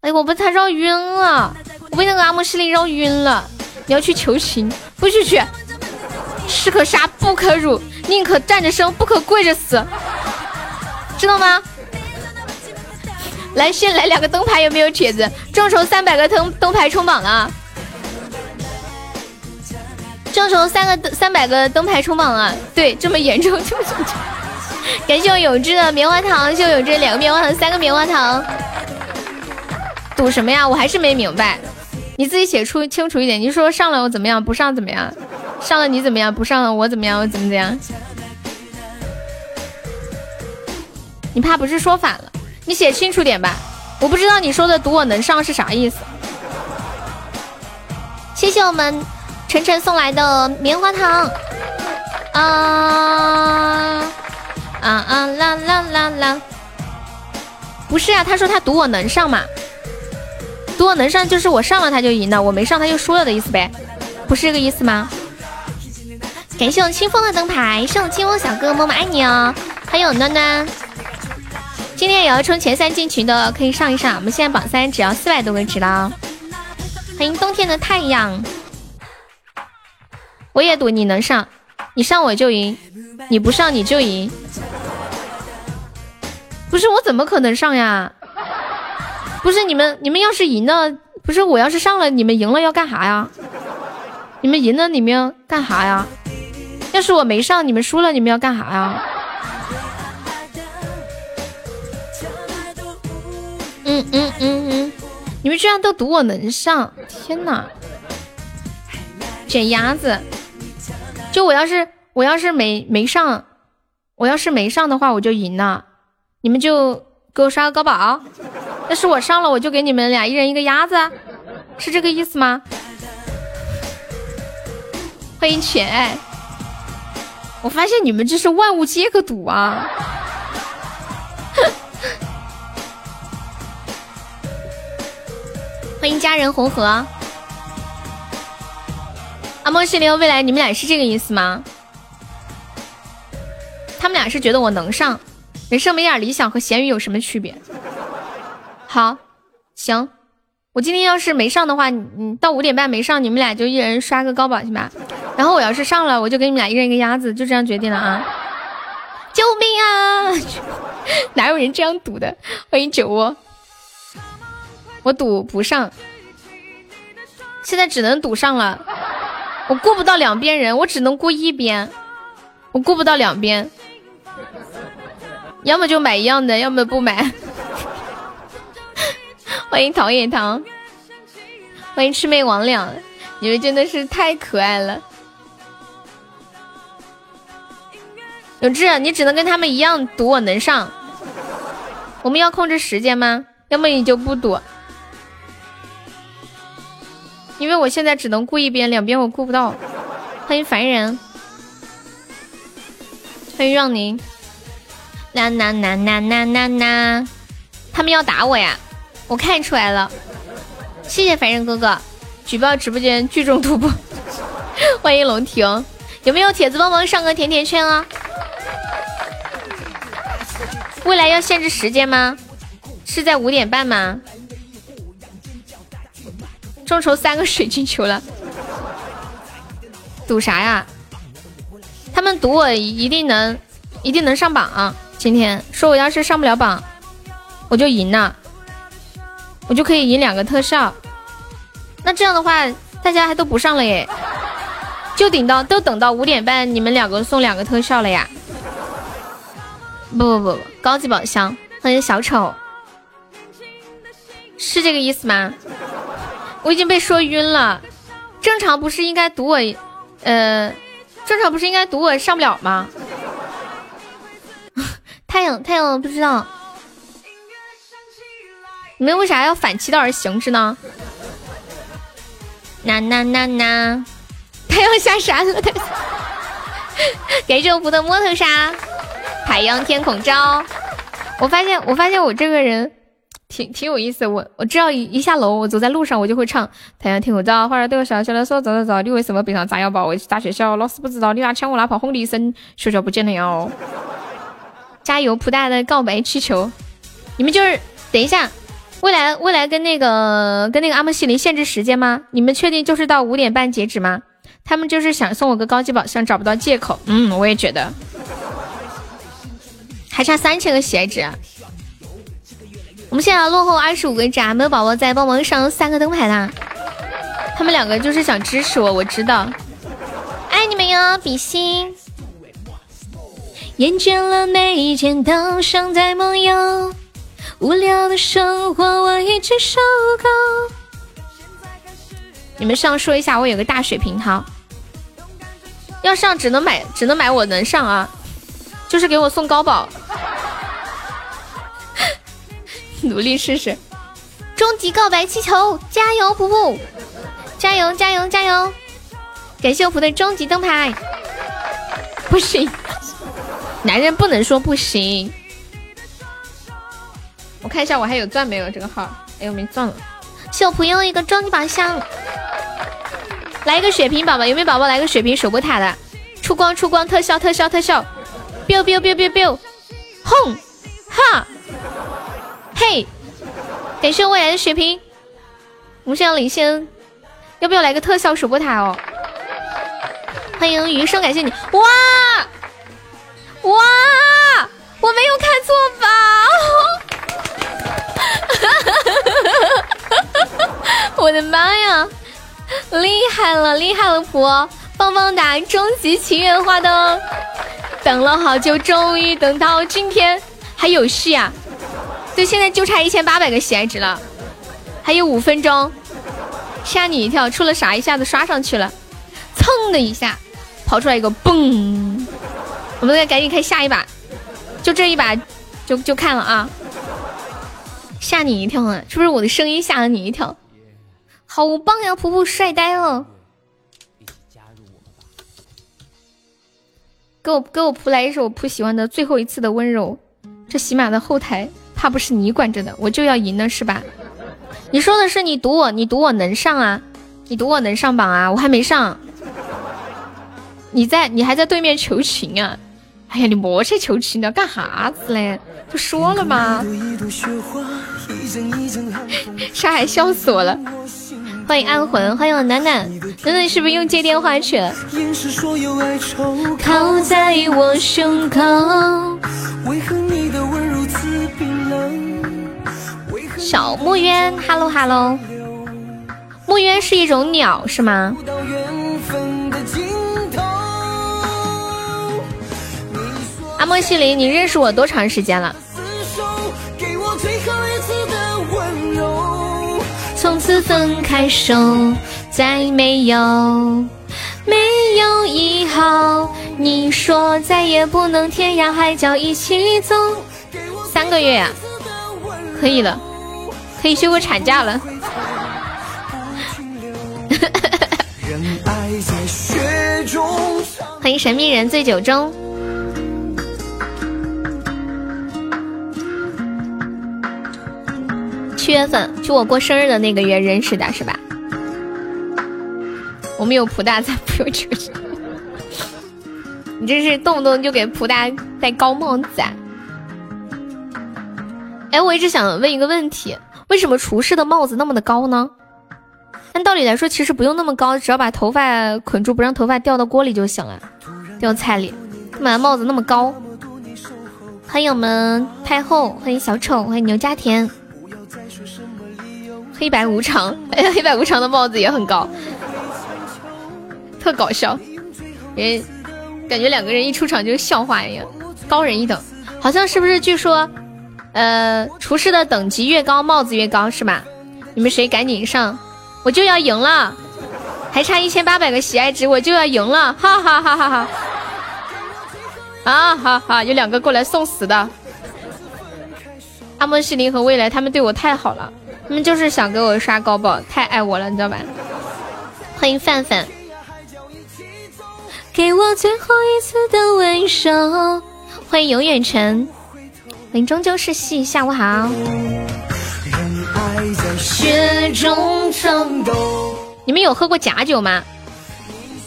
哎，我被他绕晕了，我被那个阿莫西林绕晕了。你要去求情，不许去！士可杀不可辱，宁可站着生，不可跪着死，知道吗？来，先来两个灯牌，有没有帖子？众筹三百个灯灯牌冲榜了，众筹三个三百个灯牌冲榜啊。对，这么严重，这么严重。感谢我永志的棉花糖，谢我永志两个棉花糖，三个棉花糖。赌什么呀？我还是没明白，你自己写出清楚一点。你说上了我怎么样？不上怎么样？上了你怎么样？不上了我怎么样？我怎么怎样？你怕不是说反了？你写清楚点吧！我不知道你说的“赌我能上”是啥意思。谢谢我们晨晨送来的棉花糖。啊啊啊啦啦啦啦！不是啊，他说他赌我能上嘛？赌我能上就是我上了他就赢了，我没上他就输了的意思呗？不是这个意思吗？感谢我清风的灯牌，是我清风小哥哥，么么爱你哦！还有暖暖，今天也要冲前三进群的可以上一上，我们现在榜三只要四百多个值了。欢迎冬天的太阳，我也赌你能上，你上我就赢，你不上你就赢。不是我怎么可能上呀？不是你们，你们要是赢了，不是我要是上了，你们赢了要干啥呀？你们赢了你们要干啥呀？要是我没上，你们输了，你们要干啥呀？嗯嗯嗯嗯，你们居然都赌我能上！天哪，捡鸭子！就我要是我要是没没上，我要是没上的话，我就赢了。你们就给我刷个高宝。要是我上了，我就给你们俩一人一个鸭子，是这个意思吗？欢迎浅爱。我发现你们这是万物皆可赌啊！欢迎家人红河，阿莫西林未来，你们俩是这个意思吗？他们俩是觉得我能上，人生没点理想和咸鱼有什么区别？好，行，我今天要是没上的话，你到五点半没上，你们俩就一人刷个高榜行吧？然后我要是上了，我就给你们俩一人一个鸭子，就这样决定了啊！救命啊！哪有人这样赌的？欢迎酒窝，我赌不上，现在只能赌上了。我顾不到两边人，我只能顾一边，我顾不到两边，要么就买一样的，要么不买。欢迎陶冶堂，欢迎魑魅魍魉，你们真的是太可爱了。永志，你只能跟他们一样赌我能上。我们要控制时间吗？要么你就不赌，因为我现在只能顾一边，两边我顾不到。欢迎凡人，欢迎让您。啦啦啦啦啦啦啦！他们要打我呀！我看出来了，谢谢凡人哥哥，举报直播间聚众赌博。欢迎龙庭，有没有铁子帮忙上个甜甜圈啊？未来要限制时间吗？是在五点半吗？众筹三个水晶球了，赌啥呀？他们赌我一定能，一定能上榜。今天说我要是上不了榜，我就赢了，我就可以赢两个特效。那这样的话，大家还都不上了耶，就顶到都等到五点半，你们两个送两个特效了呀？不不不不。高级宝箱。欢迎小丑，是这个意思吗？我已经被说晕了。正常不是应该堵我，呃，正常不是应该堵我上不了吗？太阳太阳不知道，你们为啥要反其道而行之呢？呐呐呐呐，太阳下山了！感谢我福的摸头杀，太阳 天空照。我发现，我发现我这个人挺挺有意思。我我只要一一下楼，我走在路上，我就会唱太阳天我照，花儿对我笑笑的说：“走走走，你为什么背上炸药包？我去大学校，老师不知道，你拿枪我拿炮轰你一声，学校不见了哟。”加油，普大的告白气球，你们就是等一下，未来未来跟那个跟那个阿莫西林限制时间吗？你们确定就是到五点半截止吗？他们就是想送我个高级宝箱，找不到借口。嗯，我也觉得，还差三千个喜爱值。我们现在落后二十五个值，没有宝宝再帮忙上三个灯牌啦。他们两个就是想支持我，我知道，爱你们哟，比心。厌倦了每一天都像在梦游，无聊的生活我一直受够。你们上说一下，我有个大水瓶套，要上只能买，只能买我能上啊，就是给我送高保，努力试试。终极告白气球，加油，普普，加油加油加油！感谢我普的终极灯牌，不行。男人不能说不行。我看一下我还有钻没有这个号？哎呦没钻了。小朋友一个终极宝箱，来一个血瓶宝宝，有没有宝宝来个血瓶守波塔的？出光出光特效特效特效，biu biu biu biu biu，轰哈嘿！感谢未来的血瓶，我们现在领先，要不要来个特效守波塔哦？欢迎余生，感谢你哇！哇！我没有看错吧？我的妈呀！厉害了，厉害了，普棒棒哒！终极祈愿花灯，等了好久，终于等到今天，还有戏啊！就，现在就差一千八百个喜爱值了，还有五分钟，吓你一跳！出了啥？一下子刷上去了，蹭的一下，跑出来一个嘣！我们再赶紧开下一把。就这一把，就就看了啊！吓你一跳啊！是不是我的声音吓了你一跳？好棒呀，普普帅呆了！给我给我普来一首普喜欢的《最后一次的温柔》。这喜马的后台怕不是你管着的，我就要赢了是吧？你说的是你赌我，你赌我能上啊？你赌我能上榜啊？我还没上。你在你还在对面求情啊？哎呀，你莫去求情了，干哈子嘞？不说了吗？沙海笑死我了！欢迎安魂，欢迎我楠楠，楠楠是不是又接电话去了？靠在我胸口。小木鸢，Hello Hello，木鸢是一种鸟是吗？阿莫西林，你认识我多长时间了？从此分开手，再没有没有以后。你说再也不能天涯海角一起走。三个月呀，可以了，可以休个产假了。欢迎神秘人醉酒中。七月份，就我过生日的那个月认识的，是吧？我们有普大在，不用求求。你这是动不动就给普大戴高帽子啊？哎，我一直想问一个问题：为什么厨师的帽子那么的高呢？按道理来说，其实不用那么高，只要把头发捆住，不让头发掉到锅里就行了，掉菜里。干嘛帽子那么高？欢迎我们太后，欢迎小丑，欢迎牛家田。黑白无常，哎，黑白无常的帽子也很高，特搞笑，人感觉两个人一出场就是笑话一样，高人一等。好像是不是？据说，呃，厨师的等级越高，帽子越高，是吧？你们谁赶紧上，我就要赢了，还差一千八百个喜爱值，我就要赢了，哈哈哈哈哈！啊哈哈，有两个过来送死的，阿莫西林和未来，他们对我太好了，他们就是想给我刷高保，太爱我了，你知道吧？欢迎范范，给我最后一次的温柔。欢迎永远城，欢迎终究是戏，下午好。你们有喝过假酒吗？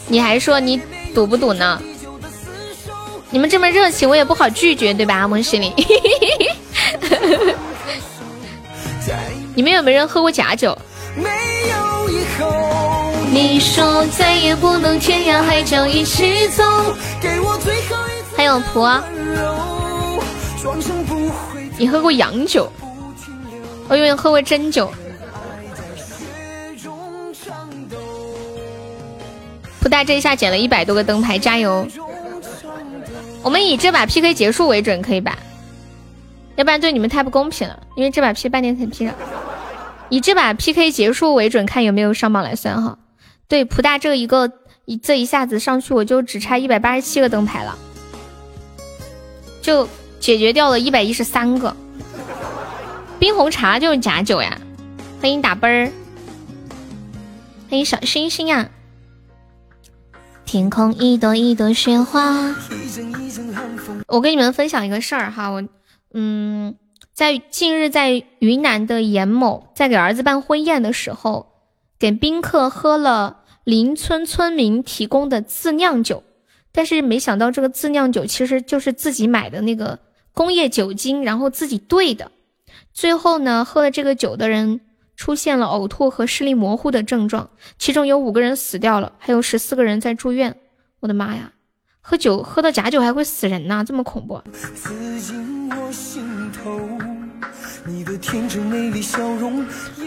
你还说你赌不赌呢？你们这么热情，我也不好拒绝，对吧？梦溪里，你们有没有人喝过假酒？你说再也不能天涯海角一起走。还有婆，你喝过洋酒？我永远喝过真酒。不大这一下捡了一百多个灯牌，加油！我们以这把 PK 结束为准，可以吧？要不然对你们太不公平了，因为这把 P 半天才 P 上。以这把 PK 结束为准，看有没有上榜来算哈。对，普大这一个一这一下子上去，我就只差一百八十七个灯牌了。就解决掉了一百一十三个，冰红茶就是假酒呀！欢迎打啵儿，欢迎小星星呀！天空一朵一朵雪花。我跟你们分享一个事儿哈，我嗯，在近日在云南的严某在给儿子办婚宴的时候，给宾客喝了邻村村民提供的自酿酒。但是没想到这个自酿酒其实就是自己买的那个工业酒精，然后自己兑的。最后呢，喝了这个酒的人出现了呕吐和视力模糊的症状，其中有五个人死掉了，还有十四个人在住院。我的妈呀，喝酒喝到假酒还会死人呢，这么恐怖！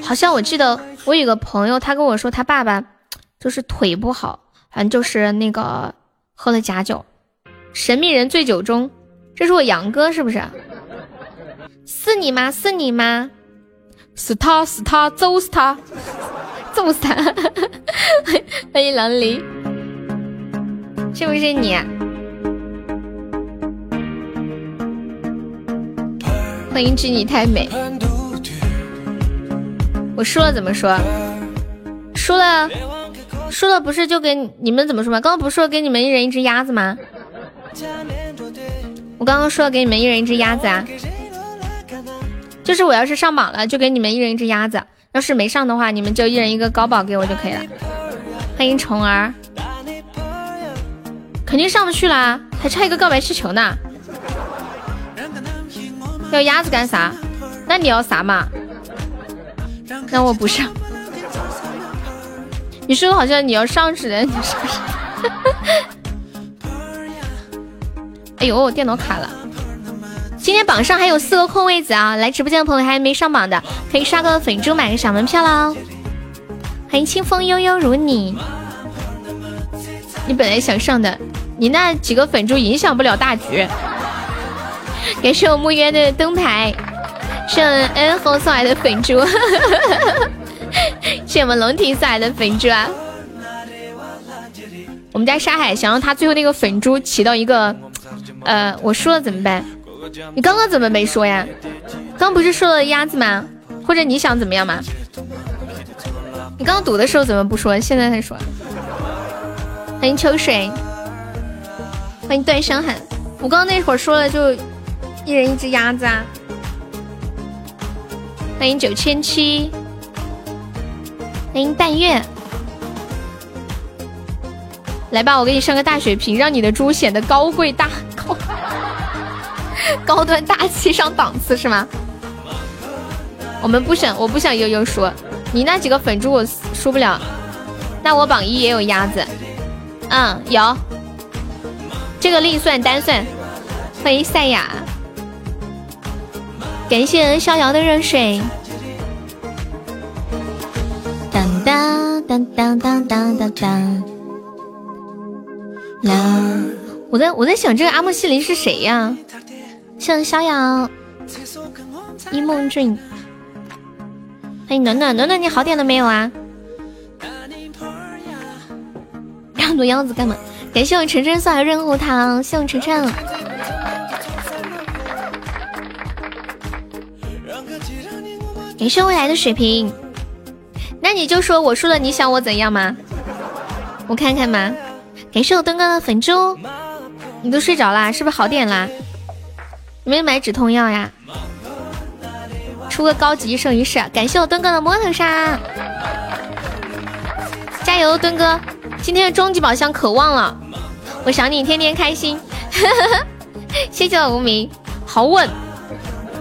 好像我记得我有个朋友，他跟我说他爸爸就是腿不好，反正就是那个。喝了假酒，神秘人醉酒中，这是我杨哥是不是？是你吗？是你吗？是他是他，揍死他，揍死他！欢迎狼离，是不是你？欢迎知你太美。我输了怎么说？输了。输了不是就给你们怎么说吗？刚刚不是说给你们一人一只鸭子吗？我刚刚说给你们一人一只鸭子啊，就是我要是上榜了，就给你们一人一只鸭子；要是没上的话，你们就一人一个高宝给我就可以了。欢迎虫儿，肯定上不去啦，还差一个告白气球呢。要鸭子干啥？那你要啥嘛？那我不上。你说的好像你要上似的，你是不是？哎呦，电脑卡了。今天榜上还有四个空位子啊！来直播间的朋友还没上榜的，可以刷个粉猪买个小门票啦。欢迎清风悠悠如你。你本来想上的，你那几个粉猪影响不了大局。感谢我木渊的灯牌，是恩红送来的粉猪。谢我们龙庭送来的粉猪啊！我们家沙海想让他最后那个粉猪起到一个，呃，我输了怎么办？你刚刚怎么没说呀？刚不是说了鸭子吗？或者你想怎么样吗？你刚刚赌的时候怎么不说？现在才说。欢迎秋水，欢迎断伤痕。我刚刚那会儿说了，就一人一只鸭子啊。欢迎九千七。欢迎淡月，来吧，我给你上个大血瓶，让你的猪显得高贵大 高高端大气上档次是吗？我们不想，我不想悠悠输，你那几个粉猪我输不了，那我榜一也有鸭子，嗯，有，这个另算单算。欢迎赛亚，感谢逍遥的热水。当当当当当当当！啦！我在我在想，这个阿莫西林是谁呀？像逍遥，一梦俊，欢迎暖暖暖暖，你好点了没有啊？让躲腰子干嘛？感谢我晨晨送来润喉糖，谢我晨晨。感谢未来的水瓶，那你就说我输了，你想我怎样吗？我看看嘛。感谢我墩哥的粉猪，你都睡着啦？是不是好点啦？没有买止痛药呀？出个高级一生一世。感谢我墩哥的摩托沙，加油，墩哥！今天的终极宝箱渴望了，我想你天天开心。谢谢无名，好稳，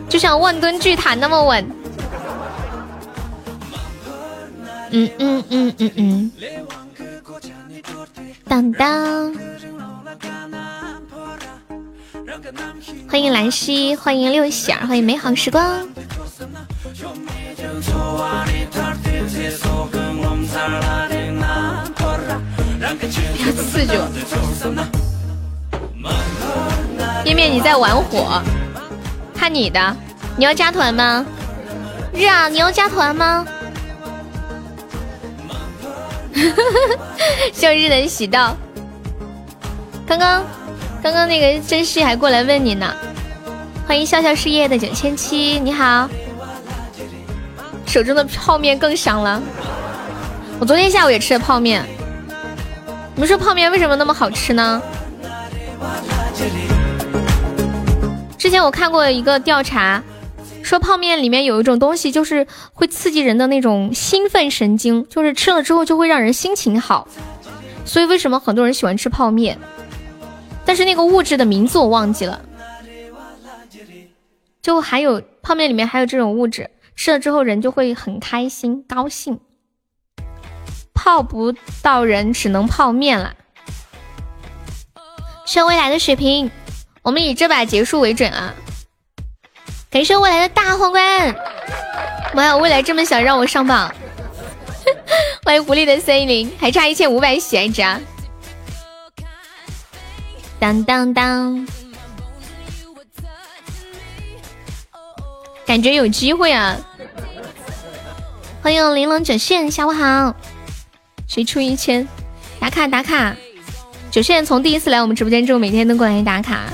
就像万吨巨塔那么稳。嗯嗯嗯嗯嗯。当当。欢迎兰溪，欢迎六喜儿，欢迎美好时光。要刺激页面你在玩火，看你的，你要加团吗？日啊，你要加团吗？向日能喜到，刚刚刚刚那个珍惜还过来问你呢，欢迎笑笑事业的九千七，你好，手中的泡面更香了，我昨天下午也吃了泡面，你们说泡面为什么那么好吃呢？之前我看过一个调查。说泡面里面有一种东西，就是会刺激人的那种兴奋神经，就是吃了之后就会让人心情好。所以为什么很多人喜欢吃泡面？但是那个物质的名字我忘记了。就还有泡面里面还有这种物质，吃了之后人就会很开心高兴。泡不到人，只能泡面了。向未来的血瓶，我们以这把结束为准啊。感谢未来的大皇冠，妈呀！未来这么想让我上榜，欢迎狐狸的森林，还差一千五百喜爱值啊！当当当，感觉有机会啊！欢迎玲珑九线，下午好，谁出一千？打卡打卡！九线从第一次来我们直播间之后，每天都过来打卡，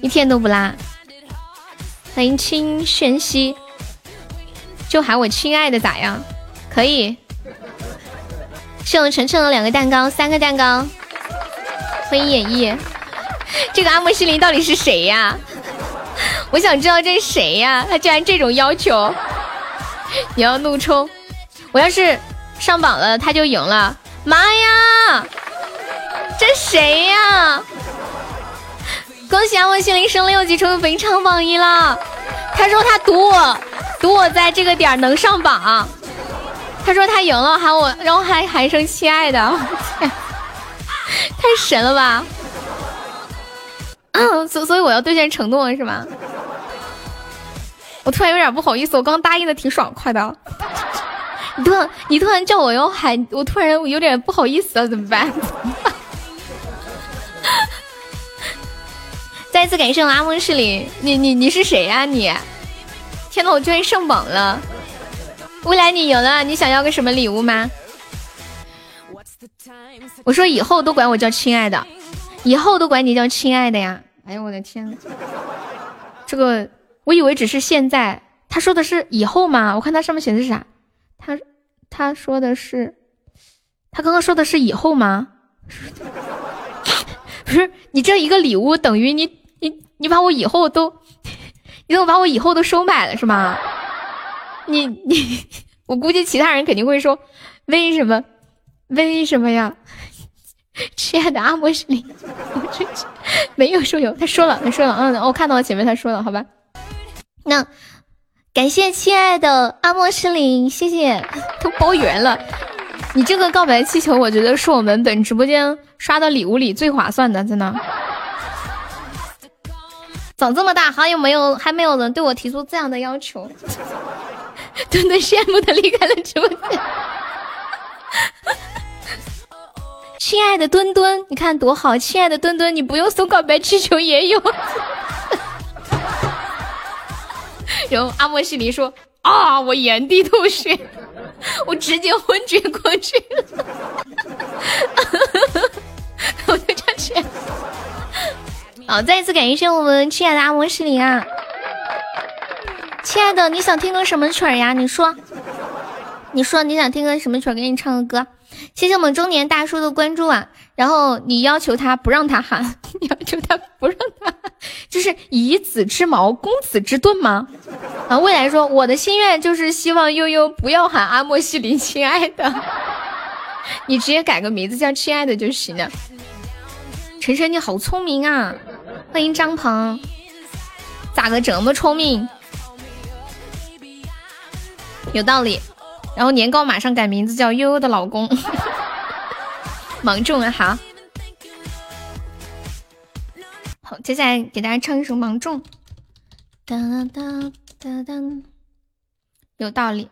一天都不落。欢迎清玄熙，就喊我亲爱的咋样？可以。谢我晨晨的两个蛋糕，三个蛋糕。欢迎演绎，这个阿莫西林到底是谁呀？我想知道这是谁呀？他竟然这种要求！你要怒冲，我要是上榜了，他就赢了。妈呀，这谁呀？恭喜阿莫心灵升六级，成为本场榜一了。他说他赌我，赌我在这个点能上榜。他说他赢了，喊我，然后还喊一声亲爱的，我 天太神了吧！嗯，所所以我要兑现承诺是吗？我突然有点不好意思，我刚答应的挺爽快的。你突然你突然叫我要喊，我突然有点不好意思了，怎么办？再次感谢我阿梦势力，你你你是谁呀你？天呐，我居然上榜了！未来你赢了，你想要个什么礼物吗？我说以后都管我叫亲爱的，以后都管你叫亲爱的呀！哎呀，我的天，这个我以为只是现在，他说的是以后吗？我看他上面写的是啥？他他说的是，他刚刚说的是以后吗？不是，你这一个礼物等于你。你你把我以后都，你怎么把我以后都收买了是吗？你你，我估计其他人肯定会说，为什么？为什么呀？亲爱的阿莫斯林，没有说有，他说了，他说了，嗯，我看到了前面他说了，好吧。那感谢亲爱的阿莫诗林，谢谢，都包圆了。你这个告白气球，我觉得是我们本直播间刷的礼物里最划算的，真的。长这么大，还有没有还没有人对我提出这样的要求？墩墩羡慕的离开了直播间。亲爱的墩墩，你看多好！亲爱的墩墩，你不用送告白气球也有。然后阿莫西林说啊，我原地吐血，我直接昏厥过去了。我就这样去。好，再一次感谢我们亲爱的阿莫西林啊！亲爱的，你想听个什么曲儿呀？你说，你说你想听个什么曲儿？给你唱个歌。谢谢我们中年大叔的关注啊！然后你要求他不让他喊，你要求他不让他，就是以子之矛攻子之盾吗？啊，未来说我的心愿就是希望悠悠不要喊阿莫西林亲爱的，你直接改个名字叫亲爱的就行了。晨晨你好聪明啊！欢迎张鹏，咋个这么聪明？有道理。然后年糕马上改名字叫悠悠的老公，芒种啊，好，好，接下来给大家唱一首《芒种》。哒哒哒哒，有道理。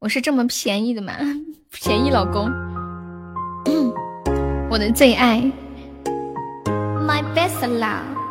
我是这么便宜的吗？便宜老公，我的最爱，My best love。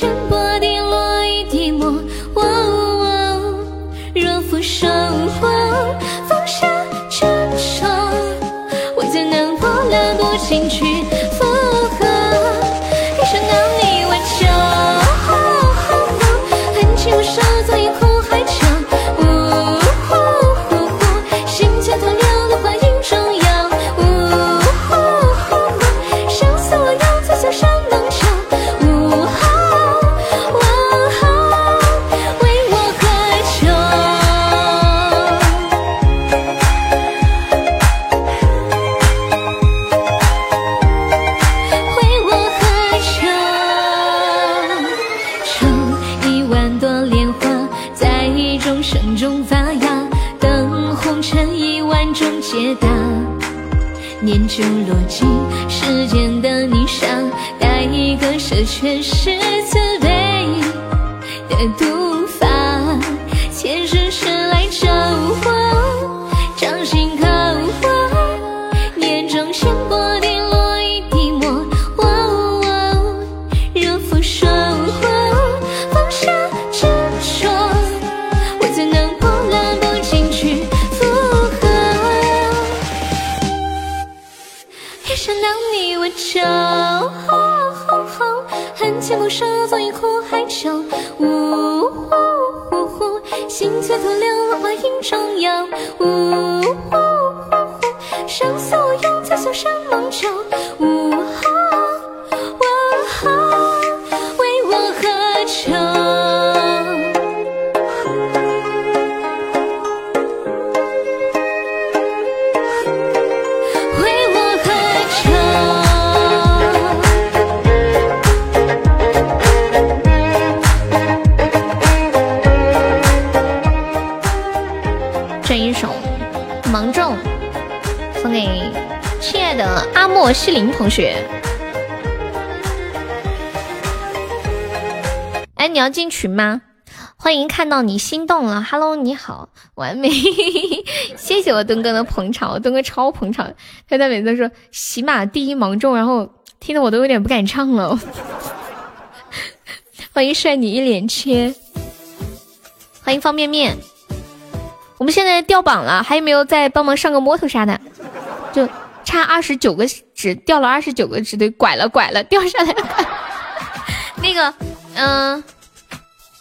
全部哎，你要进群吗？欢迎看到你心动了，Hello，你好，完美，谢谢我墩哥的捧场，我墩哥超捧场，他在每次说喜马第一芒种，然后听得我都有点不敢唱了。欢迎帅你一脸切，欢迎方便面。我们现在掉榜了，还有没有再帮忙上个摸头啥的？就差二十九个指，掉了二十九个指，对，拐了拐了，掉下来了。那个，嗯、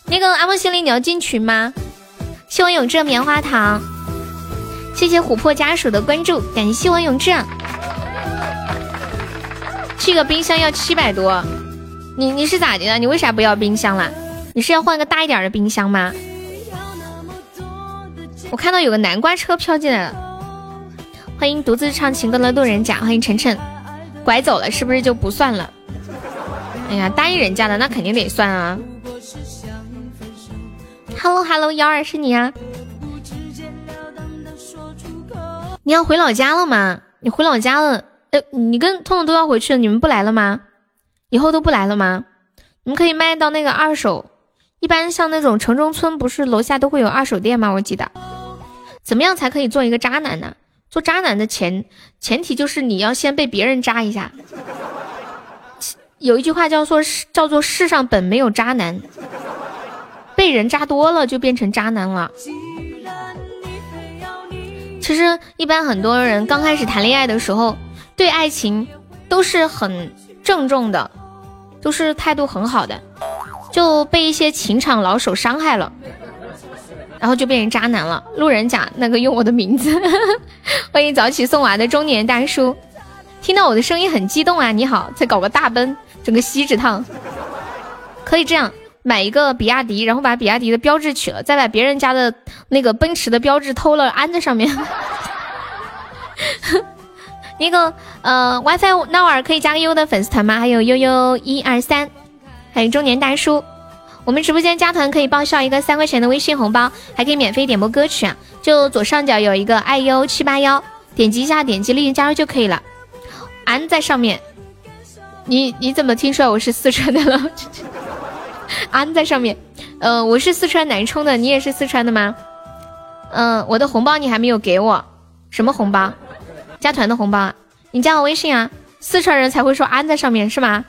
那个阿莫西林，你要进群吗？谢我永志棉花糖，谢谢琥珀家属的关注，感谢我永志。这个冰箱要七百多，你你是咋的了？你为啥不要冰箱了？你是要换个大一点的冰箱吗？我看到有个南瓜车飘进来了，欢迎独自唱情歌的路人甲，欢迎晨晨，拐走了是不是就不算了？哎呀，答应人家的那肯定得算啊。Hello Hello，幺二是你啊？你要回老家了吗？你回老家了？呃，你跟痛痛都要回去了，你们不来了吗？以后都不来了吗？你们可以卖到那个二手，一般像那种城中村，不是楼下都会有二手店吗？我记得，怎么样才可以做一个渣男呢？做渣男的前前提就是你要先被别人渣一下。有一句话叫做“叫做世上本没有渣男”，被人渣多了就变成渣男了。其实一般很多人刚开始谈恋爱的时候，对爱情都是很郑重的。都是态度很好的，就被一些情场老手伤害了，然后就变成渣男了。路人甲那个用我的名字，欢迎早起送娃的中年大叔，听到我的声音很激动啊！你好，再搞个大奔，整个锡纸烫，可以这样买一个比亚迪，然后把比亚迪的标志取了，再把别人家的那个奔驰的标志偷了安在上面。那个呃，WiFi 闹儿可以加个优的粉丝团吗？还有悠悠一二三，还有中年大叔。我们直播间加团可以报销一个三块钱的微信红包，还可以免费点播歌曲啊！就左上角有一个爱优七八幺，点击一下，点击立即加入就可以了。安在上面，你你怎么听出来我是四川的了？安在上面，呃，我是四川南充的，你也是四川的吗？嗯，我的红包你还没有给我，什么红包？加团的红包啊！你加我微信啊！四川人才会说安在上面是吗？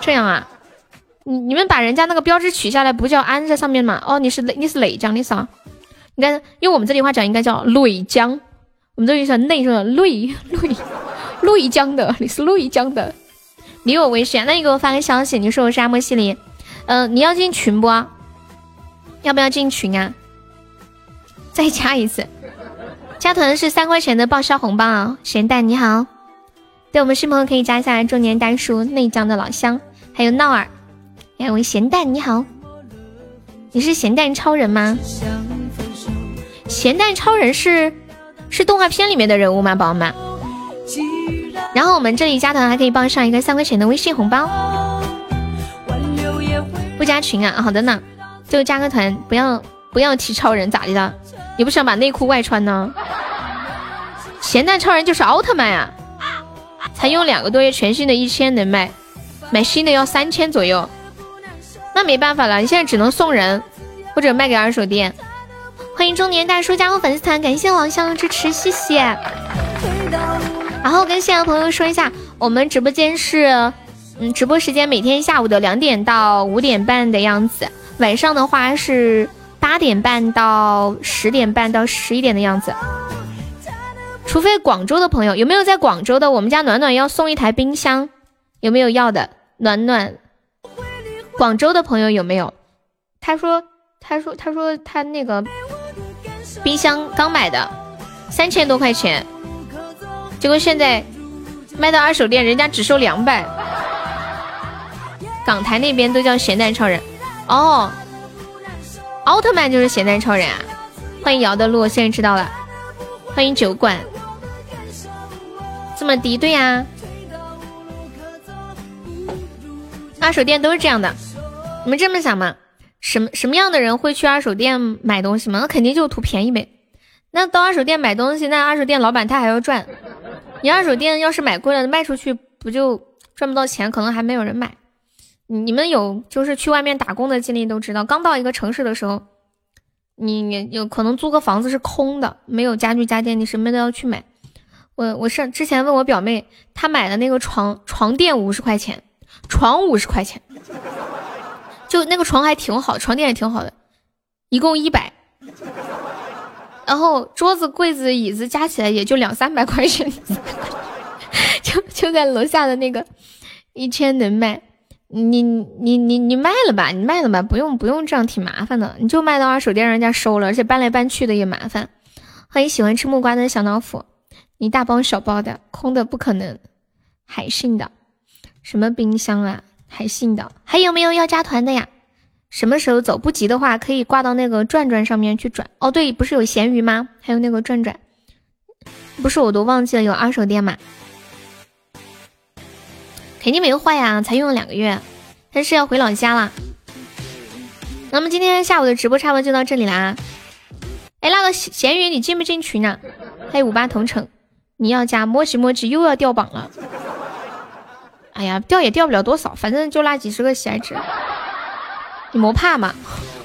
这样啊？你你们把人家那个标志取下来，不叫安在上面吗？哦，你是你是内江的啥？应该用我们这里话讲，应该叫内江。我们这里是内是内内内江的，你是内江的。你我微信，那你给我发个消息，你说我是阿莫西林。嗯，你要进群不？要不要进群啊？再加一次。加团是三块钱的报销红包啊！咸蛋你好，对我们新朋友可以加一下中年大叔内江的老乡，还有闹儿，还有咸蛋你好，你是咸蛋超人吗？咸蛋超人是是动画片里面的人物吗，宝宝们？然后我们这里加团还可以报上一个三块钱的微信红包，不加群啊？好的呢，就加个团，不要不要提超人咋的了？你不想把内裤外穿呢？咸蛋超人就是奥特曼呀！才用两个多月，全新的一千能卖，买新的要三千左右。那没办法了，你现在只能送人或者卖给二手店。欢迎中年大叔加入粉丝团，感谢王香的支持，谢谢。然后跟现场朋友说一下，我们直播间是，嗯，直播时间每天下午的两点到五点半的样子，晚上的话是。八点半到十点半到十一点的样子，除非广州的朋友有没有在广州的？我们家暖暖要送一台冰箱，有没有要的？暖暖，广州的朋友有没有？他说，他说，他说他那个冰箱刚买的，三千多块钱，结果现在卖到二手店，人家只收两百。港台那边都叫咸蛋超人，哦。奥特曼就是咸蛋超人啊！欢迎姚的路，现在知道了。欢迎酒馆，这么低？对呀，二手店都是这样的。你们这么想嘛？什么什么样的人会去二手店买东西吗？那肯定就图便宜呗。那到二手店买东西，那二手店老板他还要赚。你二手店要是买贵了，卖出去不就赚不到钱？可能还没有人买。你们有就是去外面打工的经历都知道，刚到一个城市的时候，你你有可能租个房子是空的，没有家具家电，你什么都要去买。我我是之前问我表妹，她买的那个床床垫五十块钱，床五十块钱，就那个床还挺好，床垫也挺好的，一共一百，然后桌子柜子椅子加起来也就两三百块钱，就就在楼下的那个一千能卖。你你你你卖了吧，你卖了吧，不用不用这样，挺麻烦的。你就卖到二手店，人家收了，而且搬来搬去的也麻烦。欢迎喜欢吃木瓜的小老虎，你大包小包的，空的不可能，海信的，什么冰箱啊？海信的，还有没有要加团的呀？什么时候走？不急的话，可以挂到那个转转上面去转。哦，对，不是有闲鱼吗？还有那个转转，不是我都忘记了有二手店嘛？肯定没有坏呀，才用了两个月，但是要回老家了。那么今天下午的直播差不多就到这里啦。哎，那个咸鱼你进不进群呢？还有五八同城，你要加摸吉摸吉又要掉榜了。哎呀，掉也掉不了多少，反正就那几十个喜爱值。你莫怕嘛，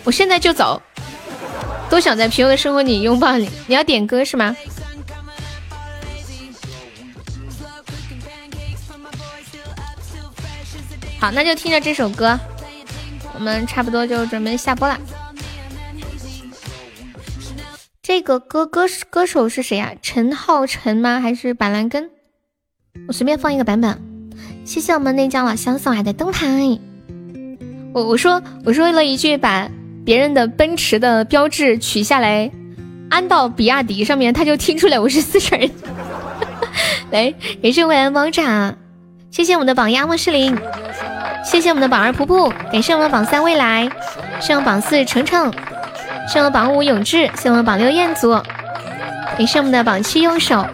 我现在就走。都想在平庸的生活里拥抱你。你要点歌是吗？好，那就听着这首歌，我们差不多就准备下播了。这个歌歌歌手是谁呀？陈浩辰吗？还是板蓝根？我随便放一个版本。谢谢我们内江老乡送来的灯牌。我我说我说了一句，把别人的奔驰的标志取下来，安到比亚迪上面，他就听出来我是四川人。来，感谢未来猫爪，谢谢我们的榜一阿莫士林，谢谢我们的榜二噗噗，感谢我们的榜三未来，谢谢我们榜四程程，谢谢我们榜五永志，谢谢我们榜六彦祖，感谢我们的榜七右手，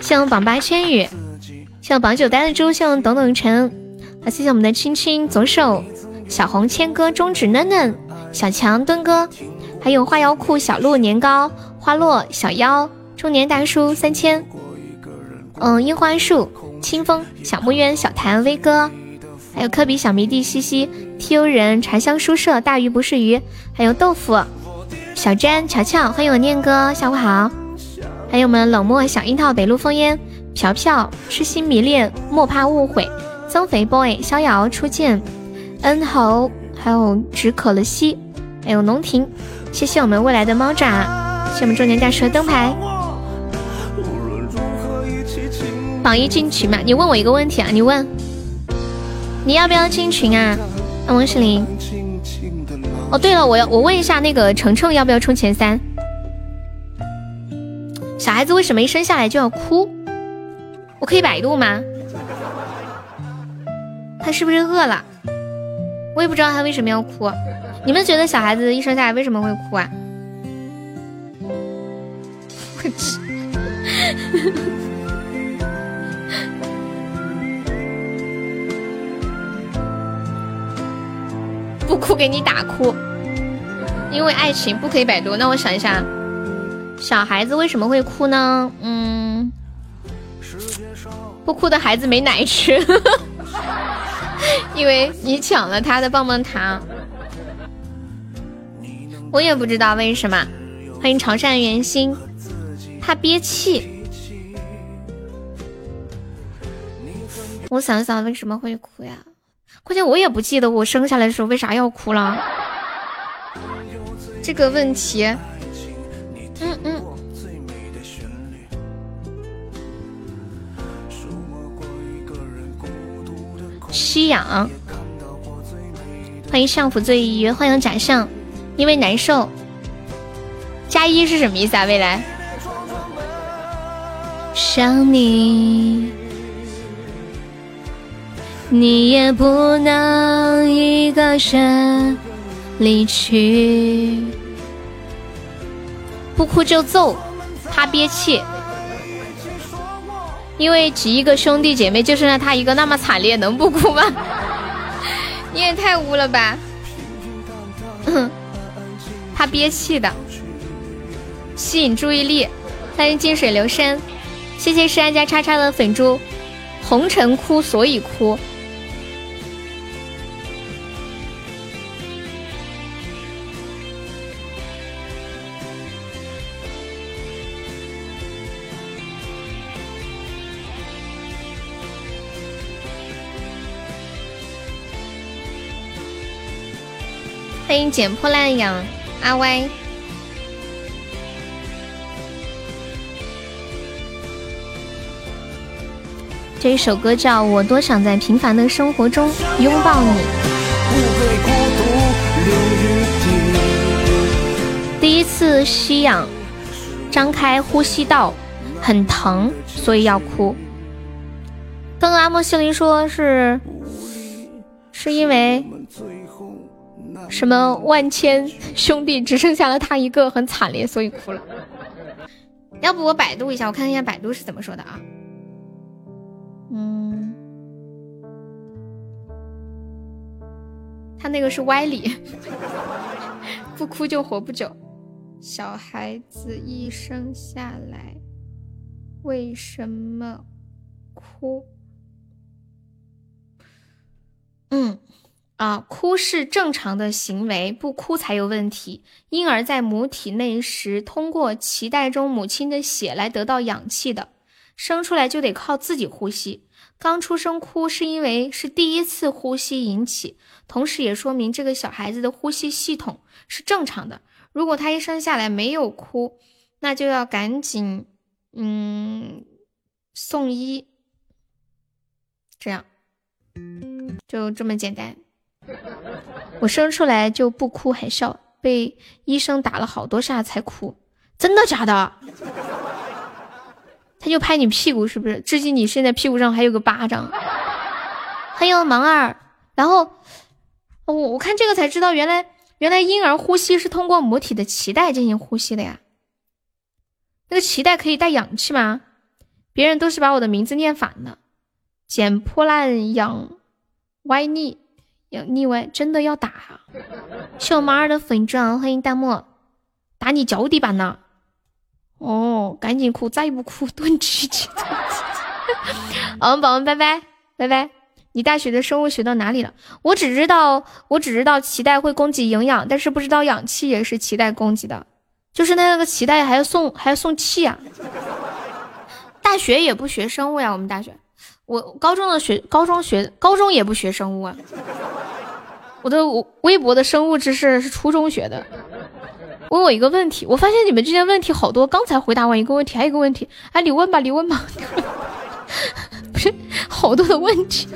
谢谢我们榜八千羽，谢谢榜九呆的猪，谢谢等等晨，好，谢谢我们的青青左手。小红千哥、中指嫩嫩、小强墩哥，还有花妖酷小鹿年糕、花落小妖、中年大叔三千，嗯，樱花树、清风、小木鸢、小谭威哥，还有科比小迷弟西西、T U 人、茶香书社、大鱼不是鱼，还有豆腐、小詹、乔乔，欢迎我念哥，下午好，还有我们冷漠小樱桃、北路风烟、飘飘、痴心迷恋、莫怕误会、增肥 boy、逍遥初见。恩豪，还有止渴了西，还有龙庭，谢谢我们未来的猫爪，谢我们中年大叔的灯牌。榜一进群嘛？你问我一个问题啊？你问，你要不要进群啊？啊王诗龄。哦，对了，我要我问一下那个程程要不要冲前三？小孩子为什么一生下来就要哭？我可以百度吗？他是不是饿了？我也不知道他为什么要哭，你们觉得小孩子一生下来为什么会哭啊？我去，不哭给你打哭，因为爱情不可以百度。那我想一下，小孩子为什么会哭呢？嗯，不哭的孩子没奶吃。因为你抢了他的棒棒糖，我也不知道为什么。欢迎潮汕圆心，他憋气。我想想为什么会哭呀？关键我也不记得我生下来的时候为啥要哭了。这个问题，吸氧，欢迎相府醉一，欢迎假象，因为难受。加一是什么意思啊？未来，想你，你也不能一个人离去。不哭就揍，他憋气。因为几亿个兄弟姐妹就剩下他一个，那么惨烈，能不哭吗？你也太污了吧！他憋气的，吸引注意力。欢迎静水流深，谢谢诗安家叉叉的粉珠。红尘哭，所以哭。欢迎捡破烂养阿歪，这一首歌叫《我多想在平凡的生活中拥抱你》。第一次吸氧，张开呼吸道，很疼，所以要哭。刚刚阿莫西林说是。是因为什么万千兄弟只剩下了他一个，很惨烈，所以哭了。要不我百度一下，我看一下百度是怎么说的啊？嗯，他那个是歪理，不哭就活不久。小孩子一生下来为什么哭？嗯，啊，哭是正常的行为，不哭才有问题。婴儿在母体内时，通过脐带中母亲的血来得到氧气的，生出来就得靠自己呼吸。刚出生哭是因为是第一次呼吸引起，同时也说明这个小孩子的呼吸系统是正常的。如果他一生下来没有哭，那就要赶紧，嗯，送医。这样，就这么简单。我生出来就不哭还笑，被医生打了好多下才哭。真的假的？他就拍你屁股是不是？至今你现在屁股上还有个巴掌。还有盲二，然后我我看这个才知道原来。原来婴儿呼吸是通过母体的脐带进行呼吸的呀？那个脐带可以带氧气吗？别人都是把我的名字念反了，捡破烂养歪腻养腻歪，真的要打？谢我马儿的粉钻，欢迎弹幕，打你脚底板呢！哦，赶紧哭，再不哭炖鸡鸡。好，宝宝拜拜拜拜。你大学的生物学到哪里了？我只知道，我只知道脐带会供给营养，但是不知道氧气也是脐带供给的，就是那个脐带还要送还要送气啊。大学也不学生物呀，我们大学，我高中的学高中学高中也不学生物啊。我的微博的生物知识是初中学的。问我一个问题，我发现你们之间问题好多，刚才回答完一个问题，还有一个问题，哎，你问吧，你问吧。不是好多的问题，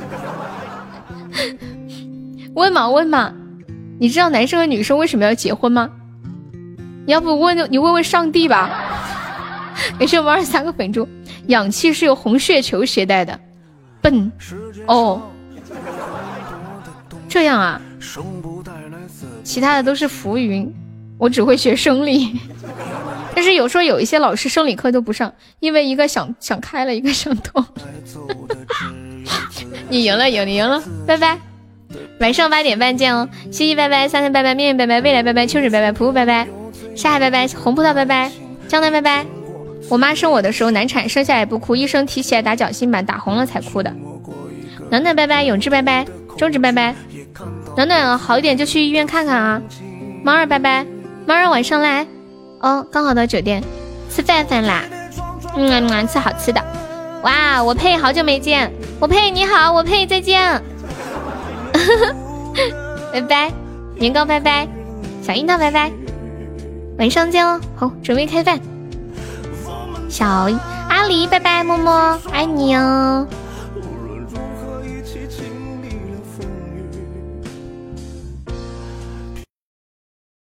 问嘛问嘛，你知道男生和女生为什么要结婚吗？你要不问你问问上帝吧。感谢我们二十三个粉猪，氧气是由红血球携带的，笨哦，这样啊，其他的都是浮云，我只会学生理。但是有时候有一些老师生理课都不上，因为一个想想开了，一个想通。你赢了，赢你赢了，拜拜。晚上八点半见哦，西西拜拜，三三拜拜，面面拜拜，未来拜拜，秋水拜拜，普普拜拜，沙海拜拜，红葡萄拜拜，江南拜拜。我妈生我的时候难产，生下来不哭，医生提起来打脚心板，打红了才哭的。暖暖拜拜，永志拜拜，中指拜拜。暖暖好一点就去医院看看啊。猫儿拜拜，猫儿晚上来。哦，刚好到酒店吃饭饭啦，嗯嗯，吃好吃的。哇，我佩好久没见，我佩你好，我佩再见，拜拜，年糕拜拜，小樱桃拜拜，晚上见哦。好，准备开饭。小阿狸拜拜，么么，爱你哦。